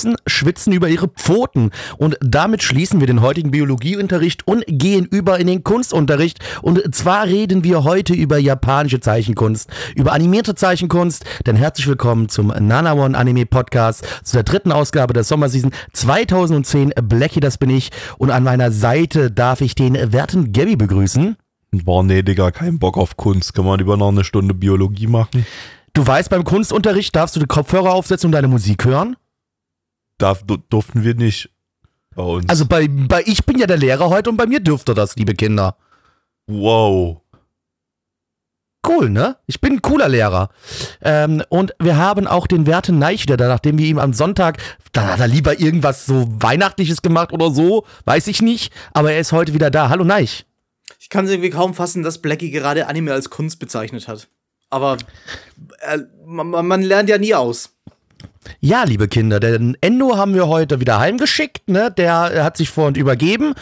Katzen schwitzen über ihre Pfoten. Und damit schließen wir den heutigen Biologieunterricht und gehen über in den Kunstunterricht. Und zwar reden wir heute über japanische Zeichenkunst, über animierte Zeichenkunst. Denn herzlich willkommen zum Nana One Anime Podcast, zu der dritten Ausgabe der Sommerseason 2010. Blackie, das bin ich. Und an meiner Seite darf ich den werten Gabby begrüßen. Boah, nee, Digga, kein Bock auf Kunst. Kann man lieber noch eine Stunde Biologie machen? Du weißt, beim Kunstunterricht darfst du die Kopfhörer aufsetzen und deine Musik hören? Darf, du- durften wir nicht bei uns. Also bei, bei ich bin ja der Lehrer heute und bei mir dürft ihr das, liebe Kinder. wow. Cool, ne? Ich bin ein cooler Lehrer. Ähm, und wir haben auch den werten Neich wieder da, nachdem wir ihm am Sonntag, da hat er lieber irgendwas so Weihnachtliches gemacht oder so, weiß ich nicht, aber er ist heute wieder da. Hallo Neich. Ich kann es irgendwie kaum fassen, dass Blackie gerade Anime als Kunst bezeichnet hat. Aber äh, man, man lernt ja nie aus. Ja, liebe Kinder, den Endo haben wir heute wieder heimgeschickt, ne? Der äh, hat sich vorhin übergeben,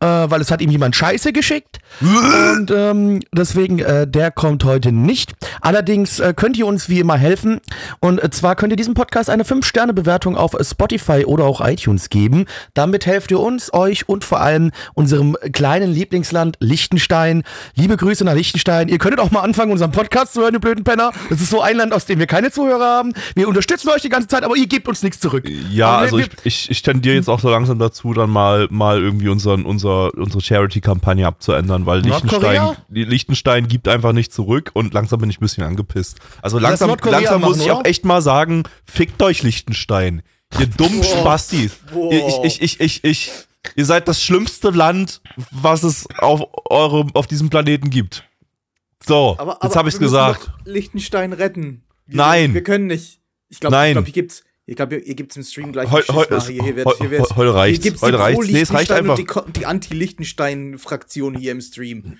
äh, weil es hat ihm jemand Scheiße geschickt. und ähm, deswegen, äh, der kommt heute nicht. Allerdings äh, könnt ihr uns wie immer helfen. Und äh, zwar könnt ihr diesem Podcast eine 5-Sterne-Bewertung auf Spotify oder auch iTunes geben. Damit helft ihr uns, euch und vor allem unserem kleinen Lieblingsland Liechtenstein. Liebe Grüße nach Liechtenstein. Ihr könntet auch mal anfangen, unseren Podcast zu hören, ihr blöden Penner. Das ist so ein Land, aus dem wir keine Zuhörer haben. Wir unterstützen euch die ganze Zeit, aber ihr gebt uns nichts zurück. Ja, wir- also ich, ich, ich tendiere jetzt auch so langsam dazu, dann mal, mal irgendwie unseren, unser, unsere Charity-Kampagne abzuändern, weil Nordkorea? Liechtenstein, gibt einfach nicht zurück und langsam bin ich ein bisschen angepisst. Also langsam, langsam muss machen, ich auch echt mal sagen, fickt euch Liechtenstein. Ihr dummen Spastis. Boah. Ihr, ich, ich, ich, ich, ich, ihr seid das schlimmste Land, was es auf, eure, auf diesem Planeten gibt. So, Aber, jetzt habe wir müssen gesagt. doch Liechtenstein retten. Wir, Nein. Wir können nicht. Ich glaube, Nein. ich glaub, hier gibt's. Ich glaube, hier gibt's im Stream gleich Heu- einen heu- Schiss es- nach. hier, hier wird, hier wird, heu- heute reicht's. Hier gibt's Heute die reicht's. Nee, es reicht einfach. die, die Anti-Liechtenstein-Fraktion hier im Stream.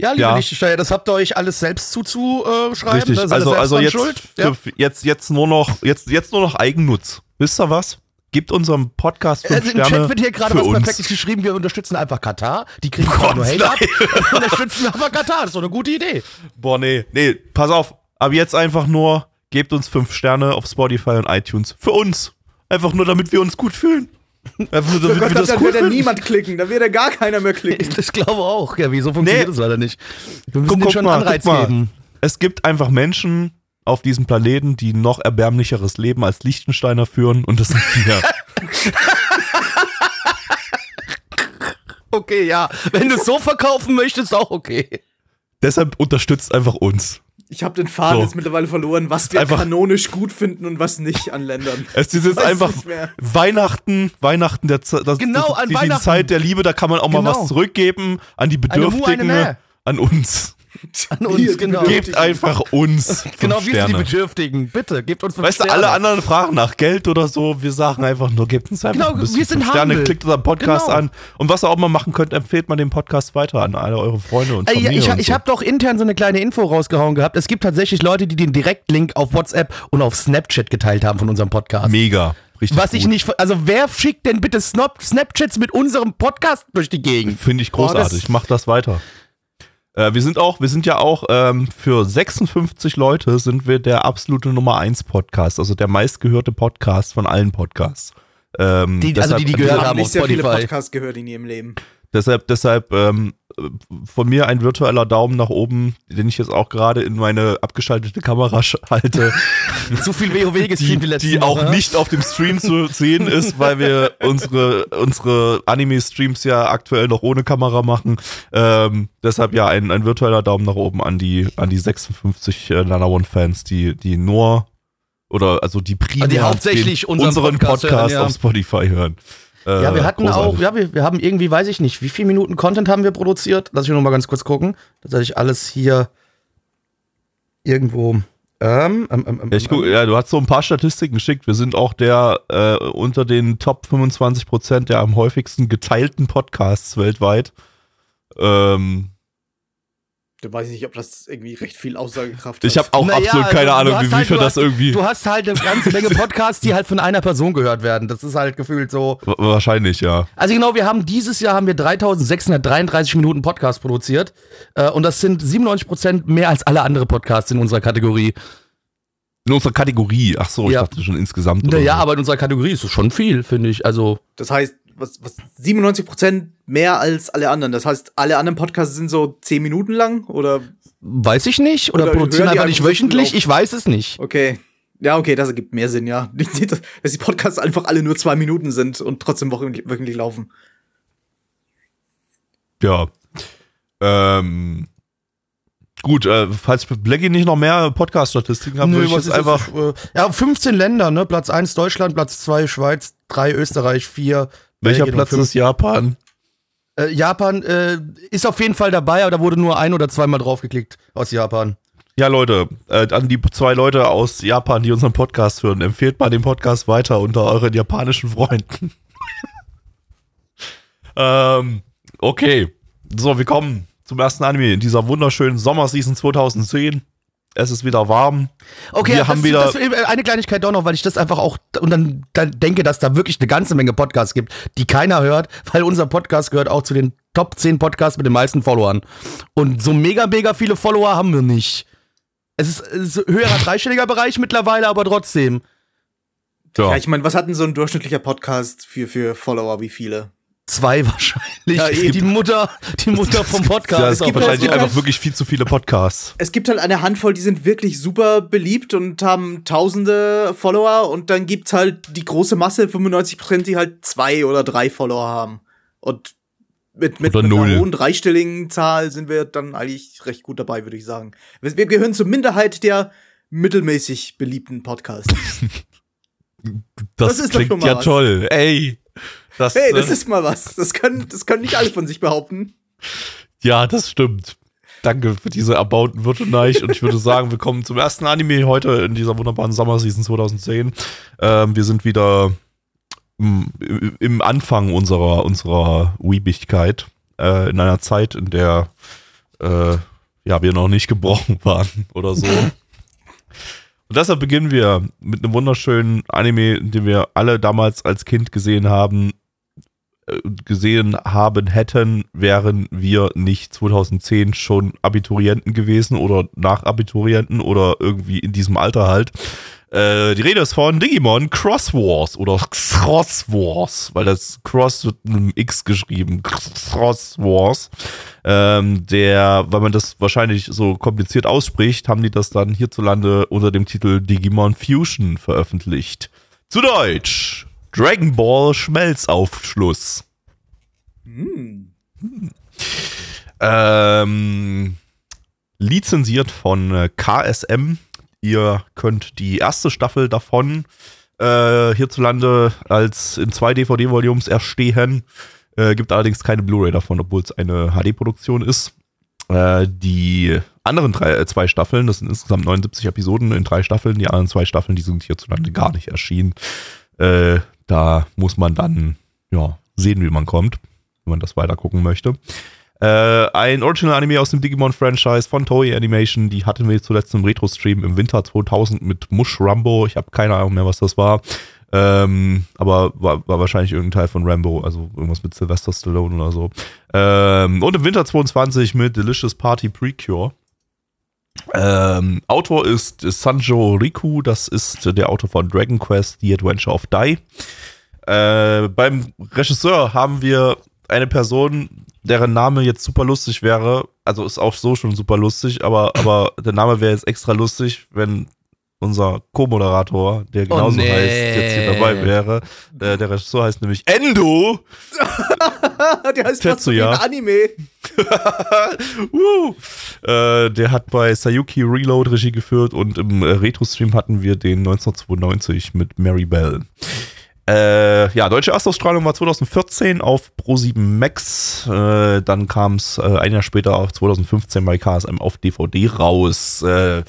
Ja, liebe Ja. Liechtensteiner, das habt ihr euch alles selbst zuzuschreiben. Richtig, das ist also, also jetzt. Ja. jetzt, jetzt nur noch, jetzt, jetzt nur noch Eigennutz. Wisst ihr was? Gebt unserem Podcast fünf Also im Sterne Chat wird hier gerade was uns. Perfektes geschrieben, wir unterstützen einfach Katar. Die kriegen Gott, nur Hate ab. Wir unterstützen einfach Katar, das ist doch eine gute Idee. Boah, nee, nee, pass auf. Ab jetzt einfach nur, gebt uns fünf Sterne auf Spotify und iTunes. Für uns. Einfach nur, damit wir uns gut fühlen. Einfach nur, damit Oh Gott, wir da, das da cool wird ja niemand klicken. Da wird ja gar keiner mehr klicken. Ich glaube auch, ja, wieso funktioniert Nee. das leider nicht? Wir müssen Guck, schon mal, Anreiz geben. Es gibt einfach Menschen auf diesem Planeten, die ein noch erbärmlicheres Leben als Liechtensteiner führen und das sind wir. Okay, ja. Wenn du es so verkaufen möchtest, auch okay. Deshalb unterstützt einfach uns. Ich habe den Faden So. jetzt mittlerweile verloren, was wir Einfach- kanonisch gut finden und was nicht an Ländern. Es ist jetzt einfach. Weihnachten, Weihnachten der Ze- das, Genau, an die, Weihnachten. die Zeit der Liebe, da kann man auch mal Genau. was zurückgeben an die Bedürftigen, an uns. An uns, Hier, genau. Gebt einfach uns Genau, wir sind die. Bedürftigen. Bitte, gebt uns fünf Weißt du, alle anderen fragen nach Geld oder so. Wir sagen einfach nur, gebt uns einfach Genau, ein bisschen wir sind fünf Sterne, humble. klickt unseren Podcast Genau. an. Und was ihr auch mal machen könnt, empfehlt mal den Podcast weiter an alle eure Freunde und Ey, Familie. ja, ich und ich so. habe doch intern so eine kleine Info rausgehauen gehabt. Es gibt tatsächlich Leute, die den Direktlink auf WhatsApp und auf Snapchat geteilt haben von unserem Podcast. Mega. Richtig Was ich gut. nicht, ver- also wer schickt denn bitte Snap Snapchats mit unserem Podcast durch die Gegend? Finde ich großartig. das- Mach das weiter. Äh, wir sind auch, wir sind ja auch ähm, für 56 Leute sind wir der absolute Nummer 1 Podcast, also der meistgehörte Podcast von allen Podcasts. Ähm, Die- also die, die deshalb- gehört haben habe nicht sehr viele Spotify. Podcasts gehört in ihrem Leben. Deshalb, deshalb ähm, von mir ein virtueller Daumen nach oben, den ich jetzt auch gerade in meine abgeschaltete Kamera halte, Zu viel WoW die, gestreamt die letzten die auch Woche. nicht auf dem Stream zu sehen ist, weil wir unsere, unsere Anime-Streams ja aktuell noch ohne Kamera machen. Ähm, deshalb ja ein, ein virtueller Daumen nach oben an die, an die 56 äh, Nana One-Fans, die, die nur oder also die primär Die hauptsächlich unseren unseren Podcast Podcast, hören, ja. auf Spotify hören. Äh, Ja, wir hatten großartig. auch, ja, wir, wir haben irgendwie, weiß ich nicht, wie viele Minuten Content haben wir produziert? Lass ich nur mal ganz kurz gucken. Das hatte ich alles hier irgendwo Ähm, ähm, ähm, ähm, Ja, ich guck, ja, du hast so ein paar Statistiken geschickt. Wir sind auch der äh, unter den Top 25 Prozent der am häufigsten geteilten Podcasts weltweit. Ähm, Da weiß ich nicht, ob das irgendwie recht viel Aussagekraft hat. ich habe auch Naja, absolut keine also, Ahnung, wie halt- viel das hast- irgendwie. Du hast halt eine ganze Menge Podcasts, die halt von einer Person gehört werden. Das ist halt gefühlt so. Wa- Wahrscheinlich, ja. Also genau, wir haben dieses Jahr haben wir 3633 Minuten Podcast produziert äh, und das sind 97 Prozent mehr als alle andere Podcasts in unserer Kategorie. In unserer Kategorie. Ach so, ich Ja. dachte schon insgesamt. oder Naja, so. aber in unserer Kategorie ist es schon viel, finde ich. Also Das heißt, was, was 97% mehr als alle anderen. Das heißt, alle anderen Podcasts sind so 10 Minuten lang oder weiß ich nicht oder, Oder produzieren einfach nicht einfach so wöchentlich. Ich weiß es nicht. okay. Ja, okay, das ergibt mehr Sinn, ja. Nicht, nicht, dass dass die Podcasts einfach alle nur zwei Minuten sind und trotzdem wöchentlich, laufen. Ja. Ähm, gut, äh, falls Blackie nicht noch mehr Podcast-Statistiken hat, würde ich was jetzt ist das? einfach. Äh, ja, 15 Länder, ne? Platz 1 Deutschland, Platz 2 Schweiz, 3 Österreich, 4 Welcher Belgien Platz ist Japan? Äh, Japan äh, ist auf jeden Fall dabei, aber da wurde nur ein oder zweimal draufgeklickt aus Japan. Ja, Leute, äh, an die zwei Leute aus Japan, die unseren Podcast hören, empfehlt mal den Podcast weiter unter euren japanischen Freunden. ähm, okay. So, wir kommen zum ersten Anime in dieser wunderschönen Sommerseason 2010. Es ist wieder warm. Okay, Wir das, haben wieder- das, äh, eine Kleinigkeit doch noch, weil ich das einfach auch und dann, dann denke, dass da wirklich eine ganze Menge Podcasts gibt, die keiner hört, weil unser Podcast gehört auch zu den Top 10 Podcasts mit den meisten Followern. Und so mega, mega viele Follower haben wir nicht. Es ist, es ist höherer dreistelliger Bereich mittlerweile, aber trotzdem. Ja, ich meine, was hat denn so ein durchschnittlicher Podcast für, für Follower? Wie viele? Zwei wahrscheinlich. Ja, eh, die Mutter, die Mutter vom Podcast. ja, es gibt halt wahrscheinlich so- einfach wirklich viel zu viele Podcasts. Es gibt halt eine Handvoll, die sind wirklich super beliebt und haben tausende Follower und dann gibt's halt die große Masse, 95%, die halt zwei oder drei Follower haben. Und mit, mit, mit null. einer hohen dreistelligen Zahl sind wir dann eigentlich recht gut dabei, würde ich sagen. Wir, wir gehören zur Minderheit der mittelmäßig beliebten Podcasts. Das, Das ist doch schon klingt mal ja was. toll. Ey. Das, hey, das äh, ist mal was. Das können, das können nicht alle von sich behaupten. Ja, das stimmt. Danke für diese erbauten Württemberg und ich würde sagen, wir kommen zum ersten Anime heute in dieser wunderbaren Sommerseason 2010. Ähm, wir sind wieder im, im Anfang unserer, unserer Weebigkeit, äh, in einer Zeit, in der äh, ja, wir noch nicht gebrochen waren oder so. Und deshalb beginnen wir mit einem wunderschönen Anime, den wir alle damals als Kind gesehen haben, gesehen haben hätten, wären wir nicht 2010 schon Abiturienten gewesen oder Nachabiturienten oder irgendwie in diesem Alter halt. Äh, die Rede ist von Digimon Cross Wars oder Cross Wars, weil das Cross wird mit einem X geschrieben. Cross Wars. Ähm, der, weil man das wahrscheinlich so kompliziert ausspricht, haben die das dann hierzulande unter dem Titel Digimon Fusion veröffentlicht. Zu Deutsch. Dragon Ball Schmelzaufschluss. Hm. Ähm, lizenziert von äh, KSM. Ihr könnt die erste Staffel davon äh, hierzulande als in zwei DVD-Volumes erstehen. Äh, gibt allerdings keine Blu-ray davon, obwohl es eine HD-Produktion ist. Äh, die anderen drei, äh, zwei Staffeln, das sind insgesamt 79 Episoden in drei Staffeln. Die anderen zwei Staffeln, die sind hierzulande gar nicht erschienen. Äh, da muss man dann ja, sehen, wie man kommt, wenn man das weiter gucken möchte. Äh, ein Original-Anime aus dem Digimon-Franchise von Toei Animation. Die hatten wir zuletzt im Retro-Stream im Winter 2000 mit Mush Rambo. Ich habe keine Ahnung mehr, was das war. Ähm, aber war, war wahrscheinlich irgendein Teil von Rambo, also irgendwas mit Sylvester Stallone oder so. Ähm, und im Winter 22 mit Delicious Party Precure. Ähm, Autor ist Sanjo Riku, das ist der Autor von Dragon Quest, The Adventure of Dai. Äh, beim Regisseur haben wir eine Person, deren Name jetzt super lustig wäre. Also ist auch so schon super lustig, aber, aber der Name wäre jetzt extra lustig, wenn unser Co-Moderator, der genauso nee. heißt, jetzt hier dabei wäre. Äh, der Regisseur heißt nämlich Endo. Der heißt fast so wie Tetsuya. ein Anime. uh, äh, der hat bei Sayuki Reload Regie geführt und im äh, Retro-Stream hatten wir den 1992 mit Mary Bell. Äh, ja, deutsche Erstausstrahlung war 2014 auf Pro7 Max. Äh, dann kam es äh, ein Jahr später auf 2015 bei KSM auf DVD raus. Äh,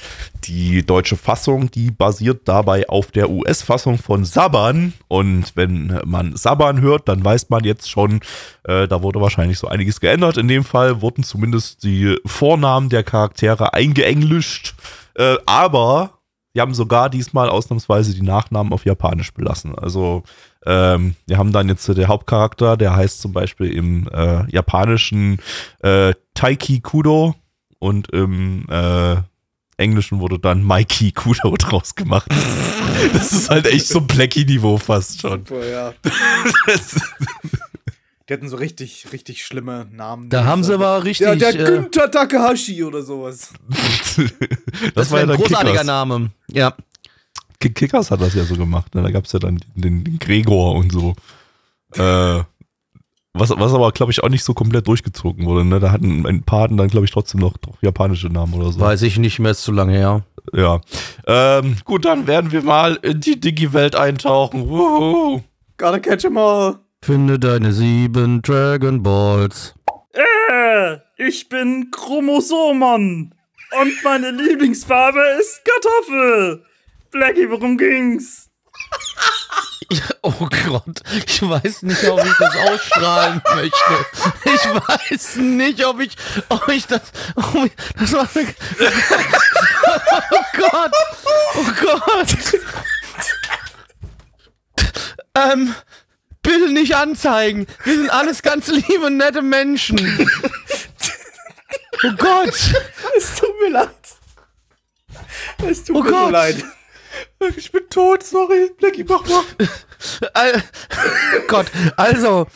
die deutsche Fassung, die basiert dabei auf der US-Fassung von Saban. Und wenn man Saban hört, dann weiß man jetzt schon, äh, da wurde wahrscheinlich so einiges geändert. In dem Fall wurden zumindest die Vornamen der Charaktere eingeenglischt. Äh, aber die haben sogar diesmal ausnahmsweise die Nachnamen auf Japanisch belassen. Also ähm, wir haben dann jetzt äh, der Hauptcharakter, der heißt zum Beispiel im äh, japanischen äh, Taiki Kudo und im äh, Englischen wurde dann Mikey Kudo draus gemacht. Das ist halt echt so Blackie-Niveau fast schon. Boah, ja. Die hatten so richtig, richtig schlimme Namen. Da haben sie aber richtig. Ja, der äh, Günther Takahashi oder sowas. das, das war ja ein großartiger Kickers. Name. Ja. Kick- Kickers hat das ja so gemacht. Ne? Da gab es ja dann den, Gregor und so. Äh, was, was aber, glaube ich, auch nicht so komplett durchgezogen wurde. Ne? Da hatten ein paar hatten dann, glaube ich, trotzdem noch japanische Namen oder so. Weiß ich nicht mehr, ist zu lange her. Ja. Ähm, gut, dann werden wir mal in die Digi-Welt eintauchen. Wuhu. Gotta catch 'em all. Finde deine sieben Dragon Balls. Äh, ich bin Chromosomen. Und meine Lieblingsfarbe ist Kartoffel. Blackie, worum ging's? Oh Gott, ich weiß nicht, ob ich das ausstrahlen möchte. Ich weiß nicht, ob ich, ob ich das, ob ich, das war eine, Oh Gott, oh Gott. Ähm, bitte nicht anzeigen. Wir sind alles ganz liebe, nette Menschen. Oh Gott. Es tut mir leid. Es tut Oh mir Gott. leid. Ich bin tot, sorry. Blackie, mach mal. Al Gott, also,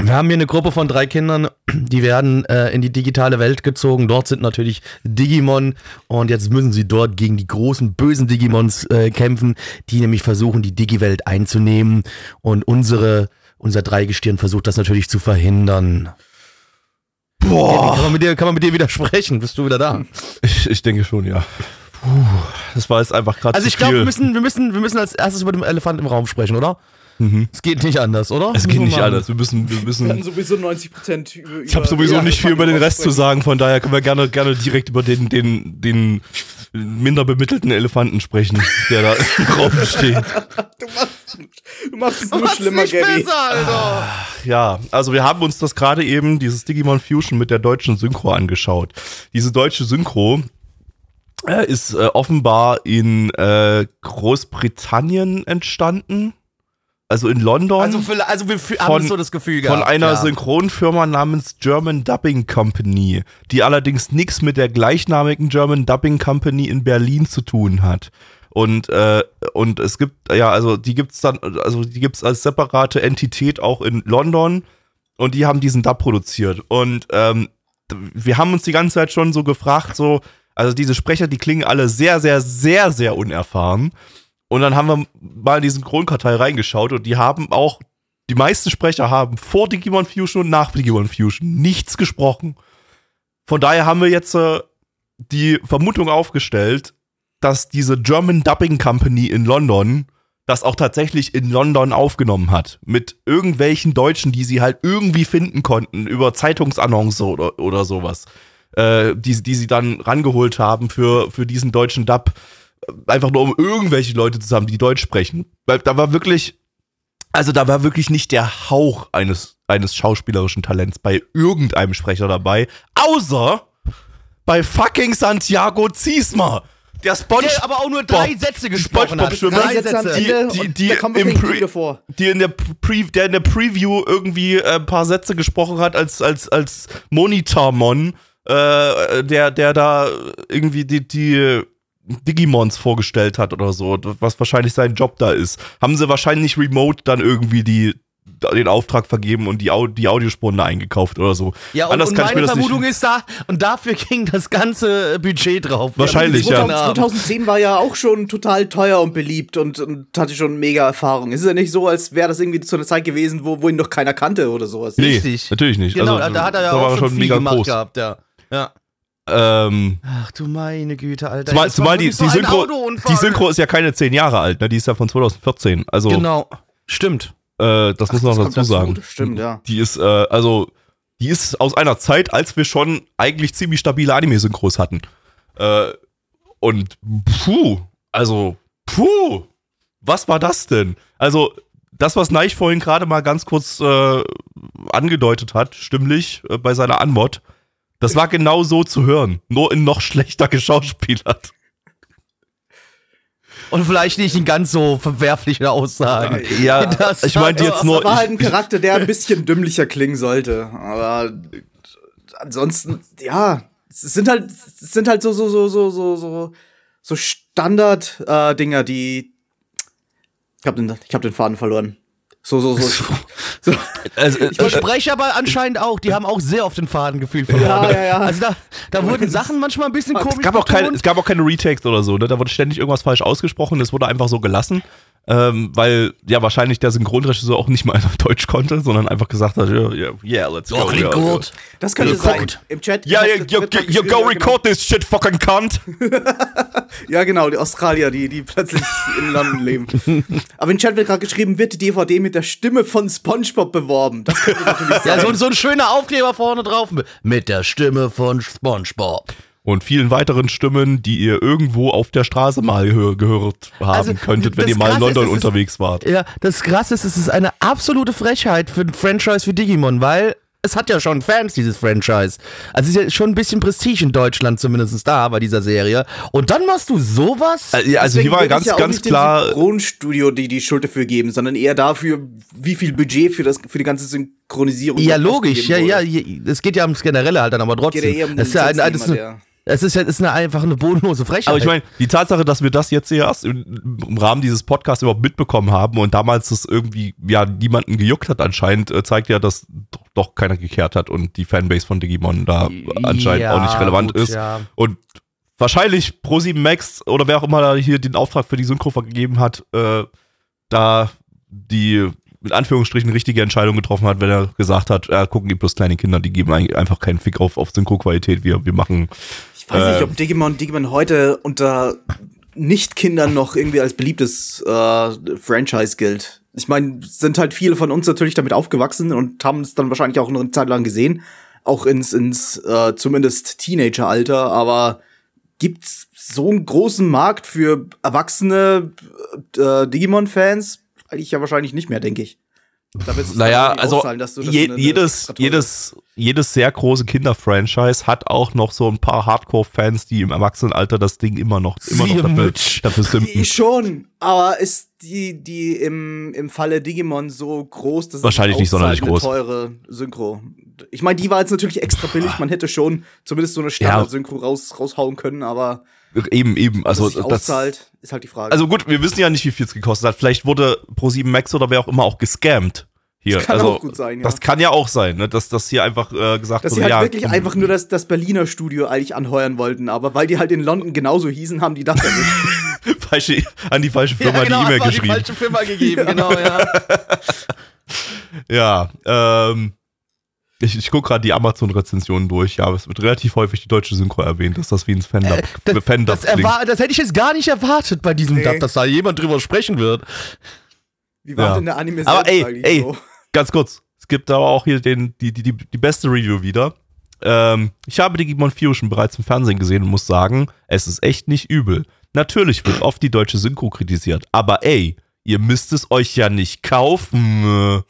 wir haben hier eine Gruppe von drei Kindern, die werden äh, in die digitale Welt gezogen. Dort sind natürlich Digimon und jetzt müssen sie dort gegen die großen bösen Digimons äh, kämpfen, die nämlich versuchen, die Digi-Welt einzunehmen und unsere, unser Dreigestirn versucht das natürlich zu verhindern. Boah. Kann man mit dir, kann man mit dir widersprechen? Bist du wieder da? Ich, ich denke schon, ja. Puh, das war jetzt einfach gerade Also zu ich glaube, viel. wir müssen, wir müssen, wir müssen als erstes über den Elefant im Raum sprechen, oder? Es geht nicht anders, oder? es geht wir nicht anders. Wir müssen, wir Wir müssen hatten sowieso 90 Prozent über. Ich habe sowieso nicht viel über den Rest zu sagen, von daher können wir gerne, gerne direkt über den, den, den minder bemittelten Elefanten sprechen, der da im Raum steht. Du machst, du machst es nur Was schlimmer, nicht Gabby. besser, Alter. Ja, also wir haben uns das gerade eben, dieses Digimon Fusion mit der deutschen Synchro angeschaut. Diese deutsche Synchro äh, ist äh, offenbar in äh, Großbritannien entstanden. Also in London. Also, für, also wir fü- haben Von- so das Gefühl gehabt. von einer ja. Synchronfirma namens German Dubbing Company, die allerdings nichts mit der gleichnamigen German Dubbing Company in Berlin zu tun hat. Und, äh, und es gibt, ja, also die gibt's dann, also die gibt's als separate Entität auch in London und die haben diesen Dub produziert. Und ähm, wir haben uns die ganze Zeit schon so gefragt, so, also diese Sprecher, die klingen alle sehr, sehr, sehr, sehr unerfahren. Und dann haben wir mal in diesen Synchronkartei reingeschaut und die haben auch, die meisten Sprecher haben vor Digimon Fusion und nach Digimon Fusion nichts gesprochen. Von daher haben wir jetzt äh, die Vermutung aufgestellt, dass diese German Dubbing Company in London das auch tatsächlich in London aufgenommen hat. Mit irgendwelchen Deutschen, die sie halt irgendwie finden konnten, über Zeitungsannonce oder, oder sowas. Äh, die, die sie dann rangeholt haben für, für diesen deutschen Dub. Einfach nur um irgendwelche Leute zu haben, die Deutsch sprechen. Weil da war wirklich, also da war wirklich nicht der Hauch eines, eines schauspielerischen Talents bei irgendeinem Sprecher dabei, außer bei fucking Santiago Ziesmer. Der Sponge Der aber auch nur drei Sätze gesprochen hat. Drei Sätze am. Ende die- die wahrscheinlich Pre- die in der, Pre der in der Preview irgendwie äh, ein paar Sätze gesprochen hat als, als, als Monitormon, äh, der, der da irgendwie die, die Digimons vorgestellt hat oder so, was wahrscheinlich sein Job da ist. Haben sie wahrscheinlich remote dann irgendwie die den Auftrag vergeben und die, Au die Audiospuren da eingekauft oder so. Ja, und, Anders und kann ich mir meine das Vermutung nicht. ist da, und dafür ging das ganze Budget drauf. Wahrscheinlich, ja. 2000, 2010 war ja auch schon total teuer und beliebt und, und hatte schon mega Erfahrung. Es ist ja nicht so, als wäre das irgendwie zu einer Zeit gewesen, wo, wo ihn noch keiner kannte oder sowas. Nee, Richtig. natürlich nicht. Genau, also, da hat er ja auch schon, viel mega gemacht groß. gehabt, ja. ja. Ähm, Ach du meine Güte, Alter. zumal zumal die, so die, Synchro, die Synchro ist ja keine zehn Jahre alt, ne? Die ist ja von 2014. Also Genau. Stimmt. Äh, das muss man noch dazu sagen. das Stimmt, ja. Die ist, äh, also, die ist aus einer Zeit, als wir schon eigentlich ziemlich stabile Anime-Synchros hatten. Äh, und puh, also, puh, was war das denn? Also, das, was Neich vorhin gerade mal ganz kurz äh, angedeutet hat, stimmlich, äh, bei seiner Anmod, das war genau so zu hören. Nur in noch schlechter geschauspielert. Und vielleicht nicht in ganz so verwerflichen Aussagen. Ja, Das ich meinte Ja, jetzt nur. war halt ein Charakter, der ein bisschen dümmlicher klingen sollte. Aber ansonsten, ja, es sind halt, es sind halt so, so, so, so, so, so, so Standard-Dinger, die. Ich hab, den, ich hab den Faden verloren. So, so, so. so. also, äh, Die Sprecher aber anscheinend auch, die haben auch sehr auf den Faden gefühlt verloren. Ja, ja, ja. Also da, da wurden Sachen manchmal ein bisschen komisch es, gab auch keine, es gab auch keine Retakes oder so, ne? Da wurde ständig irgendwas falsch ausgesprochen, es wurde einfach so gelassen. Ähm, weil ja wahrscheinlich der Synchronregisseur auch nicht mal einfach Deutsch konnte, sondern einfach gesagt hat, ja, yeah, yeah, let's go. Ja, gut. Das könnte Ja, sein. Im Chat. Ja, ja, you, you, go record this shit, fucking cunt. Ja, genau, die Australier, die, die plötzlich in London leben. Aber im Chat wird gerade geschrieben, wird die DVD mit der Stimme von SpongeBob beworben. Das könnte natürlich sein. Ja, so, so ein schöner Aufkleber vorne drauf mit der Stimme von SpongeBob. Und vielen weiteren Stimmen, die ihr irgendwo auf der Straße mal gehör, gehört haben Also, könntet, wenn das ihr mal in London ist- unterwegs wart. Ja, das Krasse ist, es ist eine absolute Frechheit für ein Franchise wie Digimon, weil es hat ja schon Fans, dieses Franchise. Also es ist ja schon ein bisschen Prestige in Deutschland zumindest da bei dieser Serie. Und dann machst du sowas? Äh, ja, also hier war ganz, ja ganz nicht klar. Dem Synchronstudio die die Schuld dafür geben, sondern eher dafür, wie viel Budget für, das, für die ganze Synchronisierung ja, logisch. Ja, ja, je- es geht ja ums Generelle halt dann, aber trotzdem. Geht ja eher um den es ist ja ein, das ist der- es ist ja ist eine, einfach eine bodenlose Frechheit. Aber ich meine, die Tatsache, dass wir das jetzt erst im, im Rahmen dieses Podcasts überhaupt mitbekommen haben und damals das irgendwie ja niemanden gejuckt hat anscheinend, äh, zeigt ja, dass doch, doch keiner gekehrt hat und die Fanbase von Digimon da anscheinend Ja, auch nicht relevant gut, ist. ja. Und wahrscheinlich Pro7 Max oder wer auch immer da hier den Auftrag für die Synchro vergeben hat, äh, da die mit Anführungsstrichen richtige Entscheidung getroffen hat, wenn er gesagt hat, ja, gucken die bloß kleine Kinder, die geben einfach keinen Fick auf, auf Synchro-Qualität. Wir, wir machen Ich weiß nicht, Äh, ob Digimon, Digimon heute unter Nicht-Kindern noch irgendwie als beliebtes äh, Franchise gilt. Ich meine, sind halt viele von uns natürlich damit aufgewachsen und haben es dann wahrscheinlich auch noch eine Zeit lang gesehen. Auch ins, ins äh, zumindest Teenager-Alter, aber gibt's so einen großen Markt für erwachsene äh, Digimon-Fans? Eigentlich ja wahrscheinlich nicht mehr, denke ich. Naja, also auszahlen, dass du das je, jedes, jedes, jedes sehr große Kinder-Franchise hat auch noch so ein paar Hardcore-Fans, die im Erwachsenenalter das Ding immer noch, immer noch dafür, dafür simpen. Schon, aber ist die, die im, im Falle Digimon so groß, dass Wahrscheinlich es nicht sonderlich groß. eine teure Synchro. Ich meine, die war jetzt natürlich extra billig, man hätte schon zumindest so eine Standard-Synchro raus, raushauen können, aber Eben, eben. Also, dass das, auszahlt, ist halt die Frage. also gut, wir wissen ja nicht, wie viel es gekostet hat. Vielleicht wurde Pro7 Max oder wer auch immer auch gescammt. Hier. Das kann also, auch gut sein, ja. Das kann ja auch sein, ne? dass das hier einfach äh, gesagt dass wurde, sie halt ja. wirklich komm, einfach nur das, das Berliner Studio eigentlich anheuern wollten, aber weil die halt in London genauso hießen, haben die das erwischt. falsche, an die falsche Firma ja, genau, die E-Mail einfach die geschrieben. falsche Firma gegeben, genau, ja. Ja, ähm, ich, ich gucke gerade die Amazon-Rezensionen durch. Ja, es wird relativ häufig die deutsche Synchro erwähnt, dass das wie ein Fan-Dub Das, Fan das, das hätte ich jetzt gar nicht erwartet bei diesem Nee. Dub, dass da jemand drüber sprechen wird. Wie war Ja. denn der Anime Aber ey, eigentlich ey, so? Ganz kurz, es gibt aber auch hier den, die, die, die, die beste Review wieder. Ähm, ich habe Digimon Fusion bereits im Fernsehen gesehen und muss sagen, es ist echt nicht übel. Natürlich wird oft die deutsche Synchro kritisiert, aber ey, ihr müsst es euch ja nicht kaufen.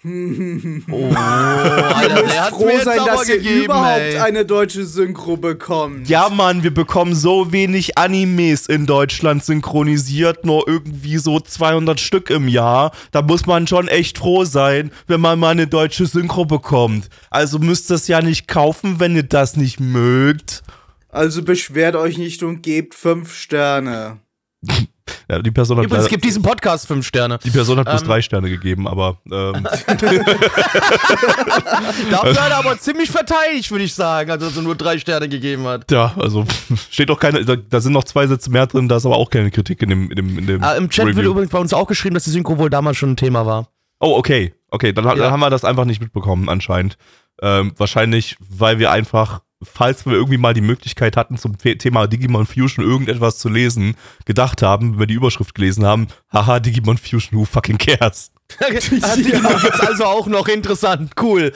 Oh, Alter, Ihr müsst froh sein, dass ihr überhaupt ey. eine deutsche Synchro bekommt. Ja, Mann, wir bekommen so wenig Animes in Deutschland synchronisiert, nur irgendwie so 200 Stück im Jahr. Da muss man schon echt froh sein, wenn man mal eine deutsche Synchro bekommt. Also müsst ihr es ja nicht kaufen, wenn ihr das nicht mögt. Also beschwert euch nicht und gebt fünf Sterne. Ja, die Person hat, Übrigens, es leider, gibt diesen Podcast fünf Sterne. die Person hat bloß Ähm. drei Sterne gegeben, aber ähm, Dafür hat er aber ziemlich verteidigt, würde ich sagen, also dass er nur drei Sterne gegeben hat. ja, also steht doch keine, da, da sind noch zwei Sätze mehr drin, da ist aber auch keine Kritik in dem, in dem, in dem Ah, Im Chat wird Review. übrigens bei uns auch geschrieben, dass die Synchro wohl damals schon ein Thema war. Oh, okay. Okay, dann, Ja. dann haben wir das einfach nicht mitbekommen, anscheinend. Ähm, wahrscheinlich, weil wir einfach falls wir irgendwie mal die Möglichkeit hatten, zum The- Thema Digimon Fusion irgendetwas zu lesen, gedacht haben, wenn wir die Überschrift gelesen haben, haha, Digimon Fusion, who fucking cares? Ah, Digimon gibt's also auch noch interessant. Cool.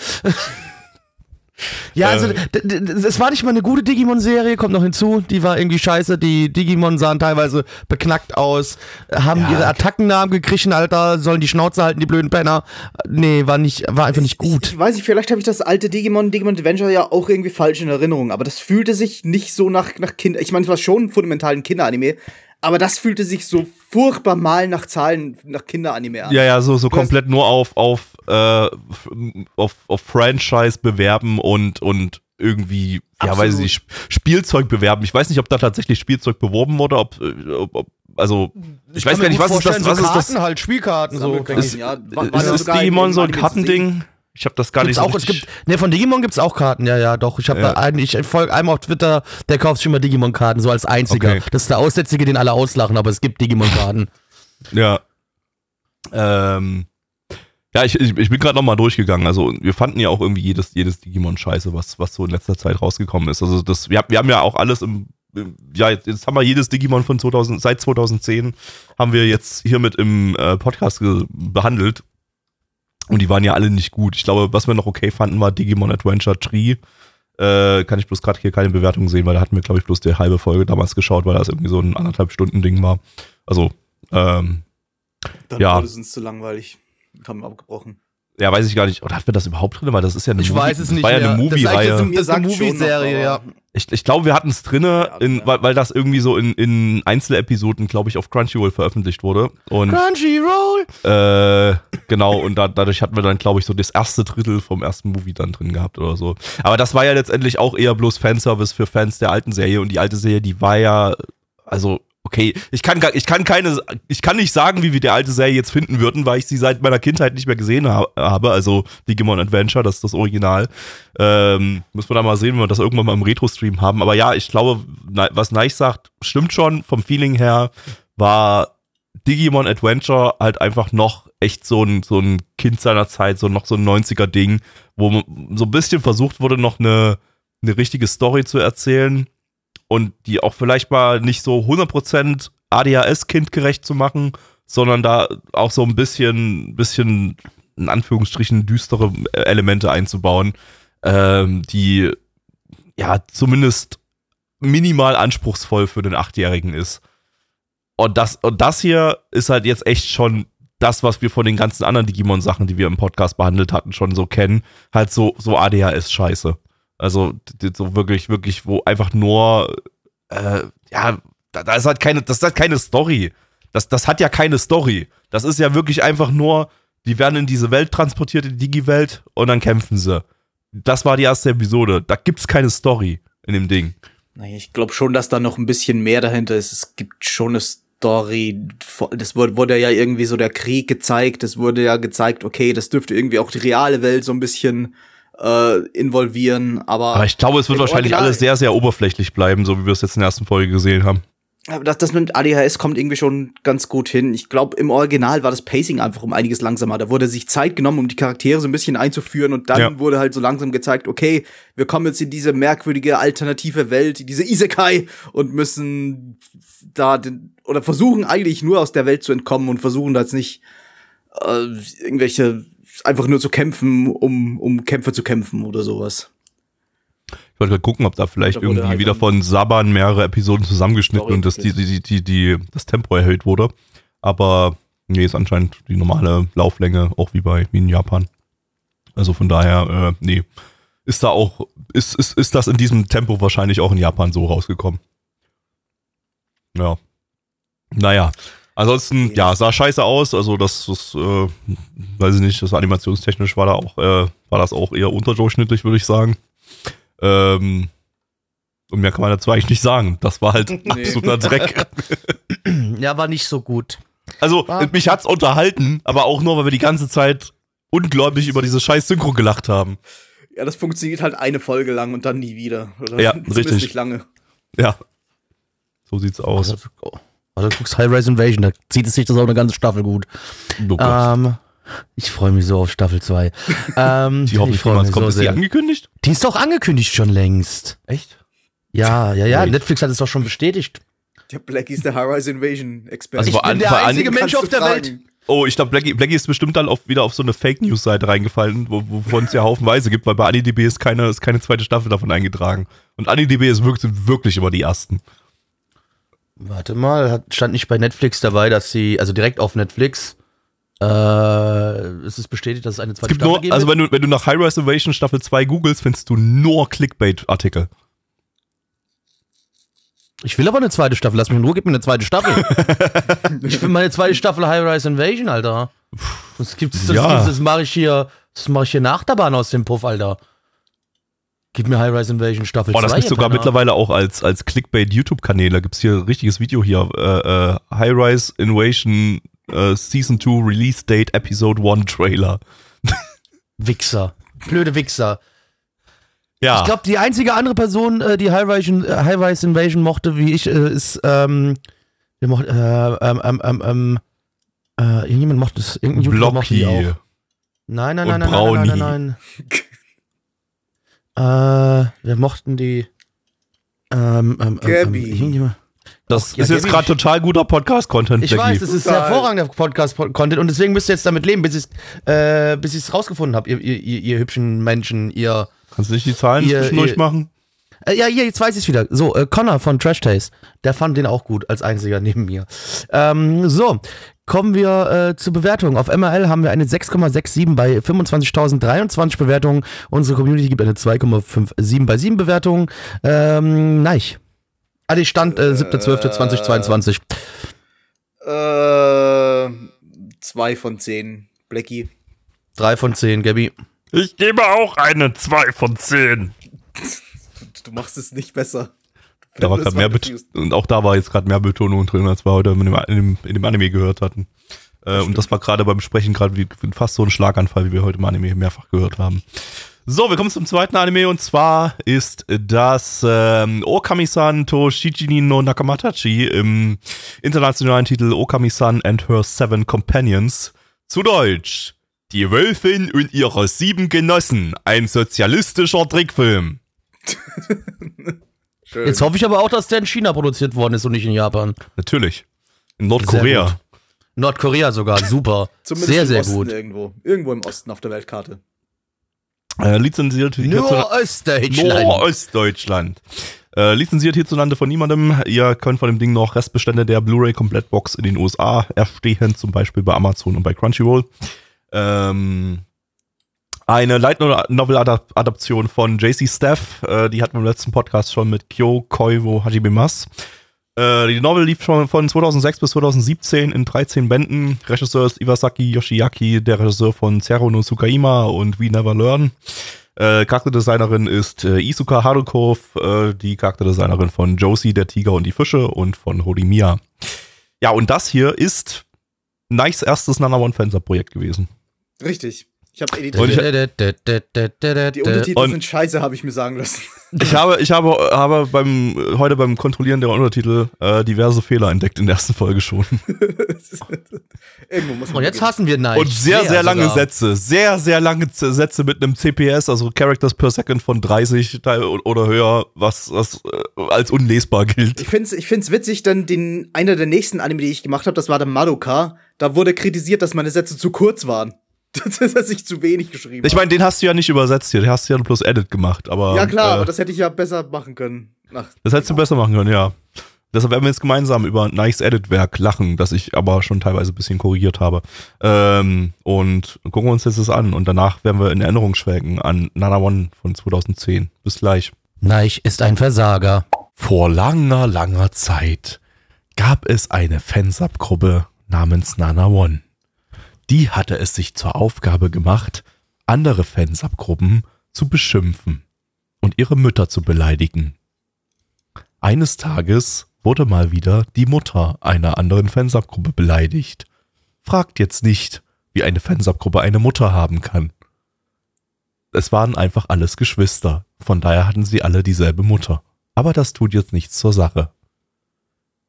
Ja, also Äh. d- es war nicht mal eine gute Digimon-Serie, kommt noch hinzu. Die war irgendwie scheiße. Die Digimon sahen teilweise beknackt aus, haben ihre Attackennamen gekriechen, Alter, sollen die Schnauze halten, die blöden Penner. Nee, war nicht, war einfach nicht gut. Ich weiß nicht, vielleicht habe ich das alte Digimon, Digimon Adventure ja auch irgendwie falsch in Erinnerung, aber das fühlte sich nicht so nach, nach Kind. Ich meine, es war schon fundamental ein Kinderanime, aber das fühlte sich so furchtbar mal nach Zahlen, nach Kinderanime an. Ja, ja, so, so Du komplett nur auf, auf, äh, auf, auf Franchise bewerben und, und irgendwie, ja, Absolut. weiß ich nicht, Sp- Spielzeug bewerben. Ich weiß nicht, ob da tatsächlich Spielzeug beworben wurde, ob, äh, ob, ob also, ich, weiß kann gar nicht, was ist das, was so ist das? Karten halt, Spielkarten so. Ich. ja. War- Ist, ja ist in- so ein Kartending? Ich habe das gar Gibt's nicht so auch, es gibt, ne, von Digimon gibt's auch Karten, ja, ja, doch. Ich habe Ja. einen, ich folge einem auf Twitter, der kauft sich immer Digimon-Karten, so als einziger. Okay. Das ist der Aussätzige, den alle auslachen, aber es gibt Digimon-Karten. Ja. Ähm, ja, ich, ich, ich bin gerade nochmal durchgegangen. Also wir fanden ja auch irgendwie jedes, jedes Digimon scheiße, was, was so in letzter Zeit rausgekommen ist. Also das, wir, wir haben ja auch alles im, im ja, jetzt, jetzt haben wir jedes Digimon von 2000, seit 2010 haben wir jetzt hiermit im äh, Podcast behandelt. Und die waren ja alle nicht gut. Ich glaube, was wir noch okay fanden, war Digimon Adventure Tree. Äh, kann ich bloß gerade hier keine Bewertung sehen, weil da hatten wir, glaube ich, bloß die halbe Folge damals geschaut, weil das irgendwie so ein anderthalb Stunden Ding war. Also, ähm, Dann Ja. wurde es uns zu langweilig. Haben abgebrochen. ja, weiß ich gar nicht. Oder hatten wir das überhaupt drin? Weil das ist ja eine Ich Movie, weiß es das nicht war ja eine Das Movie-Reihe. so- Mir Das ist eine Movie-Serie, ja. Ich, ich glaube, wir hatten es drinne, Ja, in, weil, weil das irgendwie so in, in Einzelepisoden, glaube ich, auf Crunchyroll veröffentlicht wurde. Und Crunchyroll! äh, genau, und da, dadurch hatten wir dann, glaube ich, so das erste Drittel vom ersten Movie dann drin gehabt oder so. Aber das war ja letztendlich auch eher bloß Fanservice für Fans der alten Serie. Und die alte Serie, die war ja, also, okay, ich kann, ich kann keine, ich kann nicht sagen, wie wir die alte Serie jetzt finden würden, weil ich sie seit meiner Kindheit nicht mehr gesehen ha habe. Also Digimon Adventure, das ist das Original. Ähm, müssen wir da mal sehen, wenn wir das irgendwann mal im Retro-Stream haben. Aber ja, ich glaube, was Neich sagt, stimmt schon. Vom Feeling her war Digimon Adventure halt einfach noch echt so ein, so ein Kind seiner Zeit, so noch so ein 90er-Ding, wo man so ein bisschen versucht wurde, noch eine, eine richtige Story zu erzählen und die auch vielleicht mal nicht so 100% ADHS-kindgerecht zu machen, sondern da auch so ein bisschen, bisschen in Anführungsstrichen düstere Elemente einzubauen, ähm, die ja zumindest minimal anspruchsvoll für den Achtjährigen ist. Und das, und das hier ist halt jetzt echt schon das, was wir von den ganzen anderen Digimon-Sachen, die wir im Podcast behandelt hatten, schon so kennen. Halt so, so ADHS-Scheiße. Also, so wirklich, wirklich, wo einfach nur, äh, ja, da, da ist halt keine, das ist halt keine Story. Das, das hat ja keine Story. Das ist ja wirklich einfach nur, die werden in diese Welt transportiert, in die Digi-Welt, und dann kämpfen sie. Das war die erste Episode. Da gibt's keine Story in dem Ding. Ich glaube schon, dass da noch ein bisschen mehr dahinter ist. Es gibt schon eine Story. Das wurde, wurde ja irgendwie so der Krieg gezeigt. Es wurde ja gezeigt, okay, das dürfte irgendwie auch die reale Welt so ein bisschen äh, involvieren. Aber, Aber ich glaube, es wird wahrscheinlich Original- alles sehr, sehr oberflächlich bleiben, so wie wir es jetzt in der ersten Folge gesehen haben. das, das mit ADHS kommt irgendwie schon ganz gut hin. Ich glaube, im Original war das Pacing einfach um einiges langsamer. Da wurde sich Zeit genommen, um die Charaktere so ein bisschen einzuführen und dann Ja. wurde halt so langsam gezeigt, okay, wir kommen jetzt in diese merkwürdige alternative Welt, in diese Isekai und müssen da den, oder versuchen eigentlich nur aus der Welt zu entkommen und versuchen da jetzt nicht äh, irgendwelche einfach nur zu kämpfen, um, um Kämpfe zu kämpfen oder sowas. Ich wollte gerade gucken, ob da vielleicht Da irgendwie halt wieder von Saban mehrere Episoden zusammengeschnitten Story und das, die, die, die, die, das Tempo erhöht wurde. Aber nee, ist anscheinend die normale Lauflänge, auch wie bei wie in Japan. Also von daher, äh, nee. Ist da auch, ist, ist, ist das in diesem Tempo wahrscheinlich auch in Japan so rausgekommen. Ja. Naja. Ansonsten, ja, sah scheiße aus. Also das, das äh, weiß ich nicht, das animationstechnisch war da auch, äh, war das auch eher unterdurchschnittlich, würde ich sagen. Ähm, und mehr kann man dazu eigentlich nicht sagen. Das war halt absoluter Dreck. Ja, war nicht so gut. Also, War- mich hat's unterhalten, aber auch nur, weil wir die ganze Zeit ungläubig über diese scheiß Synchro gelacht haben. Ja, das funktioniert halt eine Folge lang und dann nie wieder. Oder Ja, richtig. Nicht lange. Ja. So sieht's aus. Also, also du guckst High Rise Invasion, da zieht es sich das auch eine ganze Staffel gut. Oh. Ähm, Ich freue mich so auf Staffel 2. Ähm, Die hoffen, ich freue mich kommt. so ist die angekündigt? Die ist doch angekündigt schon längst. Echt? Ja, ja, ja. Wait. Netflix hat es doch schon bestätigt. Der Blackie ist der High-Rise Invasion Experte. Also ich bei bin an- der einzige an- Mensch auf der Welt. fragen. Oh, ich glaube, Blackie, Blackie ist bestimmt dann auf, wieder auf so eine Fake News Seite reingefallen, wo- wovon es ja haufenweise gibt, weil bei AniDB ist keine, ist keine zweite Staffel davon eingetragen. Und AniDB ist wirklich, sind wirklich immer die ersten. Warte mal, hat, stand nicht bei Netflix dabei, dass sie, also direkt auf Netflix, äh, es ist bestätigt, dass es eine Es zweite gibt nur, geben also wenn du, wenn du nach High Rise Invasion Staffel 2 googelst, findest du nur Clickbait-Artikel. Ich will aber eine zweite Staffel. Lass mich in Ruhe, gib mir eine zweite Staffel. ich will meine zweite Staffel High Rise Invasion, Alter. Das gibt's, das, Ja. das, das mache ich hier, das mache ich hier nach der Bahn aus dem Puff, Alter. Gib mir High Rise Invasion Staffel Boah, das 2, gibt sogar mittlerweile auch als, als Clickbait-YouTube-Kanäle. Gibt's hier ein richtiges Video hier. Äh, äh, High Rise Invasion äh, Season 2 Release Date Episode 1 Trailer. Wichser. Blöde Wichser. Ja. Ich glaube, die einzige andere Person, äh, die High Rise, äh, High Rise Invasion mochte, wie ich, äh, ist, ähm, der mochte, äh, ähm, ähm, ähm, ähm, äh, irgendjemand mochte es, irgendein YouTuber mochte die Blocky. auch. Nein, nein, nein, nein, Brownie. nein, nein, nein. äh, wir mochten die, ähm, ähm, ähm, Gabi. Ähm, irgendjemand- Das ja, ist jetzt gerade total guter Podcast-Content, ich weiß, es ist hervorragender Podcast-Content und deswegen müsst ihr jetzt damit leben, bis ich es äh, bis ich's rausgefunden habe, ihr, ihr, ihr, ihr hübschen Menschen, ihr Kannst du nicht die Zahlen Ihr- zwischendurch ihr- machen? Äh, ja, hier, jetzt weiß ich es wieder. So, äh, Connor von Trash Taste, der fand den auch gut als einziger neben mir. Ähm, so, kommen wir äh, zur Bewertung. Auf MRL haben wir eine 6,67 bei 25.023 Bewertungen. Unsere Community gibt eine 2,57 bei 7 Bewertungen. Ähm, nein. Ah, die stand äh, 7.12.2022. Äh, zwei von zehn. Blackie. 3 von 10, Gabby. Ich gebe auch eine 2 von 10. Du machst es nicht besser. Da war Das gerade mehr und auch da war jetzt gerade mehr Betonung drin, als wir heute in dem, in dem, in dem Anime gehört hatten. Äh, und das war gerade beim Sprechen gerade fast so ein Schlaganfall, wie wir heute im Anime mehrfach gehört haben. So, wir kommen zum zweiten Anime und zwar ist das ähm, Okami-san to Shijini no Nakamatachi im internationalen Titel Okami-san and her seven companions. Zu Deutsch. Die Wölfin und ihre sieben Genossen. Ein sozialistischer Trickfilm. Schön. Jetzt hoffe ich aber auch, dass der in China produziert worden ist und nicht in Japan. Natürlich. In Nordkorea. Nordkorea sogar, super. Zumindest sehr, im sehr Osten gut. irgendwo. Irgendwo im Osten auf der Weltkarte. Äh, lizenziert hierzulande- Nur Ostdeutschland. Nordostdeutschland. Äh, lizenziert hierzulande von niemandem. Ihr könnt von dem Ding noch Restbestände der Blu-ray-Komplettbox in den USA erstehen, zum Beispiel bei Amazon und bei Crunchyroll. Ähm, eine Light Novel-Adaption von JC Staff, äh, die hatten wir im letzten Podcast schon mit Kyo Koiwo Hajimemas. Äh, die Novel lief schon von 2006 bis 2017 in 13 Bänden. Regisseur ist Iwasaki Yoshiaki, der Regisseur von Zero no Tsukaima und We Never Learn. Äh, Charakterdesignerin ist äh, Isuka Haruko, äh, die Charakterdesignerin von Josie, der Tiger und die Fische und von Horimiya. Ja, und das hier ist Nice erstes Nana One Fencer Projekt gewesen. Richtig. Ich habe Und editiert. ich- Die Untertitel Und- sind scheiße, habe ich mir sagen lassen. Ich habe, ich habe, habe beim, heute beim Kontrollieren der Untertitel äh, diverse Fehler entdeckt in der ersten Folge schon. Irgendwo muss man Und jetzt beginnen. hassen wir Nein. Und sehr, sehr, lange sogar. Sätze. Sehr, sehr lange Sätze mit einem CPS, also Characters per Second von 30 Teil- oder höher, was, was äh, als unlesbar gilt. Ich find's, ich find's witzig, denn den, einer der nächsten Anime, die ich gemacht habe, das war der Madoka. Da wurde kritisiert, dass meine Sätze zu kurz waren. dass ich zu wenig geschrieben Ich meine, den hast du ja nicht übersetzt hier, den hast du ja bloß Edit gemacht, aber. Ja klar, äh, aber das hätte ich ja besser machen können. Ach, Das hättest du besser machen können, ja. Deshalb werden wir jetzt gemeinsam über Nice Edit-Werk lachen, das ich aber schon teilweise ein bisschen korrigiert habe. Ähm, und gucken wir uns jetzt das an. Und danach werden wir in Erinnerung schwelgen an Nana One von 2010. Bis gleich. Neich ist ein Versager. Vor langer, langer Zeit gab es eine Fansub-Gruppe namens Nana One. Die hatte es sich zur Aufgabe gemacht, andere Fansub-Gruppen zu beschimpfen und ihre Mütter zu beleidigen. Eines Tages wurde mal wieder die Mutter einer anderen Fansub-Gruppe beleidigt. Fragt jetzt nicht, wie eine Fansub-Gruppe eine Mutter haben kann. Es waren einfach alles Geschwister, von daher hatten sie alle dieselbe Mutter. Aber das tut jetzt nichts zur Sache.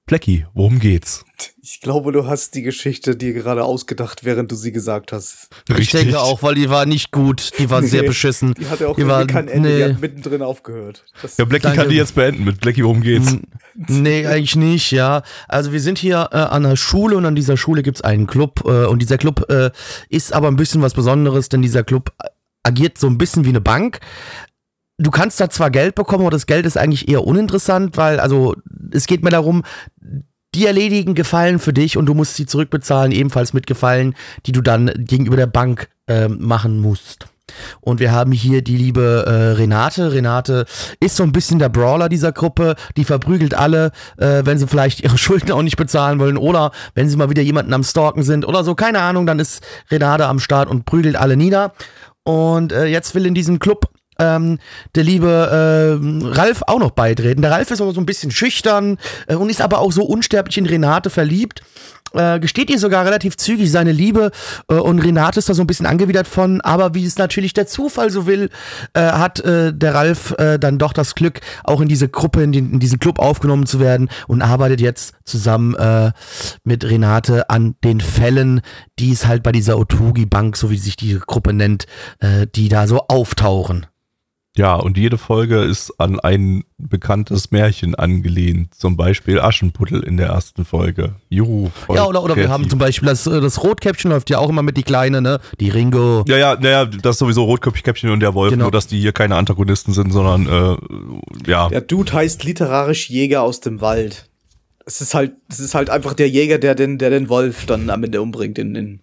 Blackie, worum geht's? Ich glaube, du hast die Geschichte dir gerade ausgedacht, während du sie gesagt hast. Ich denke auch, weil die war nicht gut. Die war sehr Nee, beschissen. Die hatte auch Die irgendwie war- kein Ende, die nee. hat mittendrin aufgehört. Das, Ja, Blackie kann die jetzt beenden mit Blackie, worum geht's? Nee, eigentlich nicht, ja. Also wir sind hier äh, an einer Schule und an dieser Schule gibt's einen Club äh, und dieser Club äh, ist aber ein bisschen was Besonderes, denn dieser Club agiert so ein bisschen wie eine Bank. Du kannst da zwar Geld bekommen, aber das Geld ist eigentlich eher uninteressant, weil also es geht mir darum, die erledigen Gefallen für dich und du musst sie zurückbezahlen, ebenfalls mit Gefallen, die du dann gegenüber der Bank ähm, machen musst. Und wir haben hier die liebe äh, Renate. Renate ist so ein bisschen der Brawler dieser Gruppe. Die verprügelt alle, äh, wenn sie vielleicht ihre Schulden auch nicht bezahlen wollen oder wenn sie mal wieder jemanden am Stalken sind oder so. Keine Ahnung, dann ist Renate am Start und prügelt alle nieder. Und äh, jetzt will in diesem Club ähm, der liebe ähm, Ralf auch noch beitreten. Der Ralf ist aber so ein bisschen schüchtern äh, und ist aber auch so unsterblich in Renate verliebt. Äh, gesteht ihr sogar relativ zügig seine Liebe äh, und Renate ist da so ein bisschen angewidert von, aber wie es natürlich der Zufall so will, äh, hat äh, der Ralf äh, dann doch das Glück, auch in diese Gruppe, in, den, in diesen Club aufgenommen zu werden und arbeitet jetzt zusammen äh, mit Renate an den Fällen, die es halt bei dieser Otogi Bank, so wie sich die Gruppe nennt, äh, die da so auftauchen. Ja, und jede Folge ist an ein bekanntes Märchen angelehnt. Zum Beispiel Aschenputtel in der ersten Folge. Juhu. voll Ja, oder, oder wir haben zum Beispiel das, äh, das Rotkäppchen läuft ja auch immer mit die Kleine, ne? Die Ringo. Ja, ja, naja, das ist sowieso Rotköpfchen und der Wolf, Genau. nur dass die hier keine Antagonisten sind, sondern äh, ja. der Dude heißt literarisch Jäger aus dem Wald. Es ist halt, es ist halt einfach der Jäger, der den, der den Wolf dann am Ende umbringt in, in,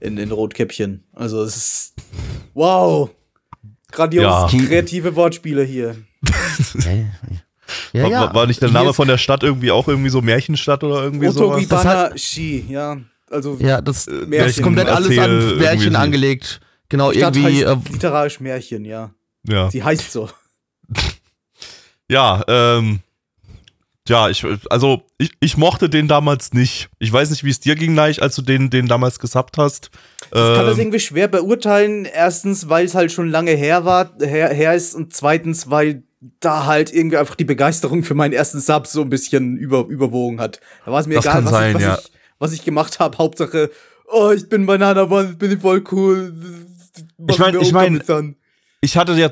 in, in Rotkäppchen. Also es ist. Wow! Grandios Ja. kreative Wortspiele hier. Ja, war, ja. war- war nicht der Name von der Stadt irgendwie auch irgendwie so Märchenstadt oder irgendwie sowas? Otogibana Shi, ja. Also Ja, das, Äh, das ist komplett alles an Märchen so. angelegt. Genau, die Stadt irgendwie. Äh, heißt literarisch Märchen, ja. Ja. Sie heißt so. Ja, ähm. Ja, ich, also, ich, ich mochte den damals nicht. Ich weiß nicht, wie es dir ging, Neich, als du den, den damals gesubbt hast. Ich kann das Ähm, irgendwie schwer beurteilen. Erstens, weil es halt schon lange her war, her, her ist und zweitens, weil da halt irgendwie einfach die Begeisterung für meinen ersten Sub so ein bisschen über, überwogen hat. Da war es mir Das egal, kann was, sein, ich, was, ja. ich, was ich gemacht habe. Hauptsache, oh, ich bin Banana One, bin ich voll cool. Ich wir ich mein- Okamis an. ich hatte ja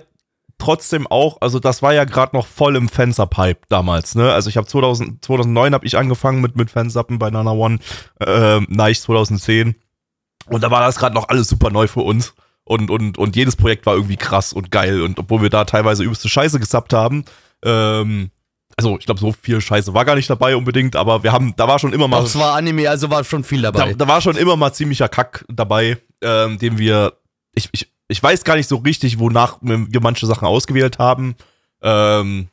trotzdem auch, also das war ja gerade noch voll im Fansub-Hype damals, ne? Also ich habe 2000, 2009 habe ich angefangen mit mit Fansuppen bei Nana One, ähm, Neich 2010 und da war das gerade noch alles super neu für uns und und und jedes Projekt war irgendwie krass und geil und obwohl wir da teilweise übelste Scheiße gesubbt haben, ähm, also ich glaube so viel Scheiße war gar nicht dabei unbedingt, aber wir haben, da war schon immer mal das war Anime, also war schon viel da, dabei. da war schon immer mal ziemlicher Kack dabei, ähm, den wir, ich, ich, ich weiß gar nicht so richtig, wonach wir manche Sachen ausgewählt haben. Ähm,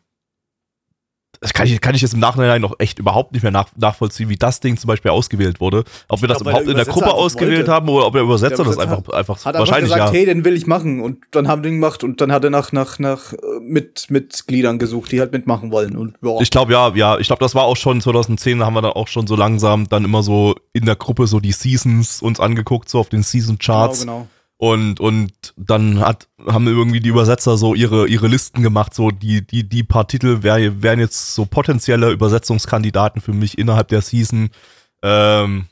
das kann ich, kann ich jetzt im Nachhinein noch echt überhaupt nicht mehr nach, nachvollziehen, wie das Ding zum Beispiel ausgewählt wurde. Ob wir das glaub, weil der überhaupt in der Gruppe einfach ausgewählt wollte. haben oder ob der Übersetzer Der das Übersetzer einfach, einfach Hat einfach wahrscheinlich gesagt, ja. hey, den will ich machen. Und dann haben die ihn gemacht und dann hat er nach, nach, nach äh, mit, Mitgliedern gesucht, die halt mitmachen wollen. Und ja. Ich glaube, ja, ja, ich glaube, das war auch schon 2010, da haben wir dann auch schon so langsam dann immer so in der Gruppe so die Seasons uns angeguckt, so auf den Season Charts. Genau, genau. Und, und dann hat, haben irgendwie die Übersetzer so ihre, ihre Listen gemacht, so die, die, die paar Titel wär, wären jetzt so potenzielle Übersetzungskandidaten für mich innerhalb der Season. Ähm,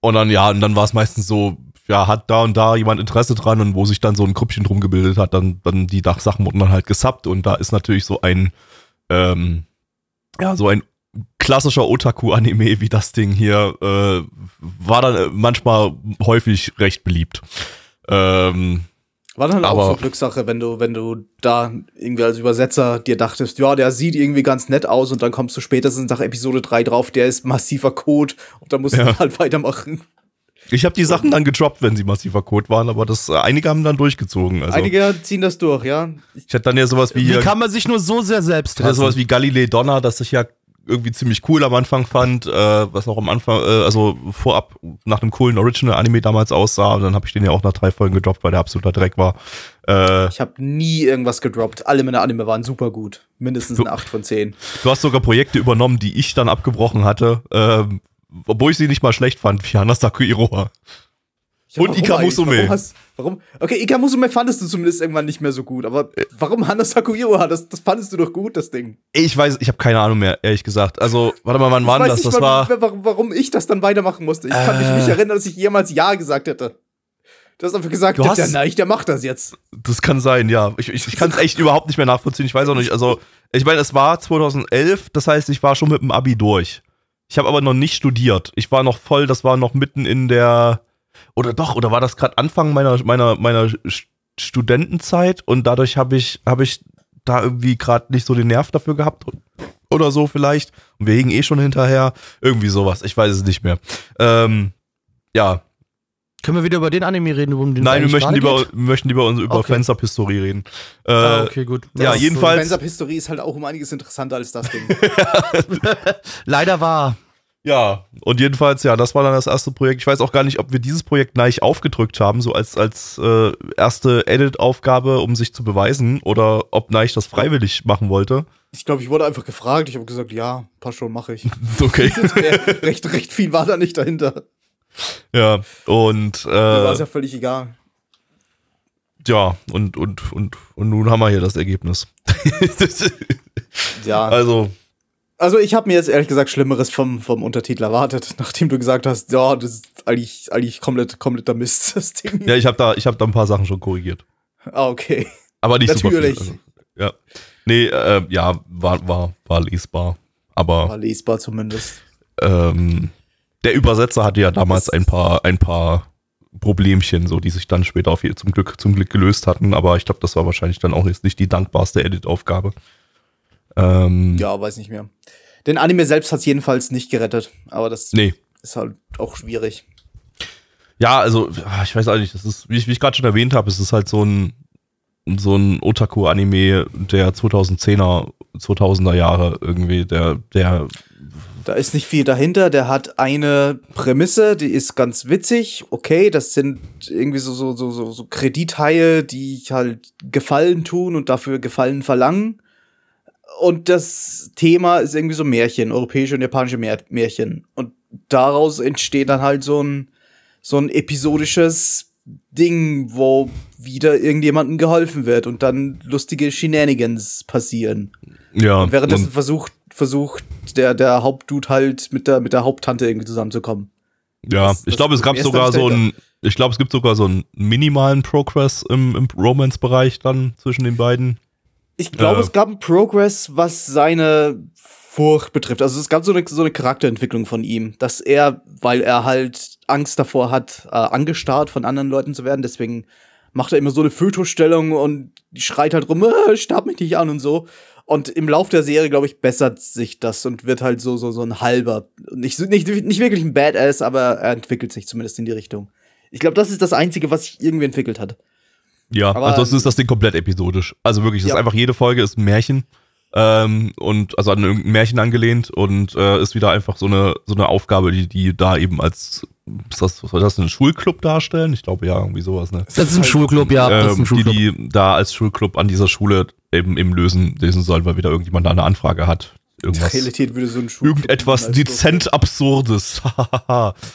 und dann, ja, und dann war es meistens so, ja, hat da und da jemand Interesse dran und wo sich dann so ein Grüppchen drum gebildet hat, dann, dann die Dachsachen wurden dann halt gesubbt und da ist natürlich so ein, ähm, ja, so ein klassischer Otaku-Anime wie das Ding hier, äh, war dann äh, manchmal häufig recht beliebt. Ähm, War dann Aber- auch so Glückssache, wenn du, wenn du da irgendwie als Übersetzer dir dachtest, ja, der sieht irgendwie ganz nett aus und dann kommst du spätestens nach Episode 3 drauf, der ist massiver Code und dann musst Ja. du halt weitermachen. ich habe die Sachen dann gedroppt, wenn sie massiver Code waren, aber das äh, einige haben dann durchgezogen. Also Einige ziehen das durch, ja. Ich, ich hätte dann ja sowas wie Wie hier, kann man sich nur so sehr selbst ja, sowas hassen? wie Galilei Donner, das ich ja irgendwie ziemlich cool am Anfang fand, äh, was auch am Anfang, äh, also vorab nach einem coolen Original-Anime damals aussah. Und dann habe ich den ja auch nach drei Folgen gedroppt, weil der absoluter Dreck war. Äh, ich habe nie irgendwas gedroppt. Alle meine Anime waren super gut. Mindestens Du- ein 8 von 10. Du hast sogar Projekte übernommen, die ich dann abgebrochen hatte, ähm, obwohl ich sie nicht mal schlecht fand, wie Hanasaku Iroha. Ja, Und Ika? Musume. Warum, hast, warum? Okay, Ika Musume fandest du zumindest irgendwann nicht mehr so gut, aber warum Hana Sakuiroha? Das, das fandest du doch gut, das Ding. Ich weiß, ich habe keine Ahnung mehr, ehrlich gesagt. Also, warte mal, wann war das? nicht Das war. warum, warum ich das dann weitermachen musste. Ich kann mich Äh. nicht erinnern, dass ich jemals Ja gesagt hätte. Du hast einfach gesagt, Du hast- der Neich, der macht das jetzt. Das kann sein, ja. Ich, ich, ich kann es echt überhaupt nicht mehr nachvollziehen. Ich weiß auch nicht. Also, ich meine, es war 2011, das heißt, ich war schon mit dem Abi durch. Ich habe aber noch nicht studiert. Ich war noch voll, das war noch mitten in der. Oder doch, oder war das gerade Anfang meiner, meiner, meiner Studentenzeit und dadurch habe ich, habe ich da irgendwie gerade nicht so den Nerv dafür gehabt oder so vielleicht. Und wir hingen eh schon hinterher. Irgendwie sowas. Ich weiß es nicht mehr. Ähm, ja, Können wir wieder über den Anime reden, um den Nein, wir möchten lieber, geht? möchten lieber uns über Okay. Fans-Up-Historie reden. Äh, Ah, okay, gut. ja, jedenfalls- Up History ist halt auch um einiges interessanter als das Ding. Leider war. Ja, und jedenfalls, ja, das war dann das erste Projekt. Ich weiß auch gar nicht, ob wir dieses Projekt gleich aufgedrückt haben, so als, als äh, erste Edit-Aufgabe, um sich zu beweisen, oder ob Neich das freiwillig machen wollte. ich glaube, ich wurde einfach gefragt. Ich habe gesagt, ja, passt schon, mache ich. Okay. recht, recht viel war da nicht dahinter. ja, und Mir war äh, es ja völlig egal. ja, und, und, und, und nun haben wir hier das Ergebnis. Ja. also, Also ich habe mir jetzt ehrlich gesagt Schlimmeres vom, vom Untertitel erwartet, nachdem du gesagt hast, ja, das ist eigentlich, eigentlich komplett, kompletter Mist, das Ding. ja, ich habe da, ich hab da ein paar Sachen schon korrigiert. Ah, okay. Aber nicht Natürlich. super viel. Also, ja. Nee, äh, ja, war, war, war lesbar. Aber War lesbar zumindest. ähm, der Übersetzer hatte ja damals ein paar, ein paar Problemchen, so die sich dann später auf zum Glück, zum Glück gelöst hatten, aber ich glaube, das war wahrscheinlich dann auch jetzt nicht die dankbarste Edit-Aufgabe. Ähm, Ja, weiß nicht mehr. Den Anime selbst hat jedenfalls nicht gerettet, aber das Nee. ist halt auch schwierig. Ja, also, ah, ich weiß auch nicht, das ist, wie ich, ich gerade schon erwähnt habe, es ist halt so ein, so ein Otaku-Anime der 2010er, 2000er Jahre irgendwie, der, der, Da ist nicht viel dahinter. Der hat eine Prämisse, die ist ganz witzig. Okay, das sind irgendwie so, so, so, so, so Kredithaie, die halt Gefallen tun und dafür Gefallen verlangen. Und das Thema ist irgendwie so Märchen, europäische und japanische Mär Märchen. Und daraus entsteht dann halt so ein, so ein episodisches Ding, wo wieder irgendjemandem geholfen wird und dann lustige Shenanigans passieren. ja, Und währenddessen und- versucht, versucht der, der Hauptdude halt mit der, mit der Haupttante irgendwie zusammenzukommen. Ja, Das- ich glaube, es gab sogar so einen, ich glaube, es gibt sogar so einen minimalen Progress im, im Romance-Bereich dann zwischen den beiden. Ich glaube, Äh. es gab einen Progress, was seine Furcht betrifft. Also es gab so eine, so eine Charakterentwicklung von ihm, dass er, weil er halt Angst davor hat, äh, angestarrt von anderen Leuten zu werden, deswegen macht er immer so eine Fötusstellung und schreit halt rum, äh, starb mich nicht an und so. Und im Lauf der Serie, glaube ich, bessert sich das und wird halt so, so, so ein halber. Nicht, nicht, nicht wirklich ein Badass, aber er entwickelt sich zumindest in die Richtung. Ich glaube, das ist das Einzige, was sich irgendwie entwickelt hat. Ja, Aber- ansonsten ist das Ding komplett episodisch. Also wirklich, es Ja. ist einfach jede Folge ist ein Märchen. Ähm, und also an irgendein Märchen angelehnt und äh, ist wieder einfach so eine so eine Aufgabe, die die da eben als ist das, soll das ein Schulclub darstellen? Ich glaube ja, irgendwie sowas, ne? Das ist ein Schulclub, ja. das ist ähm, ein Schulclub. die die da als Schulclub an dieser Schule eben eben lösen lösen sollen, weil wieder irgendjemand da eine Anfrage hat. Irgendwas. Realität würde so ein Schulclub Irgendetwas dezent Absurdes.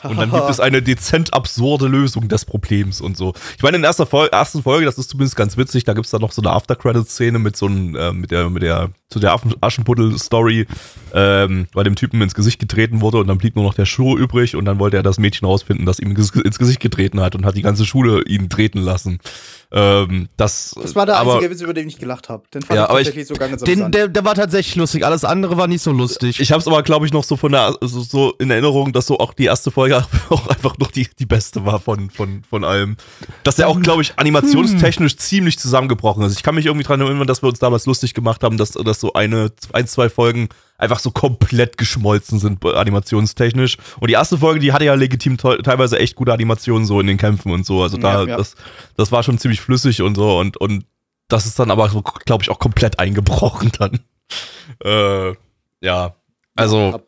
und dann gibt es eine dezent absurde Lösung des Problems und so. Ich meine, in der ersten Folge, ersten Folge das ist zumindest ganz witzig, da gibt es dann noch so eine After-Credit-Szene mit so einem, äh, mit der, mit der, zu der Aschenputtel-Story, ähm, weil dem Typen ins Gesicht getreten wurde und dann blieb nur noch der Schuh übrig und dann wollte er das Mädchen rausfinden, das ihm ins Gesicht getreten hat und hat die ganze Schule ihn treten lassen. Ähm, das, Das war der aber, einzige Witz, über den ich gelacht habe. Den fand Ja, ich aber ich- tatsächlich sogar ganz Den, der, der war tatsächlich lustig. Alles andere war nicht so lustig. Ich habe es aber, glaube ich, noch so von der so, so in Erinnerung, dass so auch die erste Folge auch einfach noch die, die beste war von, von, von allem. Dass der auch, glaube ich, animationstechnisch ziemlich zusammengebrochen ist. Ich kann mich irgendwie dran erinnern, dass wir uns damals lustig gemacht haben, dass, dass so eine, ein, zwei Folgen einfach so komplett geschmolzen sind äh, animationstechnisch. Und die erste Folge, die hatte ja legitim te- teilweise echt gute Animationen so in den Kämpfen und so. Also da, Ja, ja. das, das war schon ziemlich flüssig und so und, und das ist dann aber, so, glaube ich, auch komplett eingebrochen dann. Äh, ja, also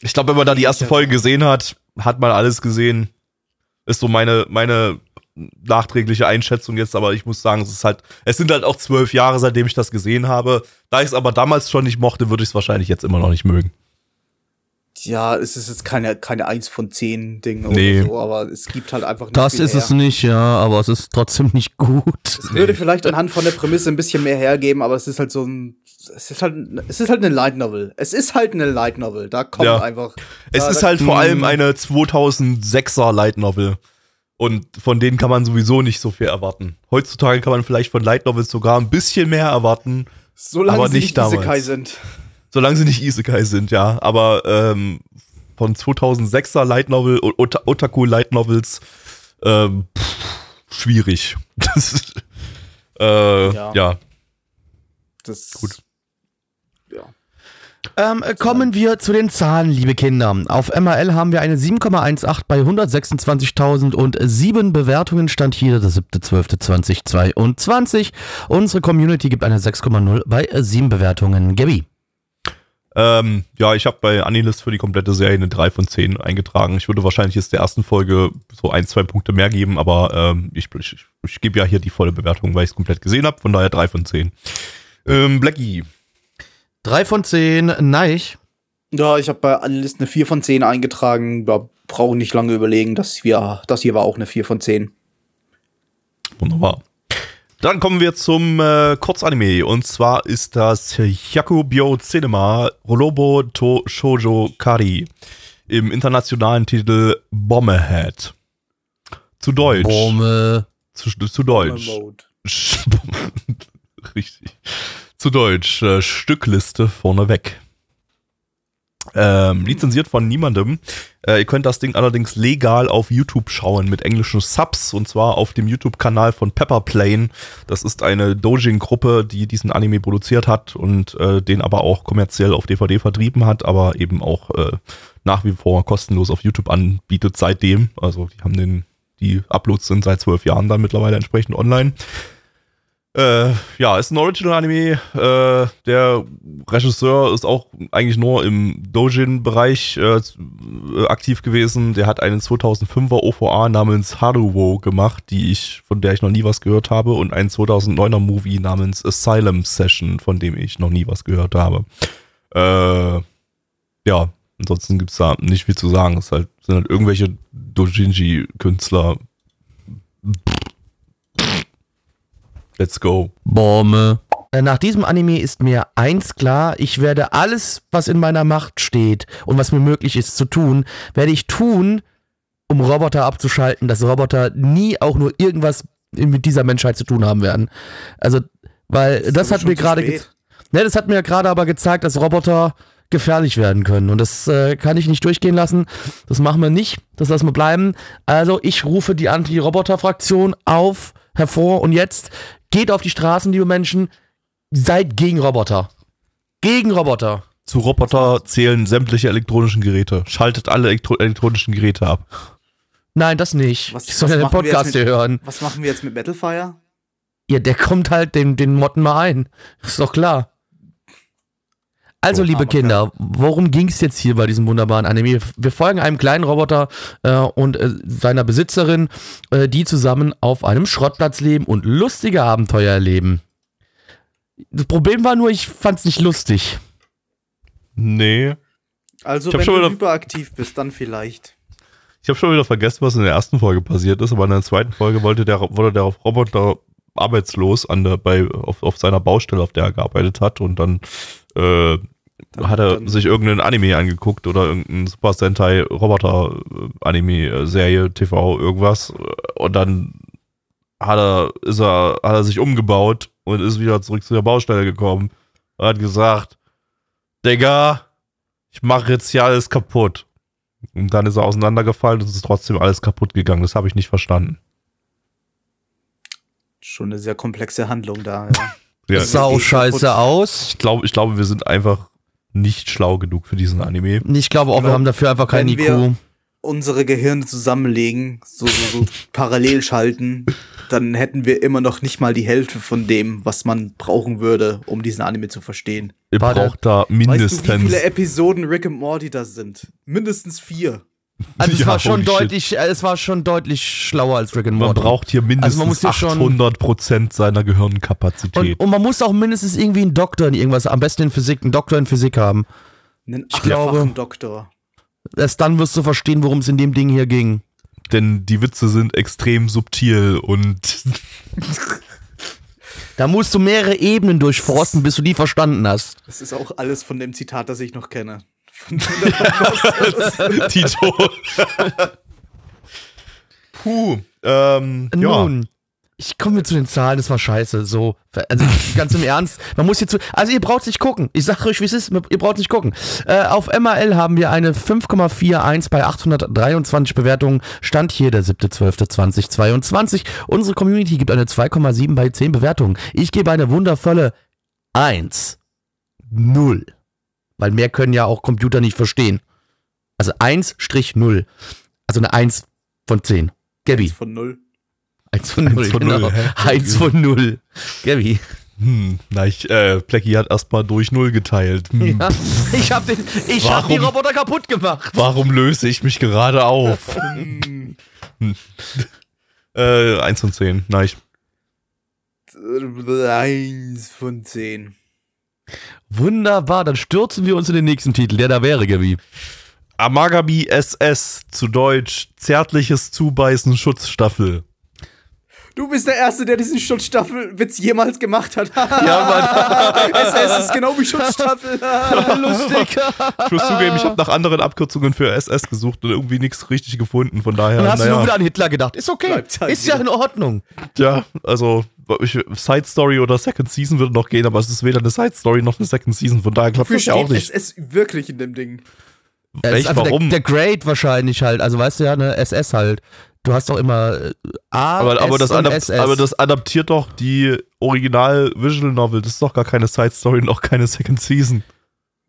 ich glaube, wenn man da die erste Folge gesehen hat, hat man alles gesehen. Ist so meine, meine nachträgliche Einschätzung jetzt, aber ich muss sagen, es ist halt, es sind halt auch zwölf Jahre, seitdem ich das gesehen habe. Da ich es aber damals schon nicht mochte, würde ich es wahrscheinlich jetzt immer noch nicht mögen. Ja, es ist jetzt keine, keine 1 von 10 Ding Nee. oder so, aber es gibt halt einfach nicht Das viel ist her. es nicht, ja, aber es ist trotzdem nicht gut. Es würde vielleicht anhand von der Prämisse ein bisschen mehr hergeben, aber es ist halt so ein. Es ist halt, es ist halt eine Light Novel. Es ist halt eine Light Novel. Da kommt Ja. einfach. Es da, ist da, halt vor allem eine 2006er Light Novel. Und von denen kann man sowieso nicht so viel erwarten. Heutzutage kann man vielleicht von Light Novels sogar ein bisschen mehr erwarten, solange aber sie nicht nicht damals. Isekai sind. solange sie nicht Isekai sind, ja. Aber ähm, von 2006er Light Novel, O- Ota Otaku Light Novels, ähm, pff, schwierig. Das ist, äh, Ja. ja. Das Gut. Ähm, äh, kommen wir zu den Zahlen, liebe Kinder. Auf MRL haben wir eine 7,18 bei 126.007 Bewertungen. Stand hier der 7.12.2022. Unsere Community gibt eine 6,0 bei äh, 7 Bewertungen. Gabby. Ähm, ja, ich habe bei Anilist für die komplette Serie eine 3 von 10 eingetragen. Ich würde wahrscheinlich jetzt der ersten Folge so ein, zwei Punkte mehr geben, aber ähm, ich, ich, ich gebe ja hier die volle Bewertung, weil ich es komplett gesehen habe. Von daher 3 von 10. Ähm, Blackie. 3 von 10, Neich. Ja, ich habe bei Analyst eine 4 von 10 eingetragen. Da brauche nicht lange überlegen. Das, wir, das hier war auch eine 4 von 10. Wunderbar. Dann kommen wir zum äh, Kurzanime. Und zwar ist das Hyakubyo Cinema Rolobo to Shoujo Kari. Im internationalen Titel Bomberhead. Zu Deutsch. Bombe. Zu, zu Deutsch. Richtig. Zu Deutsch. Äh, Stückliste vorneweg. Ähm, lizenziert von niemandem. Äh, ihr könnt das Ding allerdings legal auf YouTube schauen mit englischen Subs und zwar auf dem YouTube-Kanal von Pepper Plane. Das ist eine Dojin-Gruppe, die diesen Anime produziert hat und äh, den aber auch kommerziell auf DVD vertrieben hat, aber eben auch äh, nach wie vor kostenlos auf YouTube anbietet seitdem. Also die haben den, die Uploads sind seit zwölf Jahren dann mittlerweile entsprechend online. Äh, ja, ist ein Original-Anime. Äh, der Regisseur ist auch eigentlich nur im Dojin-Bereich äh, aktiv gewesen. Der hat einen 2005er OVA namens Haruwo gemacht, die ich, von der ich noch nie was gehört habe, und einen 2009er Movie namens Asylum Session, von dem ich noch nie was gehört habe. Äh, ja, ansonsten gibt's da nicht viel zu sagen. Es halt, sind halt irgendwelche Dojinji-Künstler. Let's go. Bombe. Äh, Nach diesem Anime ist mir eins klar, ich werde alles, was in meiner Macht steht und was mir möglich ist zu tun, werde ich tun, um Roboter abzuschalten, dass Roboter nie auch nur irgendwas mit dieser Menschheit zu tun haben werden. Also, weil das aber hat mir gerade ne, das hat mir gerade aber gezeigt, dass Roboter gefährlich werden können und das äh, kann ich nicht durchgehen lassen. Das machen wir nicht, das lassen wir bleiben. Also, ich rufe die Anti-Roboter-Fraktion auf, hervor und jetzt geht auf die Straßen, liebe Menschen, seid gegen Roboter. Gegen Roboter. Zu Roboter zählen sämtliche elektronischen Geräte. Schaltet alle elektro elektronischen Geräte ab. Nein, das nicht. Was- ich soll ja den machen wir Podcast jetzt hier mit- hören. Was machen wir jetzt mit Metalfire? Ja, der kommt halt den, den Motten mal ein. Ist doch klar. Also, So, liebe Kinder, worum ging es jetzt hier bei diesem wunderbaren Anime? Wir folgen einem kleinen Roboter äh, und äh, seiner Besitzerin, äh, die zusammen auf einem Schrottplatz leben und lustige Abenteuer erleben. Das Problem war nur, ich fand's nicht lustig. Nee. Also, wenn schon du wieder- hyperaktiv bist, dann vielleicht. Ich habe schon wieder vergessen, was in der ersten Folge passiert ist, aber in der zweiten Folge wollte der, wurde der Roboter arbeitslos an der, bei, auf, auf seiner Baustelle, auf der er gearbeitet hat. Und dann, äh, Dann- hat er dann- sich irgendeinen Anime angeguckt oder irgendeinen Super Sentai Roboter äh, Anime Serie TV irgendwas. Und dann hat er ist er hat er sich umgebaut und ist wieder zurück zu der Baustelle gekommen. Und hat gesagt Digga ich mache jetzt hier alles kaputt. Und dann ist er auseinandergefallen und es ist trotzdem alles kaputt gegangen. Das habe ich nicht verstanden Schon eine sehr komplexe Handlung da. Ja. ja, Das sah auch kaputt. scheiße aus. ich glaube ich glaube wir sind einfach nicht schlau genug für diesen Anime Ich glaube auch, wir glaub, haben dafür einfach kein wenn IQ. wir- Unsere Gehirne zusammenlegen, so, so, so parallel schalten, dann hätten wir immer noch nicht mal die Hälfte von dem, was man brauchen würde, um diesen Anime zu verstehen. ihr braucht da Weißt du, wie mindestens viele Episoden Rick and Morty das sind? Mindestens vier. Also es Ja, war schon holy shit. deutlich, äh, es war schon deutlich schlauer als Rick and Man Morty. braucht hier mindestens Also man muss hier schon- 800 Prozent seiner Gehirnkapazität. und, und man muss auch mindestens irgendwie einen Doktor in irgendwas, am besten in Physik, einen Doktor in Physik haben. Einen Ich glaube- Doktor. Erst dann wirst du verstehen, worum es in dem Ding hier ging. Denn die Witze sind extrem subtil und Da musst du mehrere Ebenen durchforsten, bis du die verstanden hast. Das ist auch alles von dem Zitat, das ich noch kenne. Tito. Puh. Ähm, ja. Nun, ich komme mir zu den Zahlen, das war scheiße. So, also ganz im Ernst, man muss hier zu. Also ihr braucht nicht gucken. Ich sag euch, wie es ist, ihr braucht nicht gucken. Äh, auf MAL haben wir eine 5,41 bei 823 Bewertungen. Stand hier der 7.12.2022. Unsere Community gibt eine 2,7 bei 10 Bewertungen. Ich gebe eine wundervolle 1. 0. Weil mehr können ja auch Computer nicht verstehen. Also 1-0. Also eine 1 von 10. Gabby. von null. 1 von 0, Eins von genau. null, hä? 1 von 0. Gabby. Hm, na, ich, äh, Plecky hat erstmal durch Null geteilt. Hm. Ja, ich hab, den, ich hab die Warum? Roboter kaputt gemacht. Warum löse ich mich gerade auf? hm. äh, 1 von 10. Nein, ich, Eins von zehn. Wunderbar, dann stürzen wir uns in den nächsten Titel, der da wäre, Gabby. Amagabi SS, zu Deutsch, zärtliches Zubeißen Schutzstaffel. Du bist der Erste, der diesen Schutzstaffelwitz jemals gemacht hat. Ja, SS ist genau wie Schutzstaffel. Lustig. Ich muss zugeben, ich habe nach anderen Abkürzungen für SS gesucht und irgendwie nichts richtig gefunden. Von daher, Dann hast du nur wieder naja, an Hitler gedacht. Ist okay. Halt Ist ja in Ordnung. ja, also Side Story oder Second Season würde noch gehen, aber es ist weder eine Side Story noch eine Second Season. Von daher klappt das ja auch nicht. SS wirklich in dem Ding? Ist Echt, einfach warum? Der, der Grade wahrscheinlich halt. Also weißt du ja, ne, SS halt. Du hast doch immer äh, A, Aber, aber, S das und SS. aber das adaptiert doch die Original Visual Novel. Das ist doch gar keine Side Story und auch keine Second Season.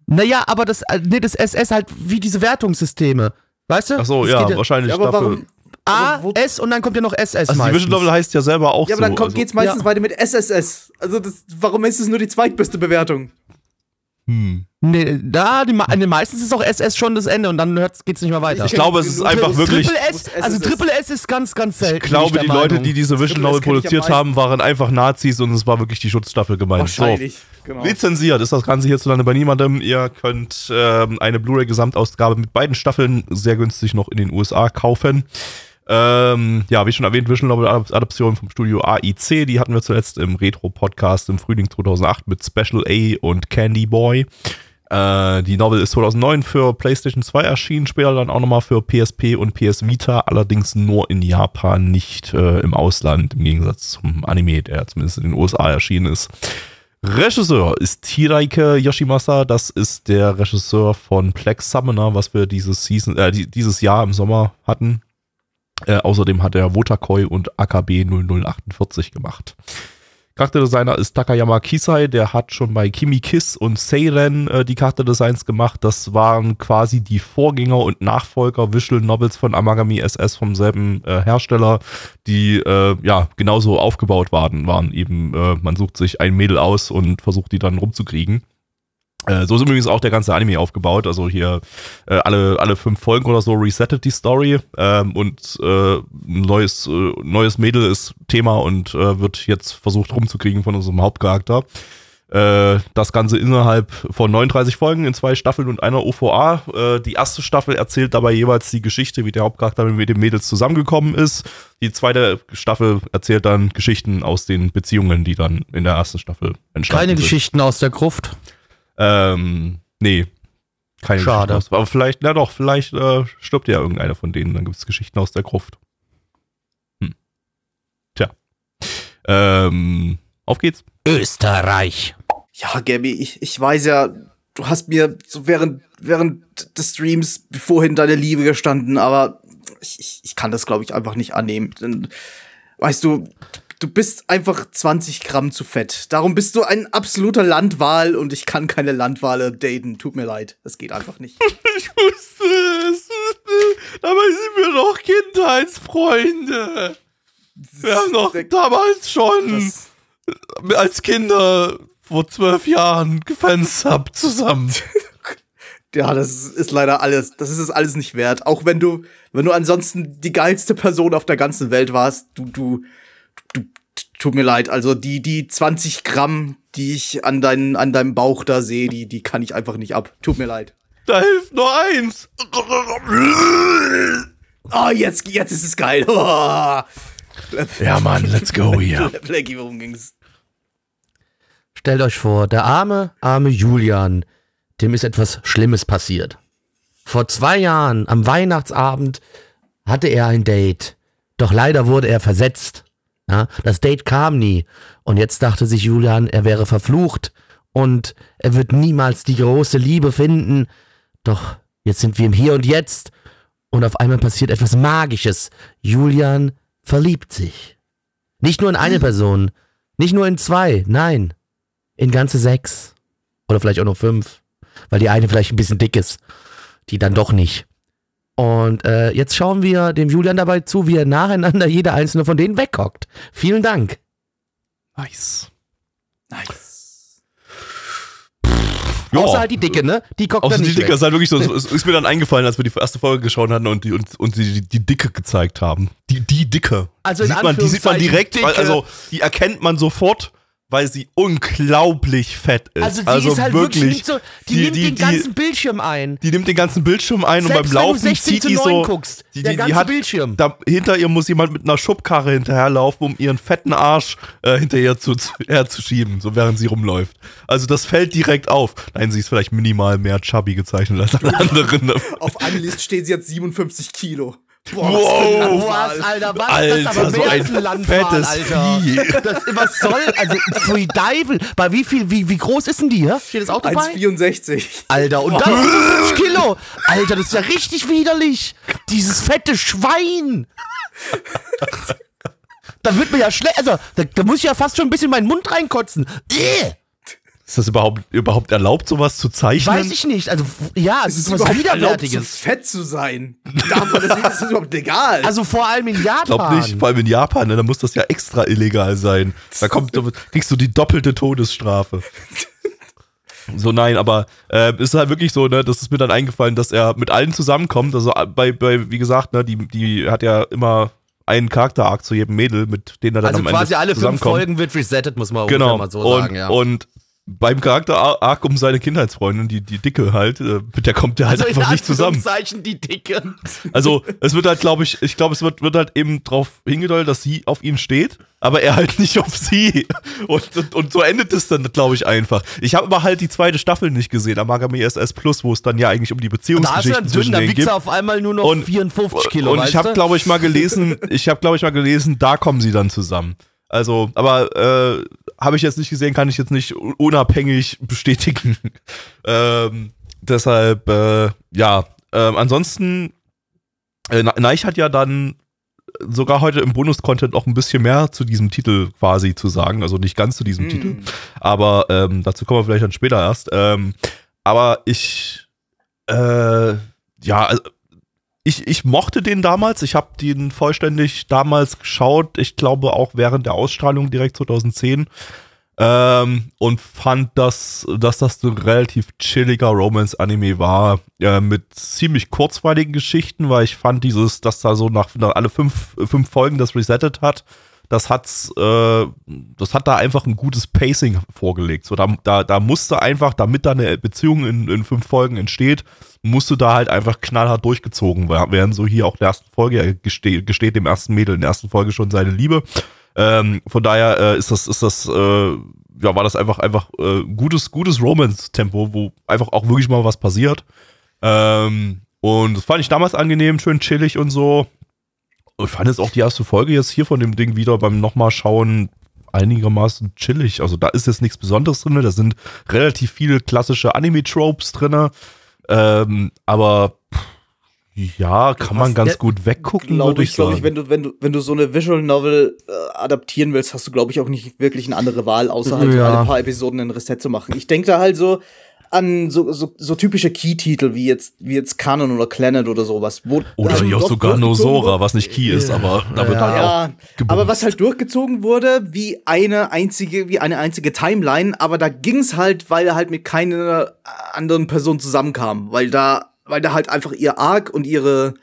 naja, aber das, äh, nee, das SS halt wie diese Wertungssysteme. Weißt du? Ach so, Das ja, geht wahrscheinlich Ja, aber dafür. warum? A, aber wo- S und dann kommt ja noch SS Also die meistens. Visual Novel heißt ja selber auch Ja, aber so. dann kommt, also, geht's meistens Ja. weiter mit SSS. Also, das, warum ist es nur die zweitbeste Bewertung? hm. Nee, da, die, nee, meistens ist auch SS schon das Ende und dann hört's, geht's nicht mehr weiter. Ich glaube, es ist einfach wirklich. Triple S, also. Triple S ist ganz, ganz selten. Ich glaube, die Leute, die diese Triple Novel produziert haben, waren einfach Nazis und es war wirklich die Schutzstaffel gemeint. Wahrscheinlich. Genau. So. Lizenziert ist das Ganze hierzulande bei niemandem. Ihr könnt ähm, eine Blu-ray-Gesamtausgabe mit beiden Staffeln sehr günstig noch in den USA kaufen. Ähm, ja, wie schon erwähnt, Visual Novel Adaption vom Studio AIC. Die hatten wir zuletzt im Retro-Podcast im Frühling 2008 mit Special A und Candy Boy. Äh, die Novel ist 2009 für PlayStation 2 erschienen, später dann auch nochmal für PSP und PS Vita, allerdings nur in Japan, nicht äh, im Ausland, im Gegensatz zum Anime, der zumindest in den USA erschienen ist. Regisseur ist Hiraike Yoshimasa, das ist der Regisseur von Plex Summoner, was wir dieses, Season, äh, die- dieses Jahr im Sommer hatten. Äh, außerdem hat er Wotakoi und AKB 0048 gemacht. Charakterdesigner ist Takayama Kisai, der hat schon bei Kimi Kiss und Seiren äh, die Charakterdesigns gemacht. Das waren quasi die Vorgänger und Nachfolger Visual Novels von Amagami SS vom selben äh, Hersteller, die äh, ja genauso aufgebaut waren. waren eben, äh, man sucht sich ein Mädel aus und versucht die dann rumzukriegen. Äh, so ist übrigens auch der ganze Anime aufgebaut. Also hier äh, alle, alle fünf Folgen oder so resettet die Story ähm, und äh, ein neues, äh, neues Mädel ist Thema und äh, wird jetzt versucht rumzukriegen von unserem Hauptcharakter. Äh, das Ganze innerhalb von 39 Folgen in zwei Staffeln und einer OVA. Äh, die erste Staffel erzählt dabei jeweils die Geschichte, wie der Hauptcharakter mit den Mädels zusammengekommen ist. Die zweite Staffel erzählt dann Geschichten aus den Beziehungen, die dann in der ersten Staffel entstanden Keine sind. Geschichten aus der Gruft. Ähm, nee. Keine Schade. Geschichte aus. Aber vielleicht, na doch, vielleicht äh, stirbt ja irgendeiner von denen. Dann gibt es Geschichten aus der Gruft. Hm. Tja. Ähm, auf geht's. Österreich. Ja, Gabby, ich, ich weiß ja, du hast mir so während, während des Streams vorhin deine Liebe gestanden, aber ich, ich, ich kann das, glaube ich, einfach nicht annehmen. Denn, weißt du, du bist einfach 20 Gramm zu fett. Darum bist du ein absoluter Landwal und ich kann keine Landwale daten. Tut mir leid. Das geht einfach nicht. Ich wusste es. Dabei sind wir doch Kindheitsfreunde. Wir haben doch damals schon Das, als Kinder vor zwölf Jahren gefenstert zusammen. ja, das ist, ist leider alles. Das ist es alles nicht wert. Auch wenn du, wenn du ansonsten die geilste Person auf der ganzen Welt warst, du, du, du, tut mir leid. Also die, die 20 Gramm, die ich an, dein, an deinem Bauch da sehe, die, die kann ich einfach nicht ab. Tut mir leid. Da hilft nur eins. Oh, jetzt, jetzt ist es geil. Oh. Ja, Mann, let's go hier. Blackie, worum ging's? Stellt euch vor, der arme, arme Julian, dem ist etwas Schlimmes passiert. Vor zwei Jahren, am Weihnachtsabend, hatte er ein Date. Doch leider wurde er versetzt. Ja, das Date kam nie. Und jetzt dachte sich Julian, er wäre verflucht und er wird niemals die große Liebe finden. Doch jetzt sind wir im Hier und Jetzt und auf einmal passiert etwas Magisches. Julian verliebt sich. Nicht nur in eine Person, nicht nur in zwei, nein, in ganze sechs. Oder vielleicht auch noch fünf, weil die eine vielleicht ein bisschen dick ist. Die dann doch nicht. Und äh, jetzt schauen wir dem Julian dabei zu, wie er nacheinander jeder einzelne von denen weghockt. Vielen Dank. Nice. Nice. Ja. Außer halt die Dicke, ne? Die guckt Außer dann die nicht Dicke, weg. ist halt wirklich so, es ist mir dann eingefallen, als wir die erste Folge geschaut hatten und die, und, und die, die, die Dicke gezeigt haben. Die, die Dicke. Also die in sieht man, die sieht man direkt, Dicke. also die erkennt man sofort, weil sie unglaublich fett ist. Also die ist halt wirklich, nicht so, die, die- nimmt die- den die- ganzen Bildschirm ein. Die nimmt den ganzen Bildschirm ein und Selbst beim wenn du Laufen 16 zieht zu die 9 so. guckst, die, der die, ganze die hat, Bildschirm. Da, hinter ihr muss jemand mit einer Schubkarre hinterherlaufen, um ihren fetten Arsch äh, hinterher zu, zu, herzuschieben, so während sie rumläuft. Also das fällt direkt auf. Nein, sie ist vielleicht minimal mehr chubby gezeichnet als alle anderen. Auf Anlist steht sie jetzt 57 Kilo. Wow. Oh, was, Alter, was? Alter, das ist aber so mehr ein als ein fettes Alter. Vieh. Das, was soll, also, pfui Deivel. Bei wie viel, wie, wie groß ist denn die, ja? Steht das auch dabei? 1,64. Alter, und dann 50 Kilo. Alter, das ist ja richtig widerlich. Dieses fette Schwein. Da wird mir ja schlecht, also, da, da muss ich ja fast schon ein bisschen in meinen Mund reinkotzen. Äh, Ist das überhaupt, überhaupt erlaubt, sowas zu zeichnen? weiß ich nicht. Also, ja, es ist ist was überhaupt erlaubt, so Widerwärtiges. fett zu sein. Darf man das nicht? Das ist überhaupt legal. Also, vor allem in Ich Japan. glaube nicht, vor allem in Japan, ne, da muss das ja extra illegal sein. Da kommt, da kriegst du die doppelte Todesstrafe. So, nein, aber äh, ist halt wirklich so, ne, das ist mir dann eingefallen, dass er mit allen zusammenkommt. Also äh, bei, bei wie gesagt, ne, die, die hat ja immer einen Charakter-Arc zu jedem Mädel, mit denen er dann Also am Ende quasi alle fünf. Folgen wird resettet, muss man Genau. mal so und, sagen, ja. und beim Charakter-Arc um seine Kindheitsfreundin, die, die Dicke halt, äh, mit der kommt der halt also in einfach nicht zusammen. Die Dicke. Also es wird halt, glaube ich, ich glaube, es wird, wird halt eben drauf hingedeutet, dass sie auf ihn steht, aber er halt nicht auf sie. Und, und, und so endet es dann, glaube ich, einfach. Ich habe aber halt die zweite Staffel nicht gesehen, am Magami SS Plus, wo es dann ja eigentlich um die Da Beziehungsgeschichten dann zwischen dünn, da denen gibt. er auf einmal nur noch Und- 54 Kilo, und ich habe, glaube ich, mal gelesen, ich habe, glaube ich, mal gelesen, da kommen sie dann zusammen. Also, aber äh, habe ich jetzt nicht gesehen, kann ich jetzt nicht unabhängig bestätigen. ähm, deshalb, äh, ja, ähm, ansonsten, äh, Neich hat ja dann sogar heute im Bonus-Content auch ein bisschen mehr zu diesem Titel quasi zu sagen. Also nicht ganz zu diesem Titel. Aber ähm, dazu kommen wir vielleicht dann später erst. Ähm, aber ich, äh, ja, also ich, ich mochte den damals. Ich habe den vollständig damals geschaut. Ich glaube auch während der Ausstrahlung direkt 2010. Ähm, und fand, dass, dass das ein relativ chilliger Romance-Anime war, äh, mit ziemlich kurzweiligen Geschichten, weil ich fand dieses, dass da so nach, nach alle fünf, fünf Folgen das resettet hat, das hat's, äh, das hat da einfach ein gutes Pacing vorgelegt. So, da, da, da musste einfach, damit da eine Beziehung in, in fünf Folgen entsteht, musste da halt einfach knallhart durchgezogen werden. So hier auch in der ersten Folge gesteht, gesteht dem ersten Mädel in der ersten Folge schon seine Liebe. Ähm, von daher äh, ist das, ist das, äh, ja, war das einfach, einfach äh, gutes, gutes Romance-Tempo, wo einfach auch wirklich mal was passiert. Ähm, und das fand ich damals angenehm, schön chillig und so. Ich fand jetzt auch die erste Folge jetzt hier von dem Ding wieder beim nochmal schauen einigermaßen chillig. Also da ist jetzt nichts Besonderes drin. Da sind relativ viele klassische Anime-Tropes drin. Ähm, aber ja, kann man ganz der- gut weggucken, Glaube würde ich, ich sagen. ich, wenn du, wenn du, wenn du so eine Visual Novel äh, adaptieren willst, hast du, glaube ich, auch nicht wirklich eine andere Wahl, außer halt Ja. alle paar Episoden in Reset zu machen. Ich denke da halt so an so, so, so typische Key-Titel wie jetzt, wie jetzt Canon oder Planet oder sowas. Wo Oder halt hier auch sogar Nosora, was nicht Key ist, aber da wird halt auch Ja, gebumst. aber was halt durchgezogen wurde, wie eine einzige, wie eine einzige Timeline, aber da ging's halt, weil er halt mit keiner anderen Person zusammenkam, weil da, weil da halt einfach ihr Arc und ihre,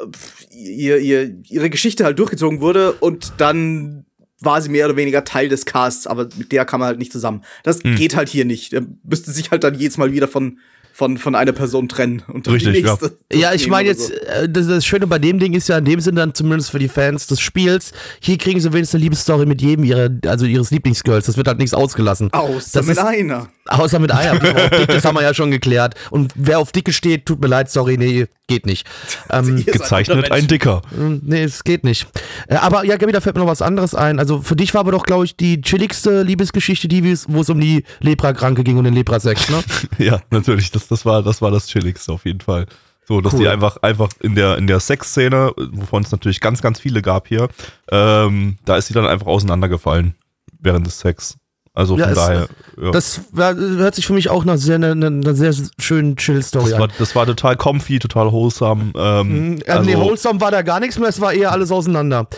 äh, ihr, ihr, ihre Geschichte halt durchgezogen wurde und dann war sie mehr oder weniger Teil des Casts, aber mit der kam er halt nicht zusammen. Das Hm. geht halt hier nicht. Er müsste sich halt dann jedes Mal wieder von von, von einer Person trennen und Richtig, die nächste. Ja, ich nehmen meine jetzt, so. äh, das, das Schöne bei dem Ding ist ja in dem Sinne dann zumindest für die Fans des Spiels, hier kriegen sie wenigstens eine Liebesstory mit jedem ihrer, also ihres Lieblingsgirls. Das wird halt nichts ausgelassen. Außer das mit ist- einer. Außer mit Dick, das haben wir ja schon geklärt. Und wer auf Dicke steht, tut mir leid, sorry, nee, geht nicht. Ähm, Gezeichnet Untermenschen. ein Dicker. nee, es geht nicht. Äh, aber ja, Gabi, da fällt mir noch was anderes ein. Also für dich war aber doch, glaube ich, die chilligste Liebesgeschichte die, wo es um die Leprakranke ging und den Leprasex, ne? Ja, natürlich. Das, das, war, das war das Chilligste auf jeden Fall. So, dass Cool. die einfach, einfach in der, in der Sexszene, wovon es natürlich ganz, ganz viele gab hier, ähm, da ist sie dann einfach auseinandergefallen während des Sex. Also Ja, von es- daher. Ja. Das war, hört sich für mich auch nach sehr, einer ne, ne sehr schönen Chill-Story Das an. war, das war total comfy, total wholesome. Ähm, Mhm, äh, nee, wholesome war da gar nichts mehr, es war eher alles auseinander.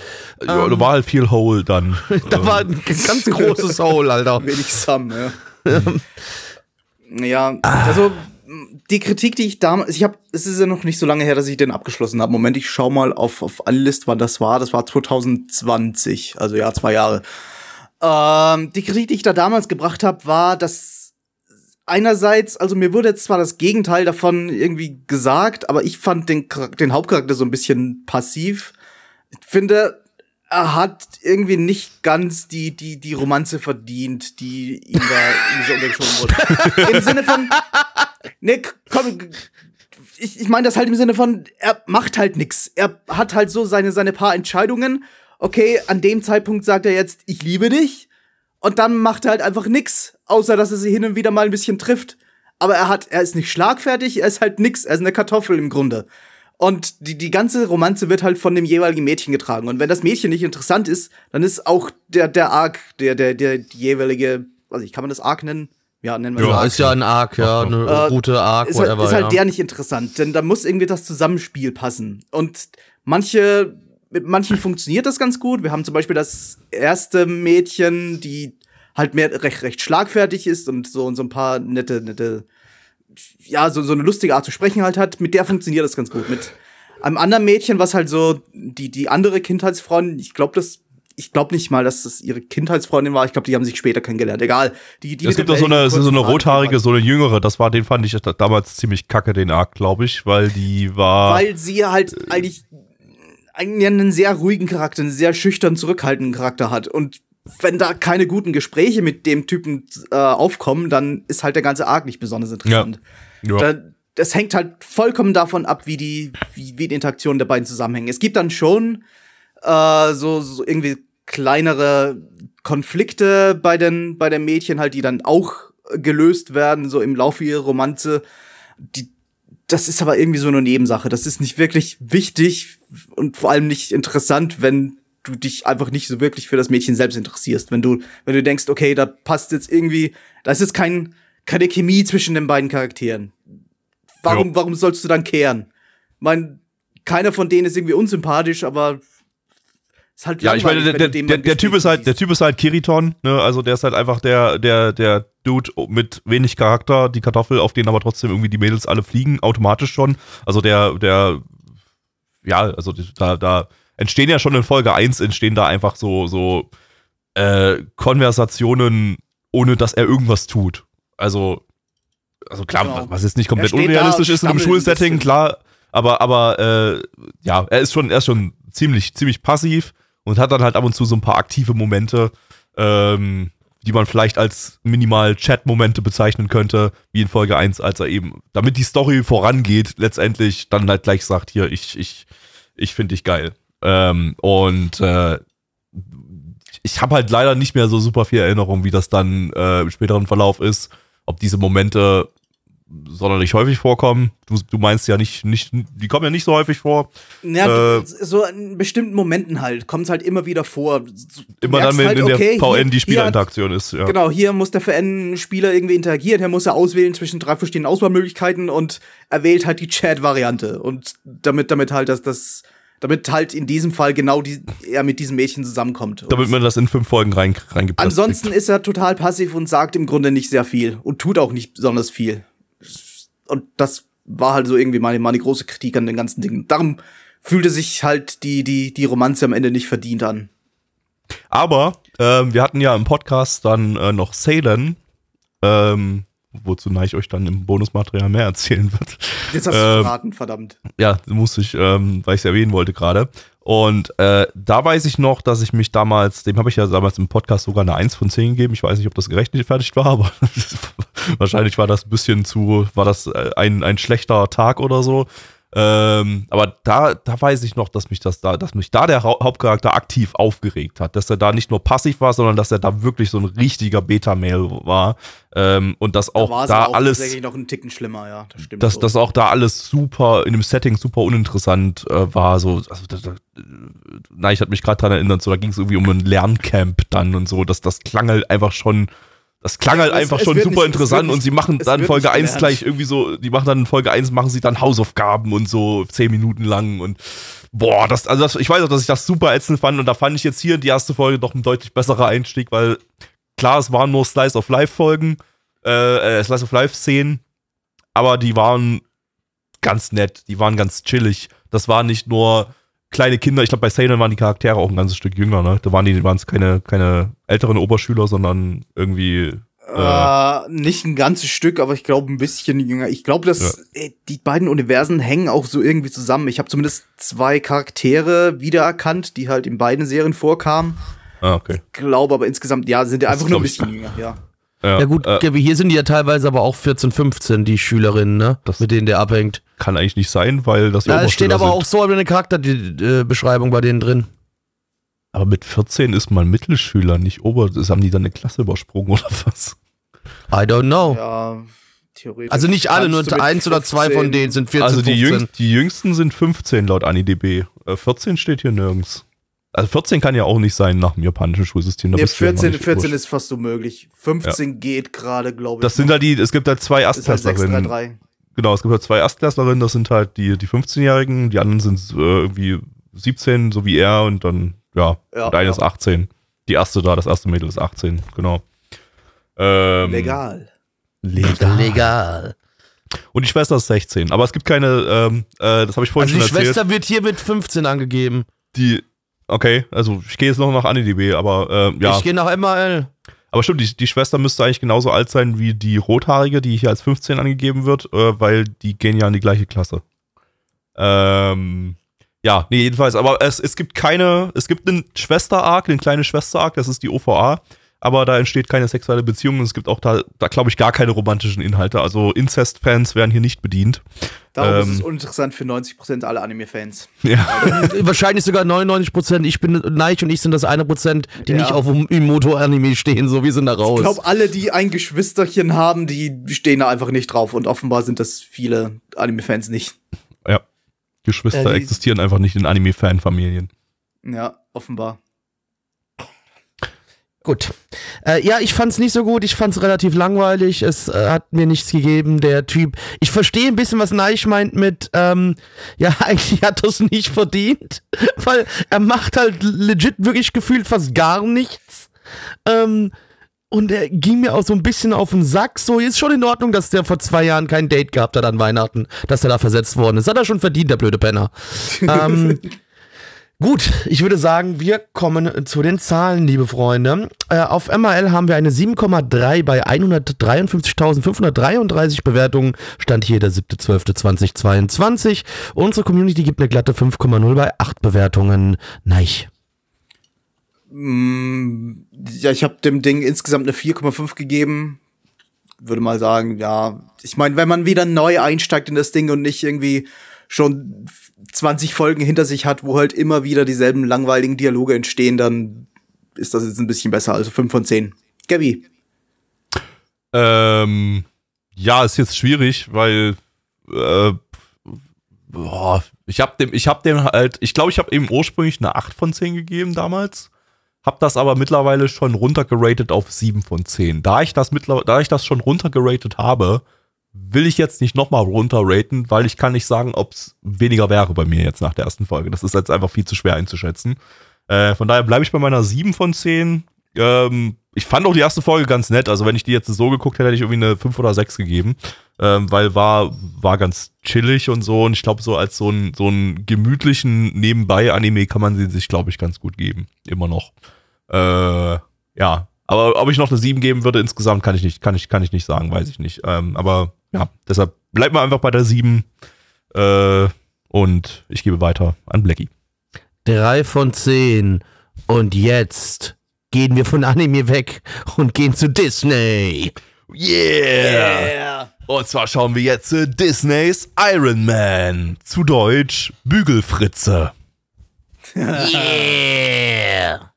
ja, da war halt viel Hole dann. Da war ein ganz großes Hole, Alter. Wenig Sam, ja. ja, also die Kritik, die ich damals, ich habe, es ist ja noch nicht so lange her, dass ich den abgeschlossen habe. Moment, ich schau mal auf auf Unlist, wann das war. Das war 2020, also ja, zwei Jahre. Ähm, die Kritik, die ich da damals gebracht habe, war, dass einerseits, also mir wurde jetzt zwar das Gegenteil davon irgendwie gesagt, aber ich fand den, den Hauptcharakter so ein bisschen passiv. Ich finde, er hat irgendwie nicht ganz die, die, die Romanze verdient, die ihm da so untergeschoben wurde. Im Sinne von, ne, komm, ich, ich meine das halt im Sinne von, er macht halt nix. Er hat halt so seine, seine paar Entscheidungen. Okay, an dem Zeitpunkt sagt er jetzt, ich liebe dich. Und dann macht er halt einfach nix, außer dass er sie hin und wieder mal ein bisschen trifft. Aber er hat, er ist nicht schlagfertig, er ist halt nix, er ist eine Kartoffel im Grunde. Und die, die ganze Romanze wird halt von dem jeweiligen Mädchen getragen. Und wenn das Mädchen nicht interessant ist, dann ist auch der, der Arc, der, der, der die jeweilige, also ich kann man das Arc nennen? Ja, nennen wir es Ja, Ja, Arc. ist ja ein Arc, ja, eine Äh, Route Arc, ist halt, whatever. ist halt ja. der nicht interessant, denn da muss irgendwie das Zusammenspiel passen. Und manche, mit manchen funktioniert das ganz gut. Wir haben zum Beispiel das erste Mädchen, die halt mehr recht, recht schlagfertig ist und so, und so ein paar nette, nette, ja, so, so eine lustige Art zu sprechen halt hat. Mit der funktioniert das ganz gut. Mit einem anderen Mädchen, was halt so die, die andere Kindheitsfreundin, ich glaube, das ich glaube nicht mal, dass das ihre Kindheitsfreundin war. Ich glaube, die haben sich später kennengelernt. Egal. Die, die Es gibt auch so eine, so eine rothaarige, so eine jüngere, das war, den fand ich da- damals ziemlich kacke, den Arc, glaube ich, weil die war. weil sie halt eigentlich eigentlich einen sehr ruhigen Charakter, einen sehr schüchtern zurückhaltenden Charakter hat. Und wenn da keine guten Gespräche mit dem Typen äh, aufkommen, dann ist halt der ganze Arc nicht besonders interessant. ja. Da, das hängt halt vollkommen davon ab, wie die, wie, wie die Interaktionen der beiden zusammenhängen. Es gibt dann schon äh, so, so irgendwie kleinere Konflikte bei den, bei den Mädchen halt, die dann auch gelöst werden, so im Laufe ihrer Romanze. Die, das ist aber irgendwie so eine Nebensache. Das ist nicht wirklich wichtig und vor allem nicht interessant, wenn du dich einfach nicht so wirklich für das Mädchen selbst interessierst. Wenn du, wenn du denkst, okay, da passt jetzt irgendwie, da ist jetzt kein, keine Chemie zwischen den beiden Charakteren. Warum, Jo. warum sollst du dann kehren? Ich mein, keiner von denen ist irgendwie unsympathisch, aber ist halt Ja, ich meine, der, der, der, Typ ist halt, der. Typ ist halt Kiriton, ne? Also der ist halt einfach der, der, der Dude mit wenig Charakter, die Kartoffel, auf den aber trotzdem irgendwie die Mädels alle fliegen, automatisch schon. Also der, der, ja, also da, da entstehen ja schon in Folge 1 entstehen da einfach so, so äh, Konversationen, ohne dass er irgendwas tut. Also, also klar, Genau. was jetzt nicht komplett da unrealistisch und ist in einem Schulsetting, klar, aber, aber äh, ja, er ist schon, er ist schon ziemlich, ziemlich passiv und hat dann halt ab und zu so ein paar aktive Momente, ähm, die man vielleicht als minimal Chat-Momente bezeichnen könnte, wie in Folge 1, als er eben, damit die Story vorangeht, letztendlich dann halt gleich sagt, hier, ich, ich, ich finde dich geil. Ähm, und äh, ich habe halt leider nicht mehr so super viel Erinnerung, wie das dann äh, im späteren Verlauf ist, ob diese Momente sonderlich häufig vorkommen. Du, du meinst ja nicht, nicht, die kommen ja nicht so häufig vor. Ja, Äh, so in bestimmten Momenten halt, kommt es halt immer wieder vor. Du Immer dann, wenn halt, in der okay, VN hier- die Spielerinteraktion ist. Ja. Genau, hier muss der VN-Spieler irgendwie interagieren, er muss er auswählen zwischen drei verschiedenen Auswahlmöglichkeiten und er wählt halt die Chat-Variante. Und damit, damit halt das, das, damit halt in diesem Fall genau die, er mit diesem Mädchen zusammenkommt. Und Damit man das in fünf Folgen rein, reingepresst ansonsten ist er total passiv und sagt im Grunde nicht sehr viel und tut auch nicht besonders viel. Und das war halt so irgendwie meine, meine große Kritik an den ganzen Dingen. Darum fühlte sich halt die, die, die Romanze am Ende nicht verdient an. Aber ähm, wir hatten ja im Podcast dann äh, noch Salen, ähm, wozu Neich euch dann im Bonusmaterial mehr erzählen wird. Jetzt hast du Ähm, verraten, verdammt. Ja, muss ich, ähm, weil ich es erwähnen wollte gerade. Und äh, da weiß ich noch, dass ich mich damals, dem habe ich ja damals im Podcast sogar eine 1 von 10 gegeben. Ich weiß nicht, ob das gerechtfertigt war, aber wahrscheinlich war das ein bisschen zu, war das äh, ein, ein schlechter Tag oder so. Ähm, aber da, da weiß ich noch, dass mich das da, dass mich da der Hau- Hauptcharakter aktiv aufgeregt hat, dass er da nicht nur passiv war, sondern dass er da wirklich so ein richtiger Beta-Mail war ähm, und dass auch es da aber alles, tatsächlich noch einen Ticken schlimmer, ja. Das stimmt. dass, so. dass auch da alles super in dem Setting super uninteressant äh, war. So, also, da, da, na, ich hatte mich gerade dran erinnert, so da ging es irgendwie um ein Lerncamp dann und so, dass das klang halt einfach schon. Das klang halt Es- einfach es schon super nicht- es interessant und sie machen dann Folge nicht 1 gelernt. gleich irgendwie so, die machen dann in Folge 1 machen sie dann Hausaufgaben und so 10 Minuten lang und boah, das, also das, ich weiß auch, dass ich das super ätzend fand und da fand ich jetzt hier die erste Folge doch ein deutlich besserer Einstieg, weil klar, es waren nur Slice of Life Folgen, äh, äh, Slice of Life Szenen, aber die waren ganz nett, die waren ganz chillig. Das waren nicht nur kleine Kinder, ich glaube bei Seinen waren die Charaktere auch ein ganzes Stück jünger, ne? Da waren die waren es keine keine älteren Oberschüler, sondern irgendwie Äh, nicht ein ganzes Stück, aber ich glaube ein bisschen jünger. Ich glaube, dass äh, die beiden Universen hängen auch so irgendwie zusammen. Ich habe zumindest zwei Charaktere wiedererkannt, die halt in beiden Serien vorkamen. Ah, okay. Glaube aber insgesamt, ja, sind ja einfach nur ein ich. bisschen jünger, ja. Ja gut, äh, Gabi, hier sind die ja teilweise aber auch 14, 15, die Schülerinnen, ne? Das- mit denen der abhängt. kann eigentlich nicht sein, weil das Ja, es steht aber sind. auch so eine Charakterbeschreibung bei denen drin. Aber mit 14 ist man Mittelschüler, nicht Ober. Das haben die dann eine Klasse übersprungen oder was? I don't know. Ja, theoretisch. Also nicht alle, nur eins oder zwei 15 von denen sind 14, also die, 15. Jüngst, die jüngsten sind 15 laut AniDB. Äh, 14 steht hier nirgends. Also 14 kann ja auch nicht sein nach dem japanischen Schulsystem. da Nee, bist du ja noch 14, nicht 14 wurscht. ist fast unmöglich. 15 geht gerade, glaube ich. Das sind halt die, es gibt halt zwei halt Erstklässlerinnen. 633. Genau, es gibt halt zwei Erstklässlerinnen, das sind halt die, die 15-Jährigen, die anderen sind äh, irgendwie 17, so wie er, und dann, ja, Ja, und eine ja. ist 18. Die erste da, das erste Mädel ist 18, genau. Ähm, Legal. Legal. Legal. Und die Schwester ist 16. Aber es gibt keine, ähm, äh, das habe ich vorhin Also die schon erzählt. Schwester wird hier mit 15 angegeben. Die, okay, also ich gehe jetzt noch nach AniDB, aber äh, ja. Ich gehe nach MAL. Aber stimmt, die, die Schwester müsste eigentlich genauso alt sein wie die Rothaarige, die hier als 15 angegeben wird, äh, weil die gehen ja in die gleiche Klasse. Ähm, ja, nee, jedenfalls, aber es, es gibt keine, es gibt einen Schwester-Arc, einen kleinen Schwester-Arc, das ist die OVA, aber da entsteht keine sexuelle Beziehung und es gibt auch da, da glaube ich, gar keine romantischen Inhalte. Also Incest-Fans werden hier nicht bedient. Darum Ähm. ist es uninteressant für 90% aller Anime-Fans. Ja. Wahrscheinlich sogar 99 Prozent. Ich bin, Neich und ich sind das eine Prozent, die Ja. nicht auf Imoto-Anime stehen, so wir sind da raus. Ich glaube, alle, die ein Geschwisterchen haben, die stehen da einfach nicht drauf. Und offenbar sind das viele Anime-Fans nicht. ja. Geschwister Äh, existieren einfach nicht in Anime-Fan-Familien. Ja, offenbar. Gut. Äh, ja, ich fand's nicht so gut. Ich fand's relativ langweilig. Es äh, hat mir nichts gegeben. Der Typ. Ich verstehe ein bisschen, was Neich meint mit, ähm, ja, eigentlich hat er es nicht verdient, weil er macht halt legit wirklich gefühlt fast gar nichts. Ähm, und er ging mir auch so ein bisschen auf den Sack. So, ist schon in Ordnung, dass der vor zwei Jahren kein Date gehabt hat an Weihnachten, dass er da versetzt worden ist. Hat er schon verdient, der blöde Penner. ähm, Gut, ich würde sagen, wir kommen zu den Zahlen, liebe Freunde. Äh, auf MRL haben wir eine 7,3 bei 153.533 Bewertungen. Stand hier der 7.12.2022. Unsere Community gibt eine glatte 5,0 bei 8 Bewertungen. Nein. Mm, ja, ich habe dem Ding insgesamt eine 4,5 gegeben. Würde mal sagen, ja. Ich meine, wenn man wieder neu einsteigt in das Ding und nicht irgendwie schon 20 Folgen hinter sich hat, wo halt immer wieder dieselben langweiligen Dialoge entstehen, dann ist das jetzt ein bisschen besser. Also 5 von 10. Gabby. Ähm, ja, ist jetzt schwierig, weil äh, boah, ich habe dem, ich dem halt, ich glaube, ich habe eben ursprünglich eine 8 von 10 gegeben damals, habe das aber mittlerweile schon runtergeratet auf 7 von 10. Da ich das mittlerweile, da ich das schon runtergeratet habe, will ich jetzt nicht nochmal runterraten, weil ich kann nicht sagen, ob es weniger wäre bei mir jetzt nach der ersten Folge. Das ist jetzt einfach viel zu schwer einzuschätzen. Äh, von daher bleibe ich bei meiner 7 von 10. Ähm, ich fand auch die erste Folge ganz nett. Also, wenn ich die jetzt so geguckt hätte, hätte ich irgendwie eine 5 oder 6 gegeben. Ähm, weil war, war ganz chillig und so. Und ich glaube, so als so ein, so einen gemütlichen Nebenbei-Anime kann man sie sich, glaube ich, ganz gut geben. Immer noch. Äh, ja. Aber ob ich noch eine 7 geben würde insgesamt, kann ich nicht, kann ich, kann ich nicht sagen, weiß ich nicht. Ähm, aber ja, deshalb bleibt mal einfach bei der 7. Äh, und ich gebe weiter an Blackie. Drei von zehn. Und jetzt gehen wir von Anime weg und gehen zu Disney. Yeah! Und zwar schauen wir jetzt äh, Disneys Iron Man. Zu Deutsch Bügelfritze. Yeah!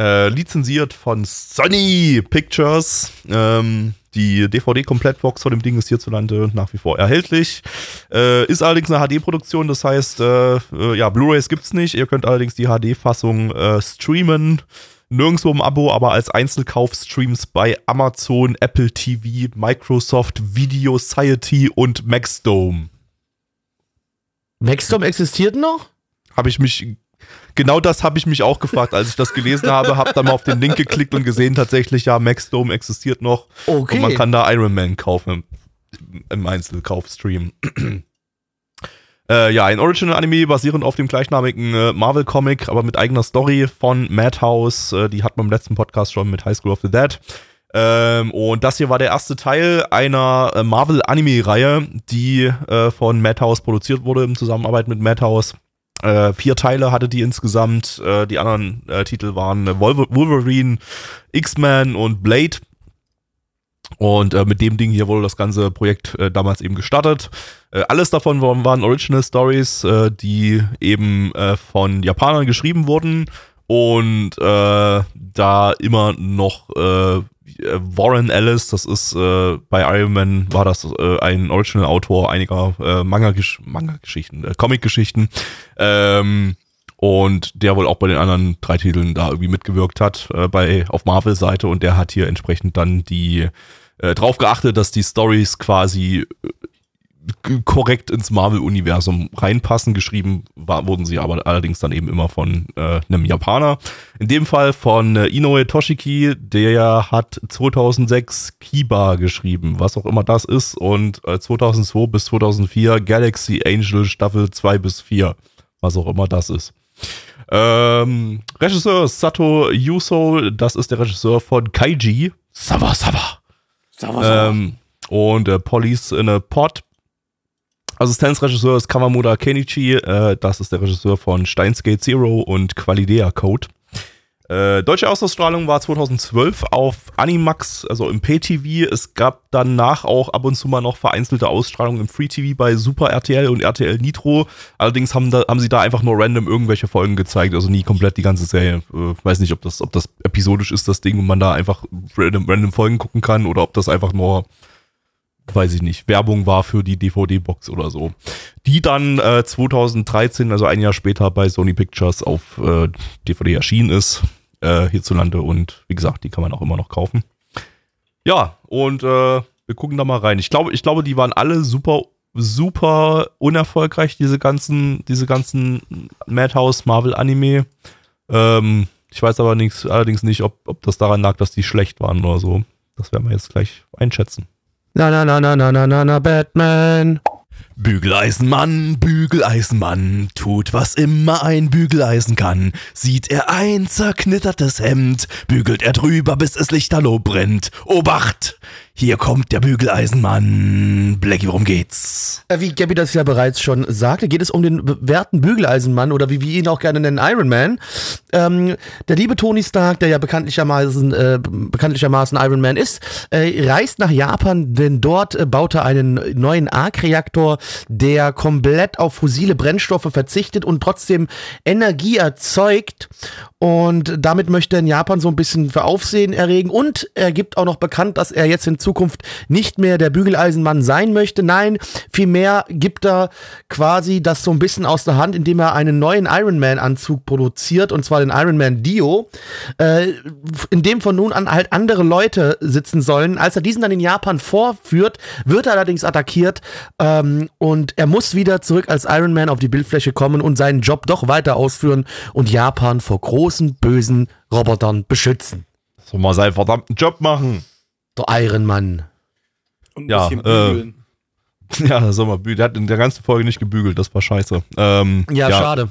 Äh, lizenziert von Sony Pictures. Ähm, die DVD-Komplettbox von dem Ding ist hierzulande nach wie vor erhältlich. Äh, ist allerdings eine HD-Produktion, das heißt, äh, äh, ja, Blu-rays gibt's nicht. Ihr könnt allerdings die HD-Fassung äh, streamen. Nirgendwo im Abo, aber als Einzelkauf-Streams bei Amazon, Apple TV, Microsoft Video Society und Maxdome. Maxdom existiert noch? Habe ich mich genau das habe ich mich auch gefragt, als ich das gelesen habe, habe dann mal auf den Link geklickt und gesehen, tatsächlich, ja, Maxdome existiert noch. Okay. Und man kann da Iron Man kaufen im, im Einzelkaufstream. äh, ja, ein Original-Anime basierend auf dem gleichnamigen äh, Marvel-Comic, aber mit eigener Story von Madhouse. Äh, die hat man im letzten Podcast schon mit High School of the Dead. Ähm, und das hier war der erste Teil einer äh, Marvel-Anime-Reihe, die äh, von Madhouse produziert wurde in Zusammenarbeit mit Madhouse. Äh, vier Teile hatte die insgesamt. Äh, die anderen äh, Titel waren äh, Wolver Wolverine, X-Men und Blade. Und äh, mit dem Ding hier wurde das ganze Projekt äh, damals eben gestartet. Äh, alles davon waren, waren Original Stories, äh, die eben äh, von Japanern geschrieben wurden und äh, da immer noch äh, Warren Ellis, das ist äh, bei Iron Man war das äh, ein Original-Autor einiger äh, Manga-Geschichten, Manga äh, Comic-Geschichten. Ähm, und der wohl auch bei den anderen drei Titeln da irgendwie mitgewirkt hat, äh, bei auf Marvel-Seite und der hat hier entsprechend dann die äh, drauf geachtet, dass die Stories quasi äh, korrekt ins Marvel-Universum reinpassen. Geschrieben war, wurden sie aber allerdings dann eben immer von äh, einem Japaner. In dem Fall von äh, Inoue Toshiki, der hat 2006 Kiba geschrieben, was auch immer das ist, und äh, 2002 bis 2004 Galaxy Angel Staffel 2 bis 4, was auch immer das ist. Ähm, Regisseur Sato Yuso, das ist der Regisseur von Kaiji. Sava Sava. Ähm, und äh, Police in a Pot. Assistenzregisseur ist Kawamuda Kenichi. Äh, das ist der Regisseur von Steins Gate Zero und Qualidea Code. Äh, deutsche Ausstrahlung war 2012 auf Animax, also im Pay-TV. Es gab danach auch ab und zu mal noch vereinzelte Ausstrahlungen im Free-TV bei Super RTL und RTL Nitro. Allerdings haben, da, haben sie da einfach nur random irgendwelche Folgen gezeigt, also nie komplett die ganze Serie. Äh, weiß nicht, ob das, ob das episodisch ist, das Ding, und man da einfach random, random Folgen gucken kann oder ob das einfach nur weiß ich nicht, Werbung war für die DVD-Box oder so. Die dann äh, 2013, also ein Jahr später bei Sony Pictures auf äh, DVD erschienen ist, äh, hierzulande und wie gesagt, die kann man auch immer noch kaufen. Ja, und äh, wir gucken da mal rein. Ich glaube, ich glaube, die waren alle super, super unerfolgreich, diese ganzen, diese ganzen Madhouse Marvel Anime. Ähm, ich weiß aber nix, allerdings nicht, ob, ob das daran lag, dass die schlecht waren oder so. Das werden wir jetzt gleich einschätzen. Na, na, na, na, na, na, na, na, Batman. Bügeleisenmann, Bügeleisenmann, tut was immer ein Bügeleisen kann. Sieht er ein zerknittertes Hemd, bügelt er drüber, bis es lichterloh brennt. Obacht! Hier kommt der Bügeleisenmann. Blackie, worum geht's? Äh, Wie Gabby das ja bereits schon sagte, geht es um den bewährten Bügeleisenmann oder wie wir ihn auch gerne nennen, Iron Man. Ähm, der liebe Tony Stark, der ja bekanntlichermaßen, äh, bekanntlichermaßen Iron Man ist, äh, reist nach Japan, denn dort äh, baut er einen neuen Arc-Reaktor, der komplett auf fossile Brennstoffe verzichtet und trotzdem Energie erzeugt. Und damit möchte er in Japan so ein bisschen für Aufsehen erregen. Und er gibt auch noch bekannt, dass er jetzt in Zukunft nicht mehr der Bügeleisenmann sein möchte. Nein, vielmehr gibt er quasi das so ein bisschen aus der Hand, indem er einen neuen Iron Man-Anzug produziert, und zwar den Iron Man Dio, äh, in dem von nun an halt andere Leute sitzen sollen. Als er diesen dann in Japan vorführt, wird er allerdings attackiert ähm, und er muss wieder zurück als Iron Man auf die Bildfläche kommen und seinen Job doch weiter ausführen und Japan vor großen, bösen Robotern beschützen. Soll mal seinen verdammten Job machen. Der Iron Man. Und ein Ja, bisschen äh, bügeln. Ja, sag mal, der hat in der ganzen Folge nicht gebügelt, das war scheiße. Ähm, Ja, schade.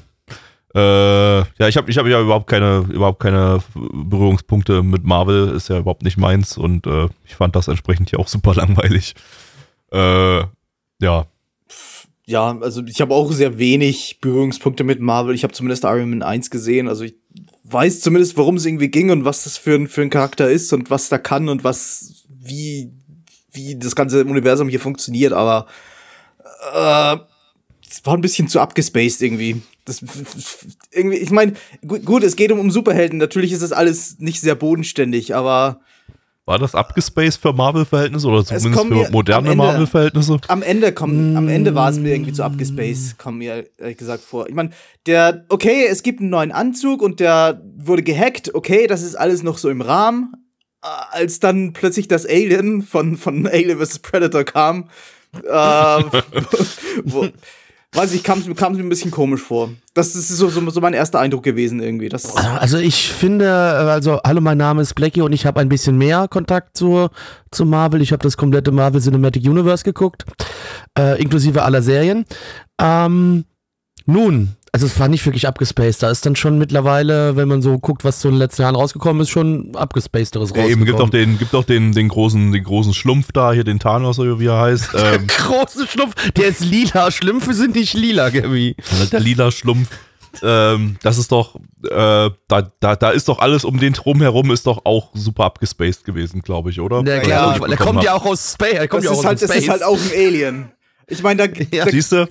Äh, ja, ich habe ich hab ja überhaupt keine, überhaupt keine Berührungspunkte mit Marvel, ist ja überhaupt nicht meins und äh, ich fand das entsprechend hier auch super langweilig. Äh, ja. Ja, also ich habe auch sehr wenig Berührungspunkte mit Marvel. Ich habe zumindest Iron Man 1 gesehen. Also ich weiß zumindest, worum es irgendwie ging und was das für ein, für ein Charakter ist und was da kann und was, wie, wie das ganze Universum hier funktioniert, aber äh, es war ein bisschen zu abgespaced irgendwie. Das, irgendwie, ich meine, gut, gut, es geht um, um Superhelden. Natürlich ist das alles nicht sehr bodenständig, aber War das abgespaced für Marvel-Verhältnisse oder zumindest für moderne Marvel-Verhältnisse? am Ende kommt, am Ende war es mir irgendwie zu abgespaced, kommt mir ehrlich gesagt vor. Ich meine, der, okay, es gibt einen neuen Anzug und der wurde gehackt, okay, das ist alles noch so im Rahmen. Äh, Als dann plötzlich das Alien von, von Alien vs. Predator kam, äh, wo, weiß ich, kam es mir ein bisschen komisch vor. Das ist so, so, so mein erster Eindruck gewesen irgendwie. Das, Also ich finde, also hallo, mein Name ist Blackie und ich habe ein bisschen mehr Kontakt zu, zu Marvel. Ich habe das komplette Marvel Cinematic Universe geguckt, äh, inklusive aller Serien. Ähm, nun, also es war nicht wirklich abgespaced. Da ist dann schon mittlerweile, wenn man so guckt, was so in den letzten Jahren rausgekommen ist, schon abgespacederes Ja, rausgekommen. eben, gibt auch den, gibt auch den, den großen, den großen Schlumpf da, hier den Thanos, oder wie er heißt. Ähm, Große Schlumpf, der ist lila. Schlümpfe sind nicht lila, Gabi. der lila Schlumpf. Ähm, das ist doch, äh, da, da, da ist doch alles um den drum herum ist doch auch super abgespaced gewesen, glaube ich, oder? Der, Weil klar, der kommt ja hab. auch aus Space. Der kommt das, ja auch ist aus halt, dem das Space. ist halt auch ein Alien. Ich meine, da, Ja. da Siehst du?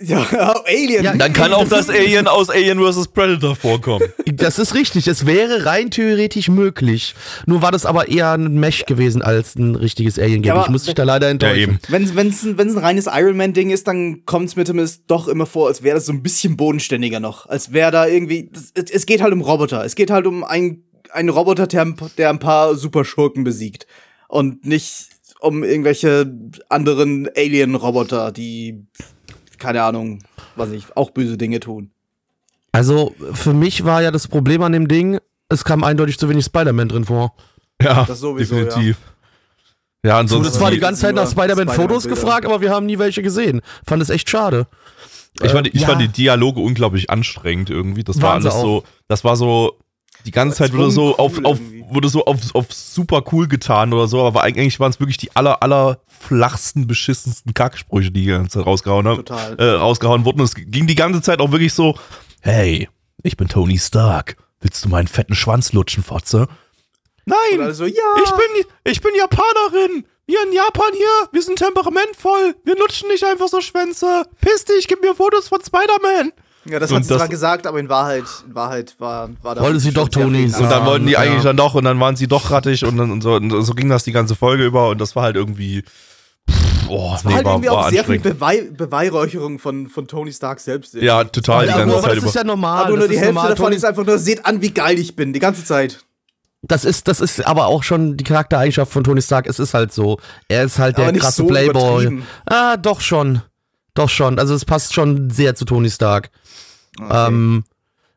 Ja, Alien. Ja, Dann kann auch das Alien aus Alien vs. Predator vorkommen. Das ist richtig. Es wäre rein theoretisch möglich. Nur war das aber eher ein Mesh gewesen als ein richtiges Alien. Ja, ich muss dich da leider Ja, enttäuschen. eben. Wenn wenn's, ein- wenn's ein reines Iron Man-Ding ist, dann kommt es mir zumindest doch immer vor, als wäre das so ein bisschen bodenständiger noch. Als wäre da irgendwie. das- Es, es geht halt um Roboter. Es geht halt um ein- einen Roboter, der ein paar Superschurken besiegt. Und nicht um irgendwelche anderen Alien-Roboter, die, keine Ahnung, was ich, auch böse Dinge tun. Also für mich war ja das Problem an dem Ding, es kam eindeutig zu wenig Spider-Man drin vor. Ja, Das sowieso, definitiv. Ja, ansonsten. Es war die die- ganze Zeit nach Spider-Man-Fotos Spider-Man-Bilder. gefragt, aber wir haben nie welche gesehen. Fand es echt schade. Ich fand, ich ja. fand die Dialoge unglaublich anstrengend irgendwie. Das war Waren sie alles so, das war so, die ganze Zeit wurde so auf, cool auf, wurde so auf, auf super cool getan oder so, aber eigentlich waren es wirklich die aller, aller flachsten, beschissensten Kacksprüche, die die ganze Zeit rausgehauen haben, Total. äh, rausgehauen wurden. Und es ging die ganze Zeit auch wirklich so, hey, ich bin Tony Stark. Willst du meinen fetten Schwanz lutschen, Fotze? Nein! Und alle so, ja. Ich bin, ich bin Japanerin. Wir in Japan hier, wir sind temperamentvoll. Wir lutschen nicht einfach so Schwänze. Piss dich, gib mir Fotos von Spider-Man. Ja, das Und hat sie das- zwar gesagt, aber in Wahrheit, in Wahrheit war, war da Wollte sie doch sehr Tony viel sein. Und dann wollten die ja. eigentlich dann doch und dann waren sie doch rattig und, dann, und, so, und so ging das die ganze Folge über und das war halt irgendwie. Pff, boah, Es war halt war, irgendwie war auch sehr viel Beweihräucherung von, von Tony Stark selbst. Ja, total, die Ja, ganze aber Zeit das über. ist ja normal. aber nur das die Hälfte normal. davon Tony- ist einfach nur, seht an, wie geil ich bin, die ganze Zeit. Das ist, das ist aber auch schon die Charaktereigenschaft von Tony Stark. Es ist halt so. Er ist halt der Aber nicht krasse so Playboy. Ah, doch schon. Doch schon. Also es passt schon sehr zu Tony Stark. Ähm,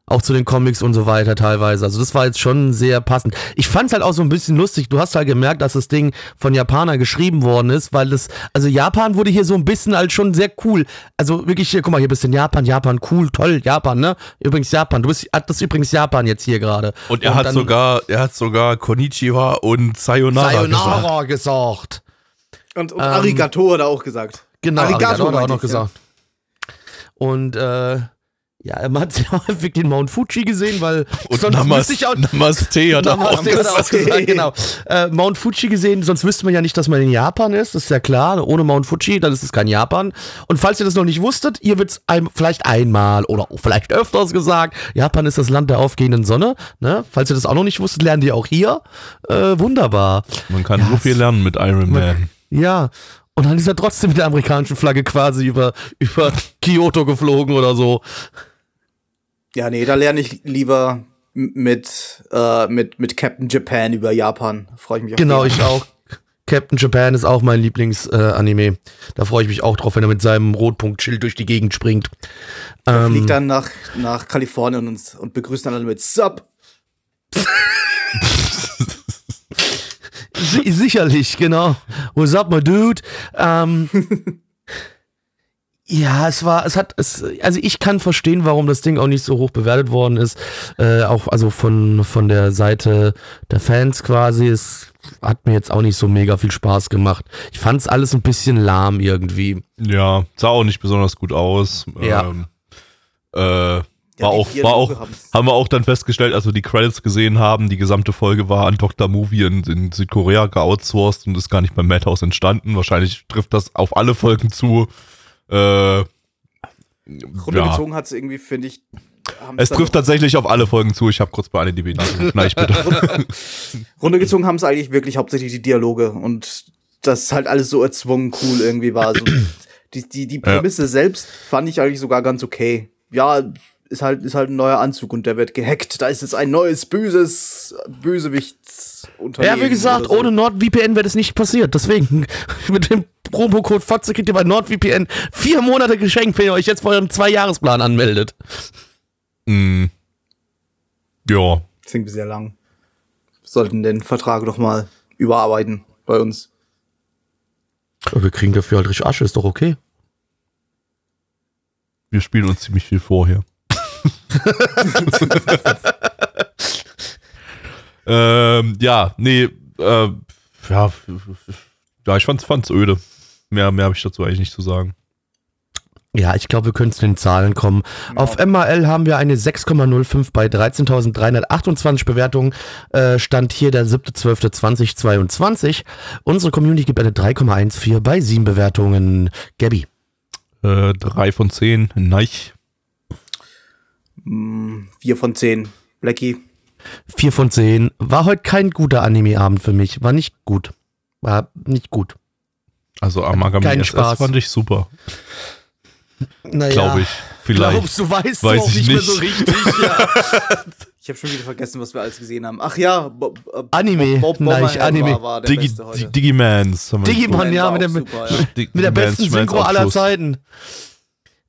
auch zu den Comics und so weiter teilweise. Also das war jetzt schon sehr passend. Ich fand's halt auch so ein bisschen lustig. Du hast halt gemerkt, dass das Ding von Japaner geschrieben worden ist, weil das, also Japan wurde hier so ein bisschen als schon sehr cool. Also wirklich hier, guck mal, hier bist du in Japan, Japan, cool, toll, Japan, ne? Übrigens Japan. Du bist, das ist übrigens Japan jetzt hier gerade. Und er hat dann- sogar, er hat sogar Konnichiwa und Sayonara, gesagt. Sayonara gesagt. Und, und Ähm, Arigato hat er auch gesagt. Genau, Arigato, hat er auch noch ich, ja. gesagt. Und äh, ja, man hat ja häufig den Mount Fuji gesehen, weil Und sonst Namas, wüsste ich auch, Namaste hat auch Namaste hat auch gesagt. gesagt, genau. Äh, Mount Fuji gesehen, sonst wüsste man ja nicht, dass man in Japan ist, das ist ja klar. Ohne Mount Fuji, dann ist es kein Japan. Und falls ihr das noch nicht wusstet, ihr wird's ein, vielleicht einmal oder vielleicht öfters gesagt, Japan ist das Land der aufgehenden Sonne. Ne? Falls ihr das auch noch nicht wusstet, lernt ihr auch hier. Äh, wunderbar. Man kann Ja, so viel lernen mit Iron Man. Ja. Und dann ist er trotzdem mit der amerikanischen Flagge quasi über, über Kyoto geflogen oder so. Ja, nee, da lerne ich lieber mit, äh, mit, mit Captain Japan über Japan. Freue ich mich auch. Genau, ich auch. Captain Japan ist auch mein Lieblings-Anime. da freue ich mich auch drauf, wenn er mit seinem Rotpunkt-Schild durch die Gegend springt. Er Ähm, fliegt dann nach, nach Kalifornien und, und begrüßt dann alle mit Sup. si sicherlich, genau. What's up, my dude? Ähm, Ja, es war, es hat, es, also ich kann verstehen, warum das Ding auch nicht so hoch bewertet worden ist. Äh, auch also von, von der Seite der Fans quasi. Es hat mir jetzt auch nicht so mega viel Spaß gemacht. Ich fand es alles ein bisschen lahm irgendwie. Ja, sah auch nicht besonders gut aus. Ja. Ähm, äh, war die auch, war auch, haben's. haben wir auch dann festgestellt, als wir die Credits gesehen haben, die gesamte Folge war an Dr. Movie in, in Südkorea geoutsourced und ist gar nicht beim Madhouse entstanden. Wahrscheinlich trifft das auf alle Folgen zu. Äh, Runtergezogen hat es irgendwie, finde ich. es trifft tatsächlich auf alle Folgen zu. Ich habe kurz bei nachgeguckt. Nein, ich bitte. Runtergezogen haben es eigentlich wirklich hauptsächlich die Dialoge und das halt alles so erzwungen cool irgendwie war. Also, die, die, die Prämisse selbst fand ich eigentlich sogar ganz okay. Ja, ist halt, ist halt ein neuer Anzug und der wird gehackt. Da ist jetzt ein neues, böses Bösewichtsunternehmen. Ja, wie gesagt, so. ohne NordVPN wäre das nicht passiert. Deswegen, mit dem Promocode FOTZE kriegt ihr bei NordVPN vier Monate geschenkt, wenn ihr euch jetzt vor eurem Zwei-Jahres-Plan anmeldet. mm, ja. Das klingt sehr lang. Wir sollten den Vertrag doch mal überarbeiten bei uns. Aber wir kriegen dafür halt richtig Asche, ist doch okay. Wir spielen uns ziemlich viel vorher. ähm, ja, nee, äh, ja, ja, ich fand's, fand's öde. Mehr, mehr habe ich dazu eigentlich nicht zu sagen. Ja, ich glaube, wir können zu den Zahlen kommen. Auf MAL haben wir eine 6,05 bei 13.328 Bewertungen. Äh, Stand hier der 7.12.2022. Unsere Community gibt eine 3,14 bei 7 Bewertungen. Gabby. Äh, drei von zehn, nein. Vier von zehn. Blackie. 4 von 10. War heute kein guter Anime-Abend für mich. War nicht gut. War nicht gut. Also Amagami Keinen SS Spaß. fand ich super, Naja, glaube ich. Vielleicht. Glaubst du, weißt Weiß du auch ich nicht, mehr nicht. so richtig. Ja. Ich habe schon wieder vergessen, was wir alles gesehen haben. Ach ja, Bo äh, Anime. Bob Nein, Anime. War, war Digi, Digimans. geguckt. ja, mit, super, ja. Mit der Digimans, besten Synchro aller. Zeiten.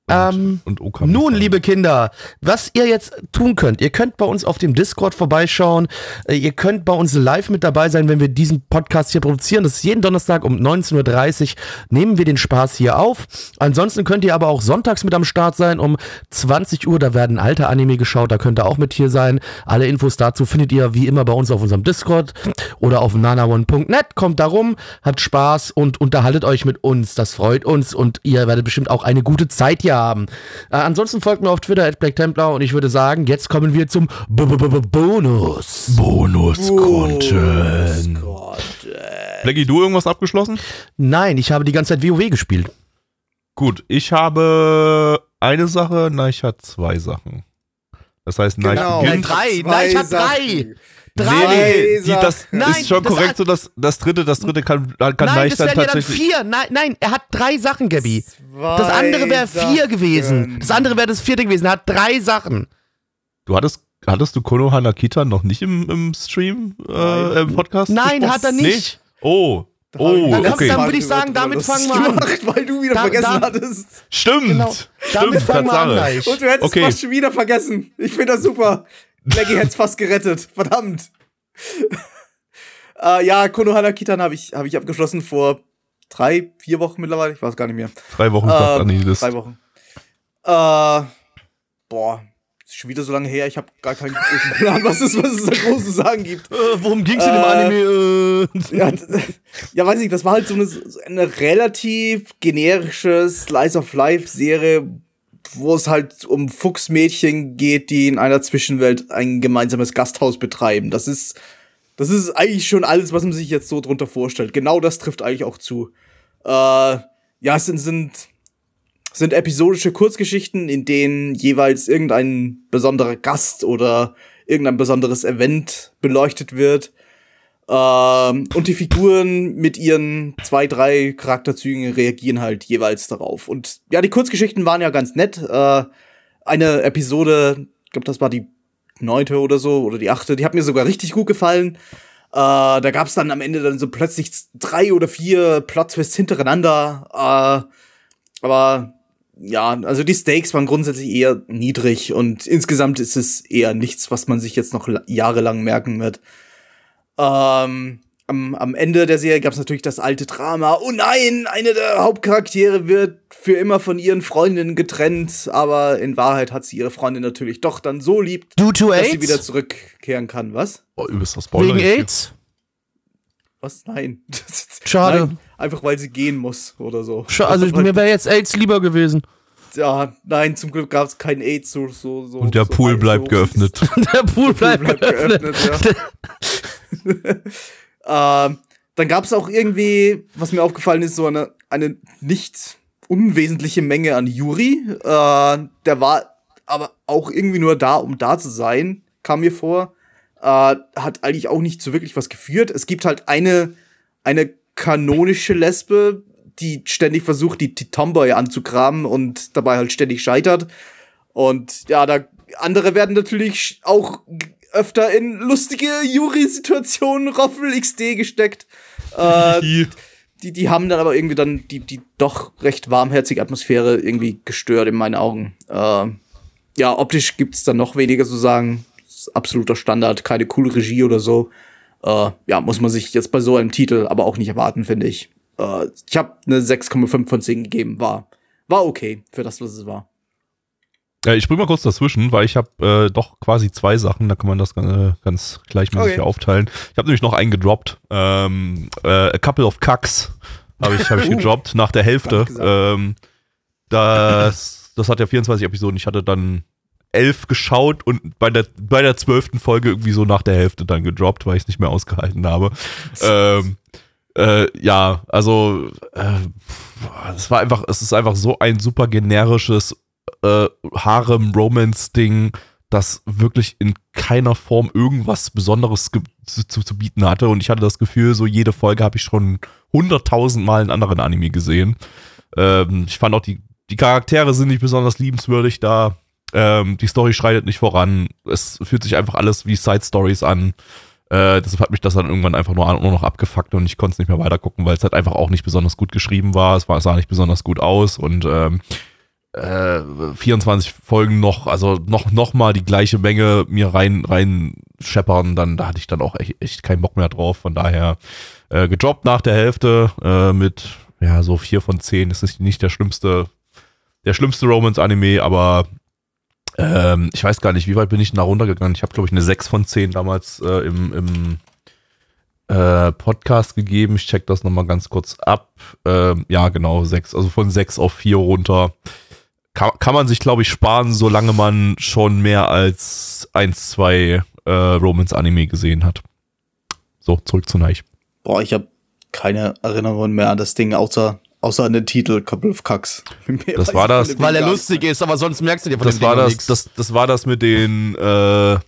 Ähm, Und Okami. Nun, liebe Kinder, was ihr jetzt tun könnt, ihr könnt bei uns auf dem Discord vorbeischauen, äh, ihr könnt bei uns live mit dabei sein, wenn wir diesen Podcast hier produzieren. Das ist jeden Donnerstag um 19.30 Uhr, nehmen wir den Spaß hier auf. Ansonsten könnt ihr aber auch sonntags mit am Start sein, um 20 Uhr, da werden alte Anime geschaut, da könnt ihr auch mit hier sein. Alle Infos dazu findet ihr wie immer bei uns auf unserem Discord oder auf nanaone.net. Kommt da rum, habt Spaß und unterhaltet euch mit uns, das freut uns und ihr werdet bestimmt auch eine gute Zeit hier haben. Äh, ansonsten folgt mir auf Twitter at Black Templar und ich würde sagen, jetzt kommen wir zum B -B -B -B Bonus. Bonus-Content. Gott. Blackie, du irgendwas abgeschlossen? Nein, ich habe die ganze Zeit WoW gespielt. Gut, ich habe eine Sache, Neich hat zwei Sachen. Das heißt, Neich Genau. Nein, drei. Nein, ich habe Sachen. drei. Drei. Nee, die, das. Nein, ist schon das korrekt hat- so, dass das dritte, das dritte kann, kann Nein, das dann wären ja dann tatsächlich. vier. Nein, nein, er hat drei Sachen, Gabby. Zwei Das andere wäre vier gewesen. Das andere wäre das vierte gewesen. Er hat drei Sachen. Du hattest, hattest du Kono Hanakita noch nicht im, im Stream, äh, im Podcast? Nein, gesprochen? hat er nicht. Oh. Ich Oh, mir Dann- okay. dann würde ich sagen, damit fangen wir an. gemacht, Weil du wieder Da- vergessen da- hattest. Stimmt. Genau. Damit Stimmt, fangen wir an gleich. Und du hättest Okay. fast schon wieder vergessen. Ich finde das super. Blackie hätte es fast gerettet. Verdammt. äh, ja, Konohana Kitan habe ich, hab ich abgeschlossen vor drei, vier Wochen mittlerweile. Ich weiß gar nicht mehr. Drei Wochen sagt Ähm, Anni das. drei Wochen. Äh, boah, ist schon wieder so lange her. Ich habe gar keinen großen Plan, was es, was es da groß zu sagen gibt. Äh, worum ging's in dem Äh, Anime? Äh, Ja, ja, weiß nicht, das war halt so eine, so eine relativ generische Slice of Life Serie, wo es halt um Fuchsmädchen geht, die in einer Zwischenwelt ein gemeinsames Gasthaus betreiben. Das ist, das ist eigentlich schon alles, was man sich jetzt so drunter vorstellt. Genau das trifft eigentlich auch zu. Äh, ja, es sind, sind, sind episodische Kurzgeschichten, in denen jeweils irgendein besonderer Gast oder irgendein besonderes Event beleuchtet wird. Ähm, und die Figuren mit ihren zwei, drei Charakterzügen reagieren halt jeweils darauf. Und ja, die Kurzgeschichten waren ja ganz nett. Äh, eine Episode, ich glaube, das war die neunte oder so, oder die achte, die hat mir sogar richtig gut gefallen. Äh, da gab es dann am Ende dann so plötzlich drei oder vier Plot-Twists hintereinander. Äh, aber ja, also die Stakes waren grundsätzlich eher niedrig und insgesamt ist es eher nichts, was man sich jetzt noch la- jahrelang merken wird. Ähm, am, am Ende der Serie gab es natürlich das alte Drama. Oh nein, eine der Hauptcharaktere wird für immer von ihren Freundinnen getrennt, aber in Wahrheit hat sie ihre Freundin natürlich doch dann so lieb, Due to dass sie AIDS? wieder zurückkehren kann. Was? Oh, übelster Spoiler. Wegen AIDS? Was? Nein. Schade. Nein, einfach weil sie gehen muss oder so. Scha- Also mir wäre jetzt AIDS lieber gewesen. Ja, nein, zum Glück gab es kein AIDS so so so. Und der so Pool bleibt so- geöffnet. Der Pool bleibt, bleibt geöffnet. geöffnet, ja. ähm, dann gab es auch irgendwie, was mir aufgefallen ist, so eine, eine nicht unwesentliche Menge an Yuri. Äh, der war aber auch irgendwie nur da, um da zu sein, kam mir vor. Äh, hat eigentlich auch nicht so wirklich was geführt. Es gibt halt eine, eine kanonische Lesbe, die ständig versucht, die, die Tomboy anzugraben und dabei halt ständig scheitert. Und ja, da andere werden natürlich auch öfter in lustige Jury-Situationen Roffel XD gesteckt. Äh, die, die haben dann aber irgendwie dann die, die doch recht warmherzige Atmosphäre irgendwie gestört in meinen Augen. Äh, ja, optisch gibt's dann noch weniger zu sagen. Absoluter Standard, keine coole Regie oder so. Äh, ja, muss man sich jetzt bei so einem Titel aber auch nicht erwarten, finde ich. Äh, ich habe eine 6,5 von 10 gegeben, war, war okay für das, was es war. Ja, ich spring mal kurz dazwischen, weil ich habe äh, doch quasi zwei Sachen, da kann man das äh, ganz gleichmäßig Okay. aufteilen. Ich habe nämlich noch einen gedroppt. Ähm, äh, a couple of Cucks habe ich, hab ich Uh, gedroppt nach der Hälfte. Ähm, das, das hat ja 24 Episoden. Ich hatte dann elf geschaut und bei der bei der zwölften Folge irgendwie so nach der Hälfte dann gedroppt, weil ich es nicht mehr ausgehalten habe. ähm, äh, ja, also äh, es war einfach, es ist einfach so ein super generisches äh, Harem-Romance-Ding, das wirklich in keiner Form irgendwas Besonderes zu, zu, zu bieten hatte. Und ich hatte das Gefühl, so jede Folge habe ich schon hunderttausend Mal einen anderen Anime gesehen. Ähm, ich fand auch, die, die Charaktere sind nicht besonders liebenswürdig da. Ähm, die Story schreitet nicht voran. Es fühlt sich einfach alles wie Side-Stories an. Äh, deshalb hat mich das dann irgendwann einfach nur, nur noch abgefuckt und ich konnte es nicht mehr weiter gucken, weil es halt einfach auch nicht besonders gut geschrieben war. Es, war, sah nicht besonders gut aus und ähm, äh, 24 Folgen noch, also noch, noch mal die gleiche Menge mir rein, rein scheppern, dann da hatte ich dann auch echt, echt keinen Bock mehr drauf. Von daher äh, gedroppt nach der Hälfte äh, mit ja so vier von zehn. Das ist nicht der schlimmste, der schlimmste Romance-Anime, aber ähm, ich weiß gar nicht, wie weit bin ich da runtergegangen? Ich habe, glaube ich, eine 6 von 10 damals äh, im, im äh, Podcast gegeben. Ich check das nochmal ganz kurz ab. Ähm, ja, genau, 6. Also von 6 auf 4 runter. Kann, kann man sich, glaube ich, sparen, solange man schon mehr als 1, 2 äh, Romance-Anime gesehen hat. So, zurück zu Neich. Boah, ich habe keine Erinnerung mehr an das Ding, außer, außer an den Titel Couple of Cucks. Mehr Das war das, Weil er lustig ist, aber sonst merkst du dir von Das dem war Ding das, das, das war das mit den, äh,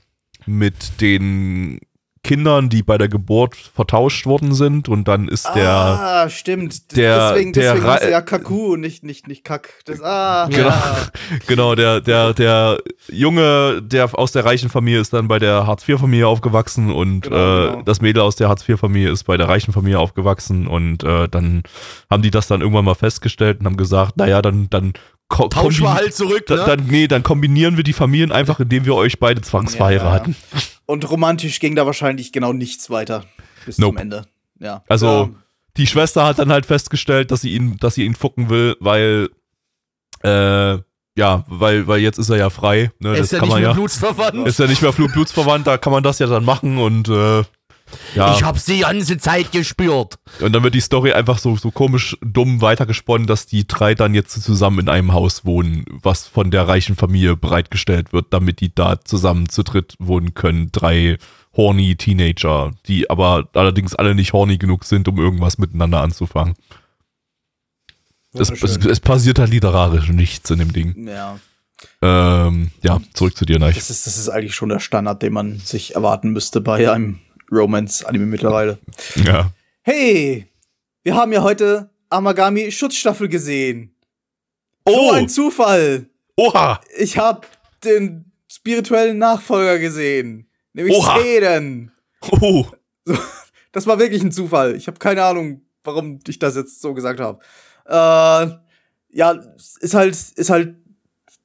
mit den Kindern, die bei der Geburt vertauscht worden sind und dann ist der, Ah, stimmt. der- deswegen der deswegen er ja Kaku und nicht, nicht, nicht Kack. Das, ah, Genau. ja. genau, der, der, der Junge, der aus der reichen Familie ist dann bei der Hartz-IV-Familie aufgewachsen und Genau, äh, genau. das Mädel aus der Hartz-IV-Familie ist bei der reichen Familie aufgewachsen und äh, dann haben die das dann irgendwann mal festgestellt und haben gesagt, naja, dann, dann Tauschen wir halt zurück, ne? dann, nee, dann kombinieren wir die Familien einfach, indem wir euch beide zwangsverheiraten. Und romantisch ging da wahrscheinlich genau nichts weiter bis Nope. zum Ende. Ja. Also, Ja. die Schwester hat dann halt festgestellt, dass sie ihn, dass sie ihn fucken will, weil, äh, ja, weil, weil jetzt ist er ja frei. Ne, er ist ja kann nicht man mehr ja. blutsverwandt. Ist ja nicht mehr Blut- blutsverwandt, da kann man das ja dann machen und äh, ja. Ich hab's die ganze Zeit gespürt. und dann wird die Story einfach so, so komisch dumm weitergesponnen, dass die drei dann jetzt zusammen in einem Haus wohnen, was von der reichen Familie bereitgestellt wird, damit die da zusammen zu dritt wohnen können. Drei horny Teenager, die aber allerdings alle nicht horny genug sind, um irgendwas miteinander anzufangen. Es, es, es passiert halt literarisch nichts in dem Ding. ja. Ähm, ja, zurück zu dir, Neich. Das ist, das ist eigentlich schon der Standard, den man sich erwarten müsste bei einem Romance-Anime mittlerweile. Ja. Hey, wir haben ja heute Amagami Schutzstaffel gesehen. So Oh, ein Zufall. oha! Ich habe den spirituellen Nachfolger gesehen, nämlich Oha. Seiden. Oh, Das war wirklich ein Zufall. Ich habe keine Ahnung, warum ich das jetzt so gesagt habe. Äh, ja, ist halt ist halt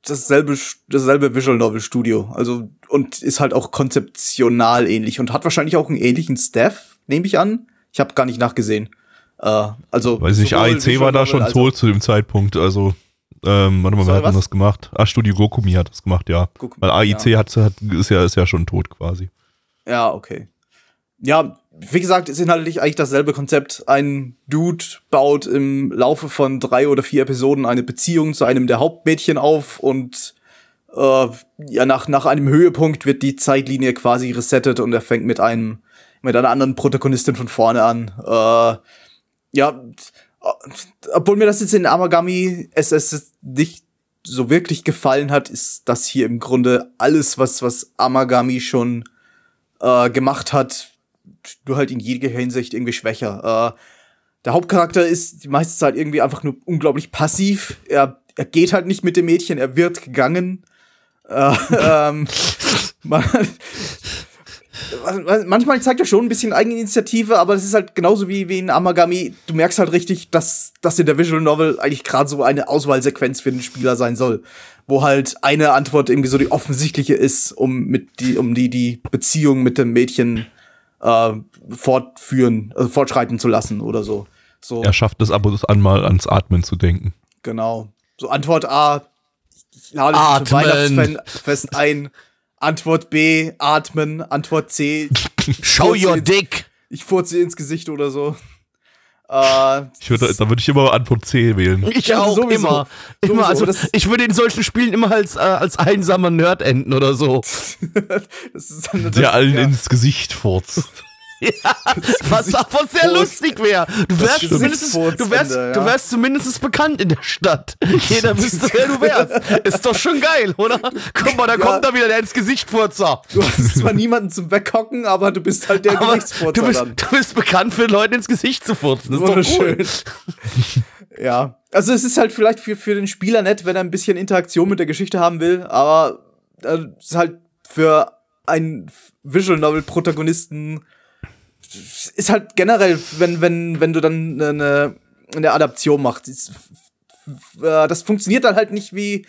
dasselbe dasselbe Visual Novel Studio, also und ist halt auch konzeptional ähnlich und hat wahrscheinlich auch einen ähnlichen Staff, nehme ich an. Ich habe gar nicht nachgesehen. Äh, also Weiß nicht, AIC Visual war da schon tot zu dem Zeitpunkt, also ähm, warte mal, wer hat denn das gemacht? Ah, Studio Gokumi hat das gemacht, ja. Gokumi, Weil AIC ja. hat, hat, ist, ja, ist ja schon tot quasi. Ja, okay. Ja, wie gesagt, ist inhaltlich eigentlich dasselbe Konzept. Ein Dude baut im Laufe von drei oder vier Episoden eine Beziehung zu einem der Hauptmädchen auf und äh, ja, nach, nach einem Höhepunkt wird die Zeitlinie quasi resettet und er fängt mit einem, mit einer anderen Protagonistin von vorne an. Äh, ja, obwohl mir das jetzt in Amagami SS nicht so wirklich gefallen hat, ist das hier im Grunde alles, was, was Amagami schon äh, gemacht hat, nur halt in jeder Hinsicht irgendwie schwächer. Äh, der Hauptcharakter ist die meiste Zeit irgendwie einfach nur unglaublich passiv. Er, er geht halt nicht mit dem Mädchen, er wird gegangen. Äh, ähm, man, manchmal zeigt er schon ein bisschen Eigeninitiative, aber es ist halt genauso wie, wie in Amagami. Du merkst halt richtig, dass das in der Visual Novel eigentlich gerade so eine Auswahlsequenz für den Spieler sein soll. Wo halt eine Antwort irgendwie so die offensichtliche ist, um mit die, um die, die Beziehung mit dem Mädchen äh, fortführen, also fortschreiten zu lassen oder so. So, Er schafft es ab und an mal ans Atmen zu denken. genau. So Antwort A, ich lade dich zum Atmen. Weihnachtsfest ein. Antwort B, atmen. Antwort C, Show your dick. ich furze ihr ins Gesicht oder so. Äh, Ich würde, da würde ich immer Antwort C wählen. Ich Ja, auch sowieso. immer. Sowieso, immer also, das- ich würde in solchen Spielen immer als, äh, als einsamer Nerd enden oder so. das ist dann, das, Der allen ja. ins Gesicht furzt. Was davon sehr lustig wäre. Du wärst zumindest, du wärst, du ja. wärst zumindest bekannt in der Stadt. Jeder wüsste, wer du wärst. Ist doch schon geil, oder? Guck mal, da kommt da wieder der ins Gesicht furzer. Du hast zwar niemanden zum Weghocken, aber du bist halt der Aber Gesichtsfurzer du bist, dann. du bist bekannt für Leuten ins Gesicht zu furzen. Das ist doch cool. Ja. Also es ist halt vielleicht für, für den Spieler nett, wenn er ein bisschen Interaktion mit der Geschichte haben will, aber äh, es ist halt für einen Visual Novel Protagonisten ist halt generell, wenn, wenn, wenn du dann eine, eine Adaption machst, ist, äh, das funktioniert dann halt nicht wie,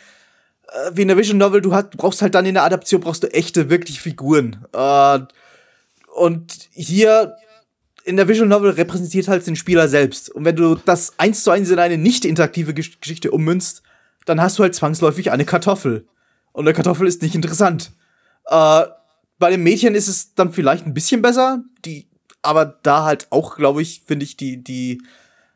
äh, wie in der Visual Novel. Du, hast, brauchst halt dann in der Adaption brauchst du echte, wirklich Figuren. Äh, und hier in der Visual Novel repräsentiert halt den Spieler selbst. Und wenn du das eins zu eins in eine nicht interaktive Gesch- Geschichte ummünzt, dann hast du halt zwangsläufig eine Kartoffel. Und eine Kartoffel ist nicht interessant. Äh, bei den Mädchen ist es dann vielleicht ein bisschen besser, die, aber da halt auch, glaube ich, finde ich, die, die,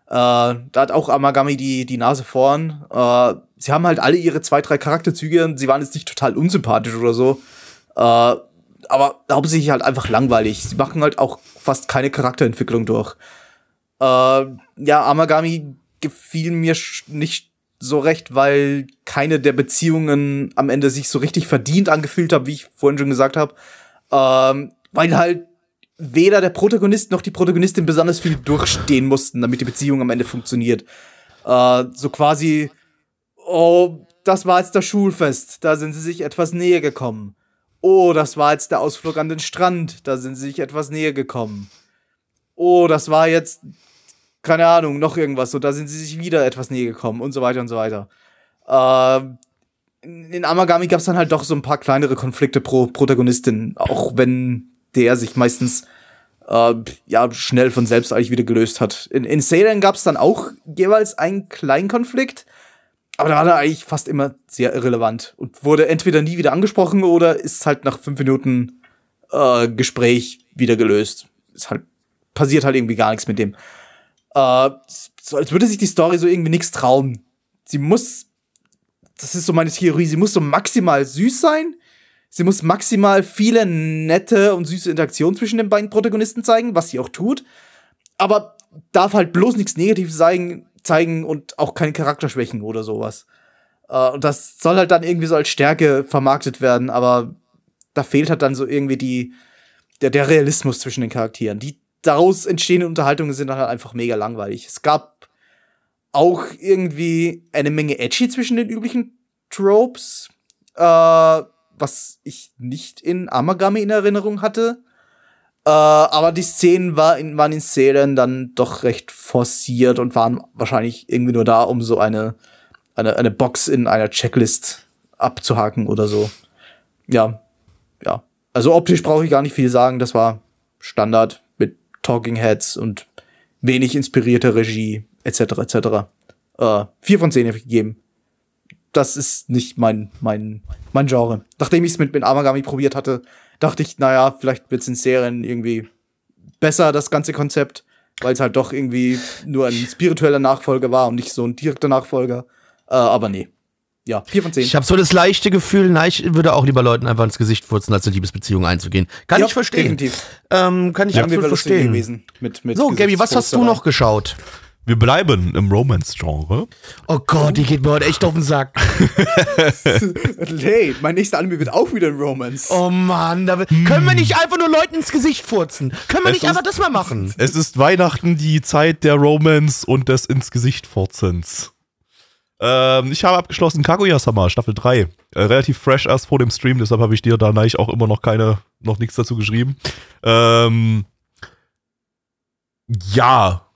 äh, da hat auch Amagami die, die Nase vorn. Äh, sie haben halt alle ihre zwei, drei Charakterzüge sie waren jetzt nicht total unsympathisch oder so. Äh, aber hauptsächlich halt einfach langweilig. Sie machen halt auch fast keine Charakterentwicklung durch. Äh, ja, Amagami gefiel mir nicht so recht, weil keine der Beziehungen am Ende sich so richtig verdient angefühlt haben, wie ich vorhin schon gesagt habe. Ähm, weil halt weder der Protagonist noch die Protagonistin besonders viel durchstehen mussten, damit die Beziehung am Ende funktioniert. Äh, so quasi, oh, das war jetzt das Schulfest, da sind sie sich etwas näher gekommen. Oh, das war jetzt der Ausflug an den Strand, da sind sie sich etwas näher gekommen. Oh, das war jetzt, keine Ahnung, noch irgendwas, so da sind sie sich wieder etwas näher gekommen und so weiter und so weiter. In in Amagami gab es dann halt doch so ein paar kleinere Konflikte pro Protagonistin, auch wenn der sich meistens äh, ja schnell von selbst eigentlich wieder gelöst hat. In, in Seiren gab es dann auch jeweils einen kleinen Konflikt, aber da war er eigentlich fast immer sehr irrelevant und wurde entweder nie wieder angesprochen oder ist halt nach fünf Minuten äh, Gespräch wieder gelöst. Ist halt passiert halt irgendwie gar nichts mit dem. Äh, so als würde sich die Story so irgendwie nichts trauen. Sie muss das ist so meine Theorie, sie muss so maximal süß sein. Sie muss maximal viele nette und süße Interaktionen zwischen den beiden Protagonisten zeigen, was sie auch tut. Aber darf halt bloß nichts Negatives zeigen, zeigen und auch keine Charakterschwächen oder sowas. Äh, und das soll halt dann irgendwie so als Stärke vermarktet werden, aber da fehlt halt dann so irgendwie die, der, der Realismus zwischen den Charakteren. Die daraus entstehenden Unterhaltungen sind dann halt einfach mega langweilig. Es gab auch irgendwie eine Menge Edgy zwischen den üblichen Tropes, äh, was ich nicht in Amagami in Erinnerung hatte. Äh, aber die Szenen war in, waren in Serien dann doch recht forciert und waren wahrscheinlich irgendwie nur da, um so eine, eine, eine Box in einer Checklist abzuhaken oder so. Ja, ja. Also optisch brauche ich gar nicht viel sagen. Das war Standard mit Talking Heads und wenig inspirierte Regie, etc. etc. Äh, vier von zehn habe ich gegeben. Das ist nicht mein, mein, mein Genre. Nachdem ich es mit, mit Amagami probiert hatte, dachte ich, naja, vielleicht wird es in Serien irgendwie besser, das ganze Konzept, weil es halt doch irgendwie nur ein spiritueller Nachfolger war und nicht so ein direkter Nachfolger. Äh, aber nee. Ja, vier von zehn. Ich habe so das leichte Gefühl, nein, ich würde auch lieber Leuten einfach ins Gesicht furzen, als eine Liebesbeziehung einzugehen. Kann Ja, ich verstehen. definitiv. Ähm, kann ich wir absolut verstehen. gewesen mit, mit So, Gabby, was hast du noch geschaut? Wir bleiben im Romance-Genre. Oh Gott, die geht mir heute echt auf den Sack. hey, mein nächster Anime wird auch wieder ein Romance. Oh Mann, da, können wir nicht einfach nur Leuten ins Gesicht furzen? Können wir Es nicht ist- einfach das mal machen? Es ist Weihnachten, die Zeit der Romance und des ins Gesicht furzens. Ähm, ich habe abgeschlossen Kaguya-sama, Staffel 3. Äh, relativ fresh erst vor dem Stream, deshalb habe ich dir da neig auch immer noch keine, noch nichts dazu geschrieben. Ähm, ja,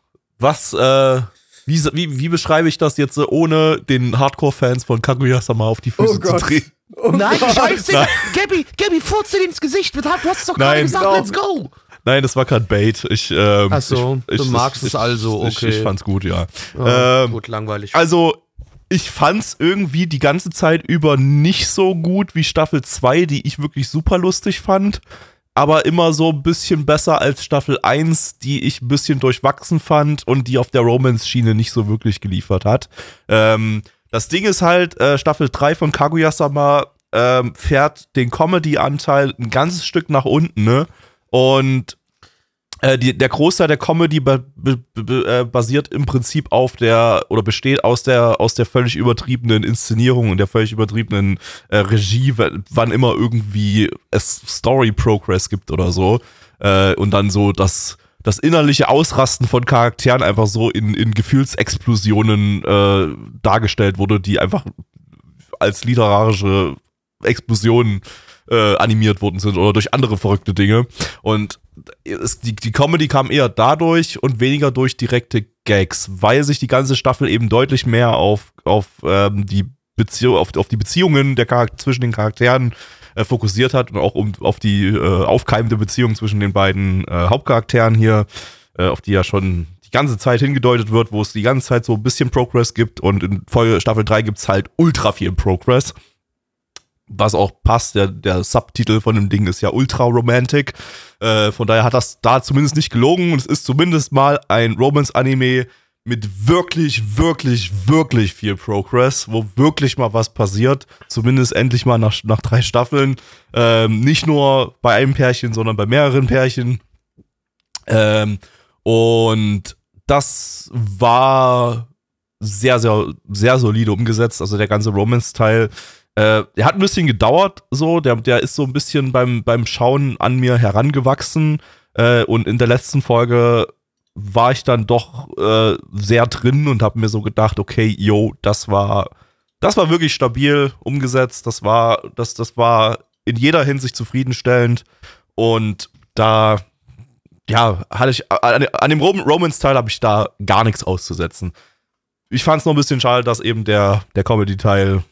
was, äh, wie, wie, wie beschreibe ich das jetzt, äh, ohne den Hardcore-Fans von Kaguya-sama auf die Füße Oh zu treten? Oh Nein, Gott. scheiße. Nein. Gabby, Gabby, furz dir ins Gesicht. Du hast es doch gerade Nein. gesagt, Genau. let's go. Nein, das war kein Bait. Ich, ähm, Ach so, ich, du ich, magst ich, es also, Ich, okay. ich fand's gut, ja. Oh, Ähm, gut, langweilig. Also, ich fand's irgendwie die ganze Zeit über nicht so gut wie Staffel 2, die ich wirklich super lustig fand. Aber immer so ein bisschen besser als Staffel 1, die ich ein bisschen durchwachsen fand und die auf der Romance-Schiene nicht so wirklich geliefert hat. Ähm, das Ding ist halt, äh, Staffel 3 von Kaguya-sama ähm, fährt den Comedy-Anteil ein ganzes Stück nach unten, ne? Und äh, die, der Großteil der Comedy ba äh, basiert im Prinzip auf der oder besteht aus der aus der völlig übertriebenen Inszenierung und der völlig übertriebenen äh, Regie, wann immer irgendwie es Story Progress gibt oder so. Äh, und dann so das das innerliche Ausrasten von Charakteren einfach so in, in Gefühlsexplosionen äh, dargestellt wurde, die einfach als literarische Explosionen äh, animiert worden sind oder durch andere verrückte Dinge. Und es, die, die Comedy kam eher dadurch und weniger durch direkte Gags, weil sich die ganze Staffel eben deutlich mehr auf, auf, ähm, die, Beziehung, auf, auf die Beziehungen der Charakter zwischen den Charakteren äh, fokussiert hat und auch um, auf die äh, aufkeimende Beziehung zwischen den beiden äh, Hauptcharakteren hier, äh, auf die ja schon die ganze Zeit hingedeutet wird, wo es die ganze Zeit so ein bisschen Progress gibt und in Folge Staffel 3 gibt es halt ultra viel Progress was auch passt. Der, der Subtitel von dem Ding ist ja ultra romantic. Äh, von daher hat das da zumindest nicht gelogen und es ist zumindest mal ein Romance-Anime mit wirklich, wirklich, wirklich viel Progress, wo wirklich mal was passiert. Zumindest endlich mal nach, nach drei Staffeln. Ähm, nicht nur bei einem Pärchen, sondern bei mehreren Pärchen. Ähm, und das war sehr, sehr, sehr solide umgesetzt. Also der ganze Romance-Teil äh, der hat ein bisschen gedauert, so. Der, der ist so ein bisschen beim, beim Schauen an mir herangewachsen. Äh, und in der letzten Folge war ich dann doch äh, sehr drin und habe mir so gedacht, okay, yo, das war, das war wirklich stabil umgesetzt. Das war, das, das war in jeder Hinsicht zufriedenstellend. Und da, ja, hatte ich, an, an dem Rom Romance-Teil habe ich da gar nichts auszusetzen. Ich fand es noch ein bisschen schade, dass eben der, der Comedy-Teil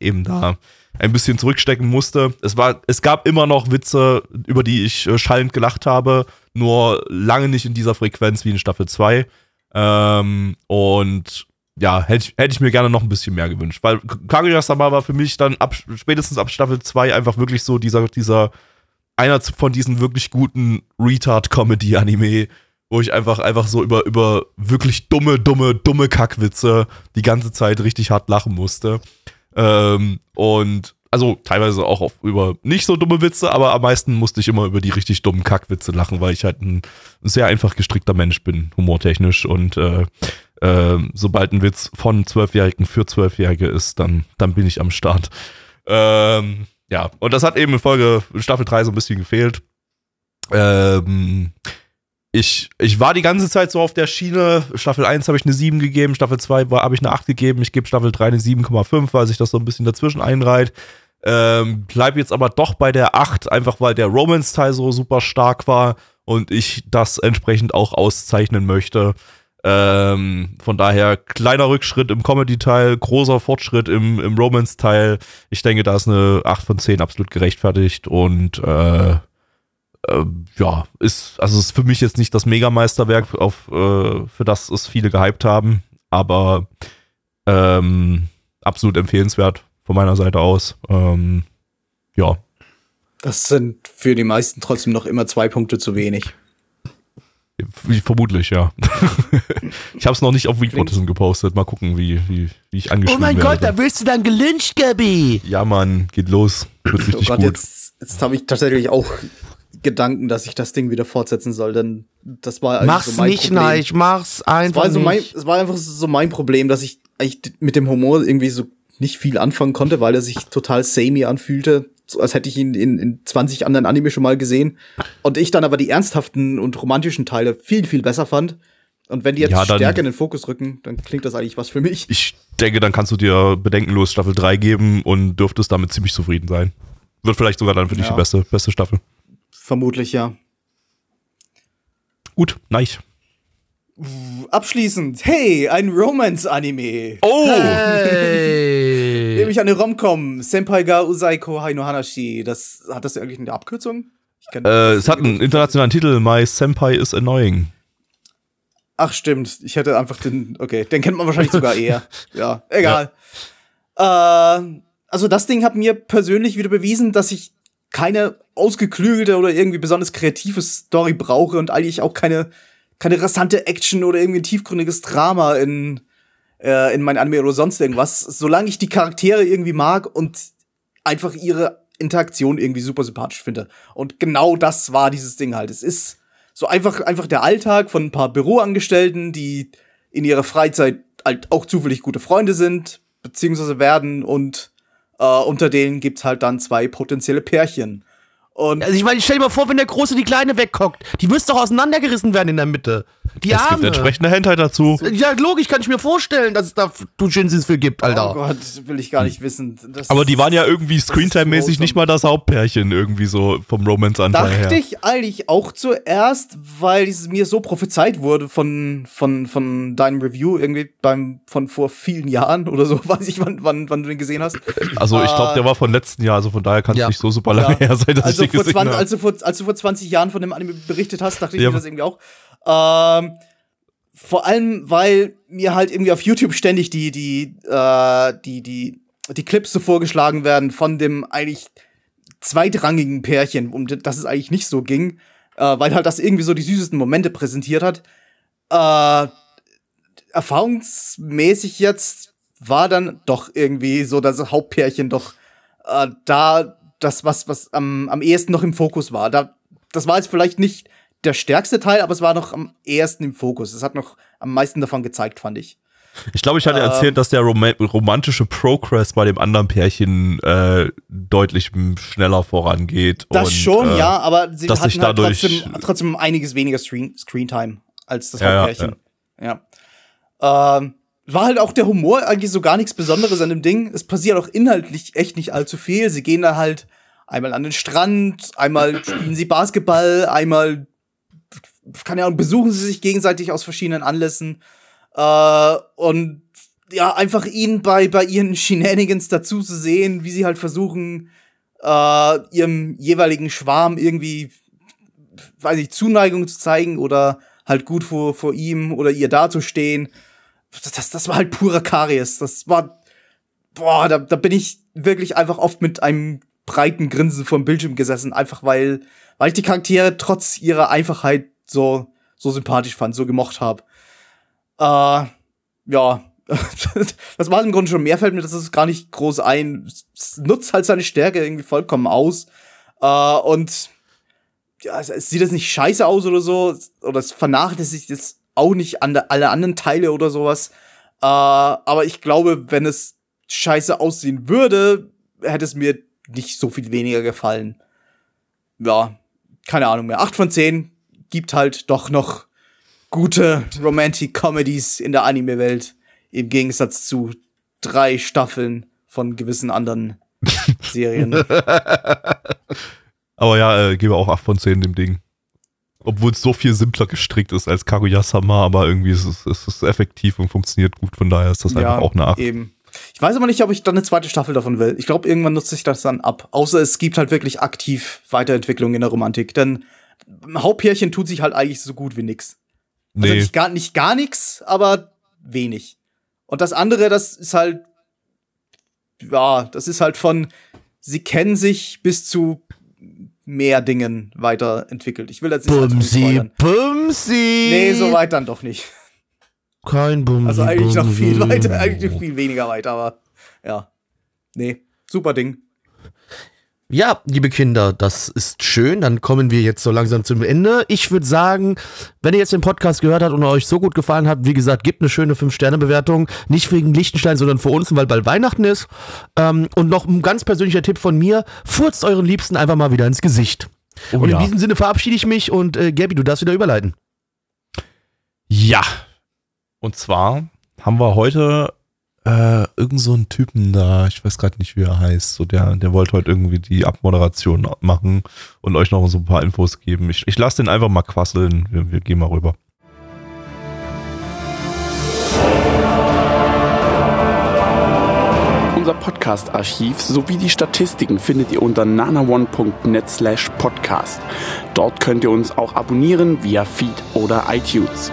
eben da ein bisschen zurückstecken musste. Es war, es gab immer noch Witze, über die ich äh, schallend gelacht habe, nur lange nicht in dieser Frequenz wie in Staffel 2. Ähm, und ja, hätte ich, hätte ich mir gerne noch ein bisschen mehr gewünscht, weil Kaguya-sama war für mich dann ab, spätestens ab Staffel 2 einfach wirklich so dieser, dieser, einer von diesen wirklich guten Retard-Comedy-Anime, wo ich einfach, einfach so über, über wirklich dumme, dumme, dumme Kackwitze die ganze Zeit richtig hart lachen musste. Ähm, und also teilweise auch auf, über nicht so dumme Witze, aber am meisten musste ich immer über die richtig dummen Kackwitze lachen, weil ich halt ein sehr einfach gestrickter Mensch bin, humortechnisch. Und äh, äh, sobald ein Witz von Zwölfjährigen für Zwölfjährige ist, dann, dann bin ich am Start. Ähm, ja, und das hat eben in Folge Staffel 3 so ein bisschen gefehlt. Ähm, ich, ich war die ganze Zeit so auf der Schiene. Staffel 1 habe ich eine 7 gegeben, Staffel 2 habe ich eine 8 gegeben. Ich gebe Staffel 3 eine 7,5, weil sich das so ein bisschen dazwischen einreiht. Ähm, bleib jetzt aber doch bei der 8, einfach weil der Romance-Teil so super stark war und ich das entsprechend auch auszeichnen möchte. Ähm, von daher kleiner Rückschritt im Comedy-Teil, großer Fortschritt im, im Romance-Teil. Ich denke, da ist eine 8 von 10 absolut gerechtfertigt und äh, äh, ja, ist, also ist für mich jetzt nicht das Megameisterwerk, auf, äh, für das es viele gehypt haben, aber ähm, absolut empfehlenswert von meiner Seite aus. Ähm, ja, Das sind für die meisten trotzdem noch immer zwei Punkte zu wenig. Vermutlich, ja. ich habe es noch nicht auf Weekwotism gepostet. Mal gucken, wie, wie, wie ich Oh angeschrieben mein werde. Gott, da wirst du dann gelyncht, Gabi. Ja, Mann, geht los. Wird Oh richtig Gott, gut. jetzt, jetzt habe ich tatsächlich auch Gedanken, dass ich das Ding wieder fortsetzen soll, denn das war eigentlich Mach's so mein nicht, Problem. nein, ich mach's Es einfach war, so mein, nicht. es war einfach so mein Problem, dass ich eigentlich mit dem Humor irgendwie so nicht viel anfangen konnte, weil er sich total samey anfühlte, so als hätte ich ihn in, in 20 anderen Anime schon mal gesehen. Und ich dann aber die ernsthaften und romantischen Teile viel, viel besser fand. Und wenn die jetzt Ja, stärker in den Fokus rücken, dann klingt das eigentlich was für mich. Ich denke, dann kannst du dir bedenkenlos Staffel 3 geben und dürftest damit ziemlich zufrieden sein. Wird vielleicht sogar dann für dich Ja. die beste, beste Staffel. Vermutlich, ja. Gut, nice. Abschließend, hey, ein Romance-Anime. Oh! Hey. Nämlich eine Romcom, Senpai ga Usaiko Haino Hanashi. Das, hat das eigentlich eine Abkürzung? Äh, es hat einen internationalen Titel, My Senpai is Annoying. Ach, stimmt. Ich hätte einfach den, okay, den kennt man wahrscheinlich sogar eher. Ja, egal. Äh, also das Ding hat mir persönlich wieder bewiesen, dass ich keine ausgeklügelte oder irgendwie besonders kreative Story brauche und eigentlich auch keine, keine rasante Action oder irgendwie ein tiefgründiges Drama in, äh, in mein Anime oder sonst irgendwas. Solange ich die Charaktere irgendwie mag und einfach ihre Interaktion irgendwie super sympathisch finde. Und genau das war dieses Ding halt. Es ist so einfach, einfach der Alltag von ein paar Büroangestellten, die in ihrer Freizeit halt auch zufällig gute Freunde sind, beziehungsweise werden und äh, unter denen gibt's halt dann zwei potenzielle Pärchen. Und Also ich meine, stell dir mal vor, wenn der Große die Kleine wegkockt. Die müsste doch auseinandergerissen werden in der Mitte. Die Es gibt Arme. entsprechende Hentai dazu. Ja, logisch, kann ich mir vorstellen, dass es da Dujinsis für gibt, oh Alter. Gott, will ich gar nicht wissen. Das Aber die waren ja irgendwie Screentime-mäßig nicht mal das Hauptpärchen irgendwie so vom Romance-Anteil her. Dachte ich eigentlich auch zuerst, weil es mir so prophezeit wurde von, von, von deinem Review, irgendwie beim, von vor vielen Jahren oder so, weiß ich, wann, wann, wann du den gesehen hast. Also ich glaube, Äh, der war von letzten Jahr, also von daher kann es Ja. nicht so super lange Ja. her sein, dass also, ich den vor gesehen 20, habe. also, vor, als du vor 20 Jahren von dem Anime berichtet hast, dachte ich Ja. mir das irgendwie auch. Ähm, vor allem, weil mir halt irgendwie auf YouTube ständig die, die, äh, die, die, die Clips so vorgeschlagen werden von dem eigentlich zweitrangigen Pärchen, um das es eigentlich nicht so ging, äh, weil halt das irgendwie so die süßesten Momente präsentiert hat. Äh, erfahrungsmäßig jetzt war dann doch irgendwie so das Hauptpärchen doch äh, da das, was, was am, am ehesten noch im Fokus war. Da, das war jetzt vielleicht nicht der stärkste Teil, aber es war noch am ehesten im Fokus. Es hat noch am meisten davon gezeigt, fand ich. Ich glaube, ich hatte Ähm. erzählt, dass der Roma romantische Progress bei dem anderen Pärchen äh, deutlich schneller vorangeht. Das und, schon, äh, ja, aber sie hatten halt dadurch- trotzdem, trotzdem einiges weniger Screen, Screentime als das Ja, ja, Hauptpärchen. Ja. Ähm, war halt auch der Humor eigentlich so gar nichts Besonderes an dem Ding. Es passiert auch inhaltlich echt nicht allzu viel. Sie gehen da halt einmal an den Strand, einmal spielen sie Basketball, einmal keine Ahnung, besuchen sie sich gegenseitig aus verschiedenen Anlässen. Äh, und ja, einfach ihnen bei, bei ihren Shenanigans dazu zu sehen, wie sie halt versuchen, äh, ihrem jeweiligen Schwarm irgendwie, weiß ich, Zuneigung zu zeigen oder halt gut vor, vor ihm oder ihr dazustehen. Das, das, das war halt purer Karies. Das war, boah, da, da bin ich wirklich einfach oft mit einem breiten Grinsen vor dem Bildschirm gesessen, einfach weil, weil ich die Charaktere trotz ihrer Einfachheit so, so sympathisch fand, so gemocht habe. Äh, ja, das war im Grunde schon mehr, fällt mir das ist gar nicht groß ein. Es nutzt halt seine Stärke irgendwie vollkommen aus. Äh, und ja, es, es sieht jetzt nicht scheiße aus oder so, oder es vernachlässigt jetzt auch nicht an alle anderen Teile oder sowas. Äh, aber ich glaube, wenn es scheiße aussehen würde, hätte es mir nicht so viel weniger gefallen. Ja, keine Ahnung mehr. 8 von 10 gibt halt doch noch gute Romantic Comedies in der Anime-Welt. Im Gegensatz zu drei Staffeln von gewissen anderen Serien. Aber ja, äh, gebe auch 8 von 10 dem Ding. Obwohl es so viel simpler gestrickt ist als Kaguya-sama, aber irgendwie ist es, ist es effektiv und funktioniert gut, von daher ist das einfach auch eine 8. Eben. Ich weiß aber nicht, ob ich dann eine zweite Staffel davon will. Ich glaube, irgendwann nutze ich das dann ab. Außer es gibt halt wirklich aktiv Weiterentwicklung in der Romantik. Denn Hauptpärchen tut sich halt eigentlich so gut wie nix. Also Nee. nicht gar, nicht gar nichts, aber wenig. Und das andere, das ist halt, ja, das ist halt von, sie kennen sich bis zu mehr Dingen weiterentwickelt. Ich will jetzt nicht Bumsi. Bumsi. Nee, so weit dann doch nicht. Kein Bumsi. Also eigentlich noch Bumsi. viel weiter, eigentlich noch viel weniger weiter, aber ja. Nee, super Ding. Ja, liebe Kinder, das ist schön. Dann kommen wir jetzt so langsam zum Ende. Ich würde sagen, wenn ihr jetzt den Podcast gehört habt und euch so gut gefallen hat, wie gesagt, gebt eine schöne 5-Sterne-Bewertung. Nicht wegen Liechtenstein, sondern für uns, weil bald Weihnachten ist. Ähm, und noch ein ganz persönlicher Tipp von mir: Furzt euren Liebsten einfach mal wieder ins Gesicht. Oh und ja. in diesem Sinne verabschiede ich mich und äh, Gabi, du darfst wieder überleiten. Ja. Und zwar haben wir heute äh, irgend so einen Typen da, ich weiß gerade nicht, wie er heißt, so der, der wollte heute irgendwie die Abmoderation machen und euch noch so ein paar Infos geben. Ich, ich lasse den einfach mal quasseln. Wir, wir gehen mal rüber. Unser Podcast-Archiv sowie die Statistiken findet ihr unter nanaone.net slash podcast. Dort könnt ihr uns auch abonnieren via Feed oder iTunes.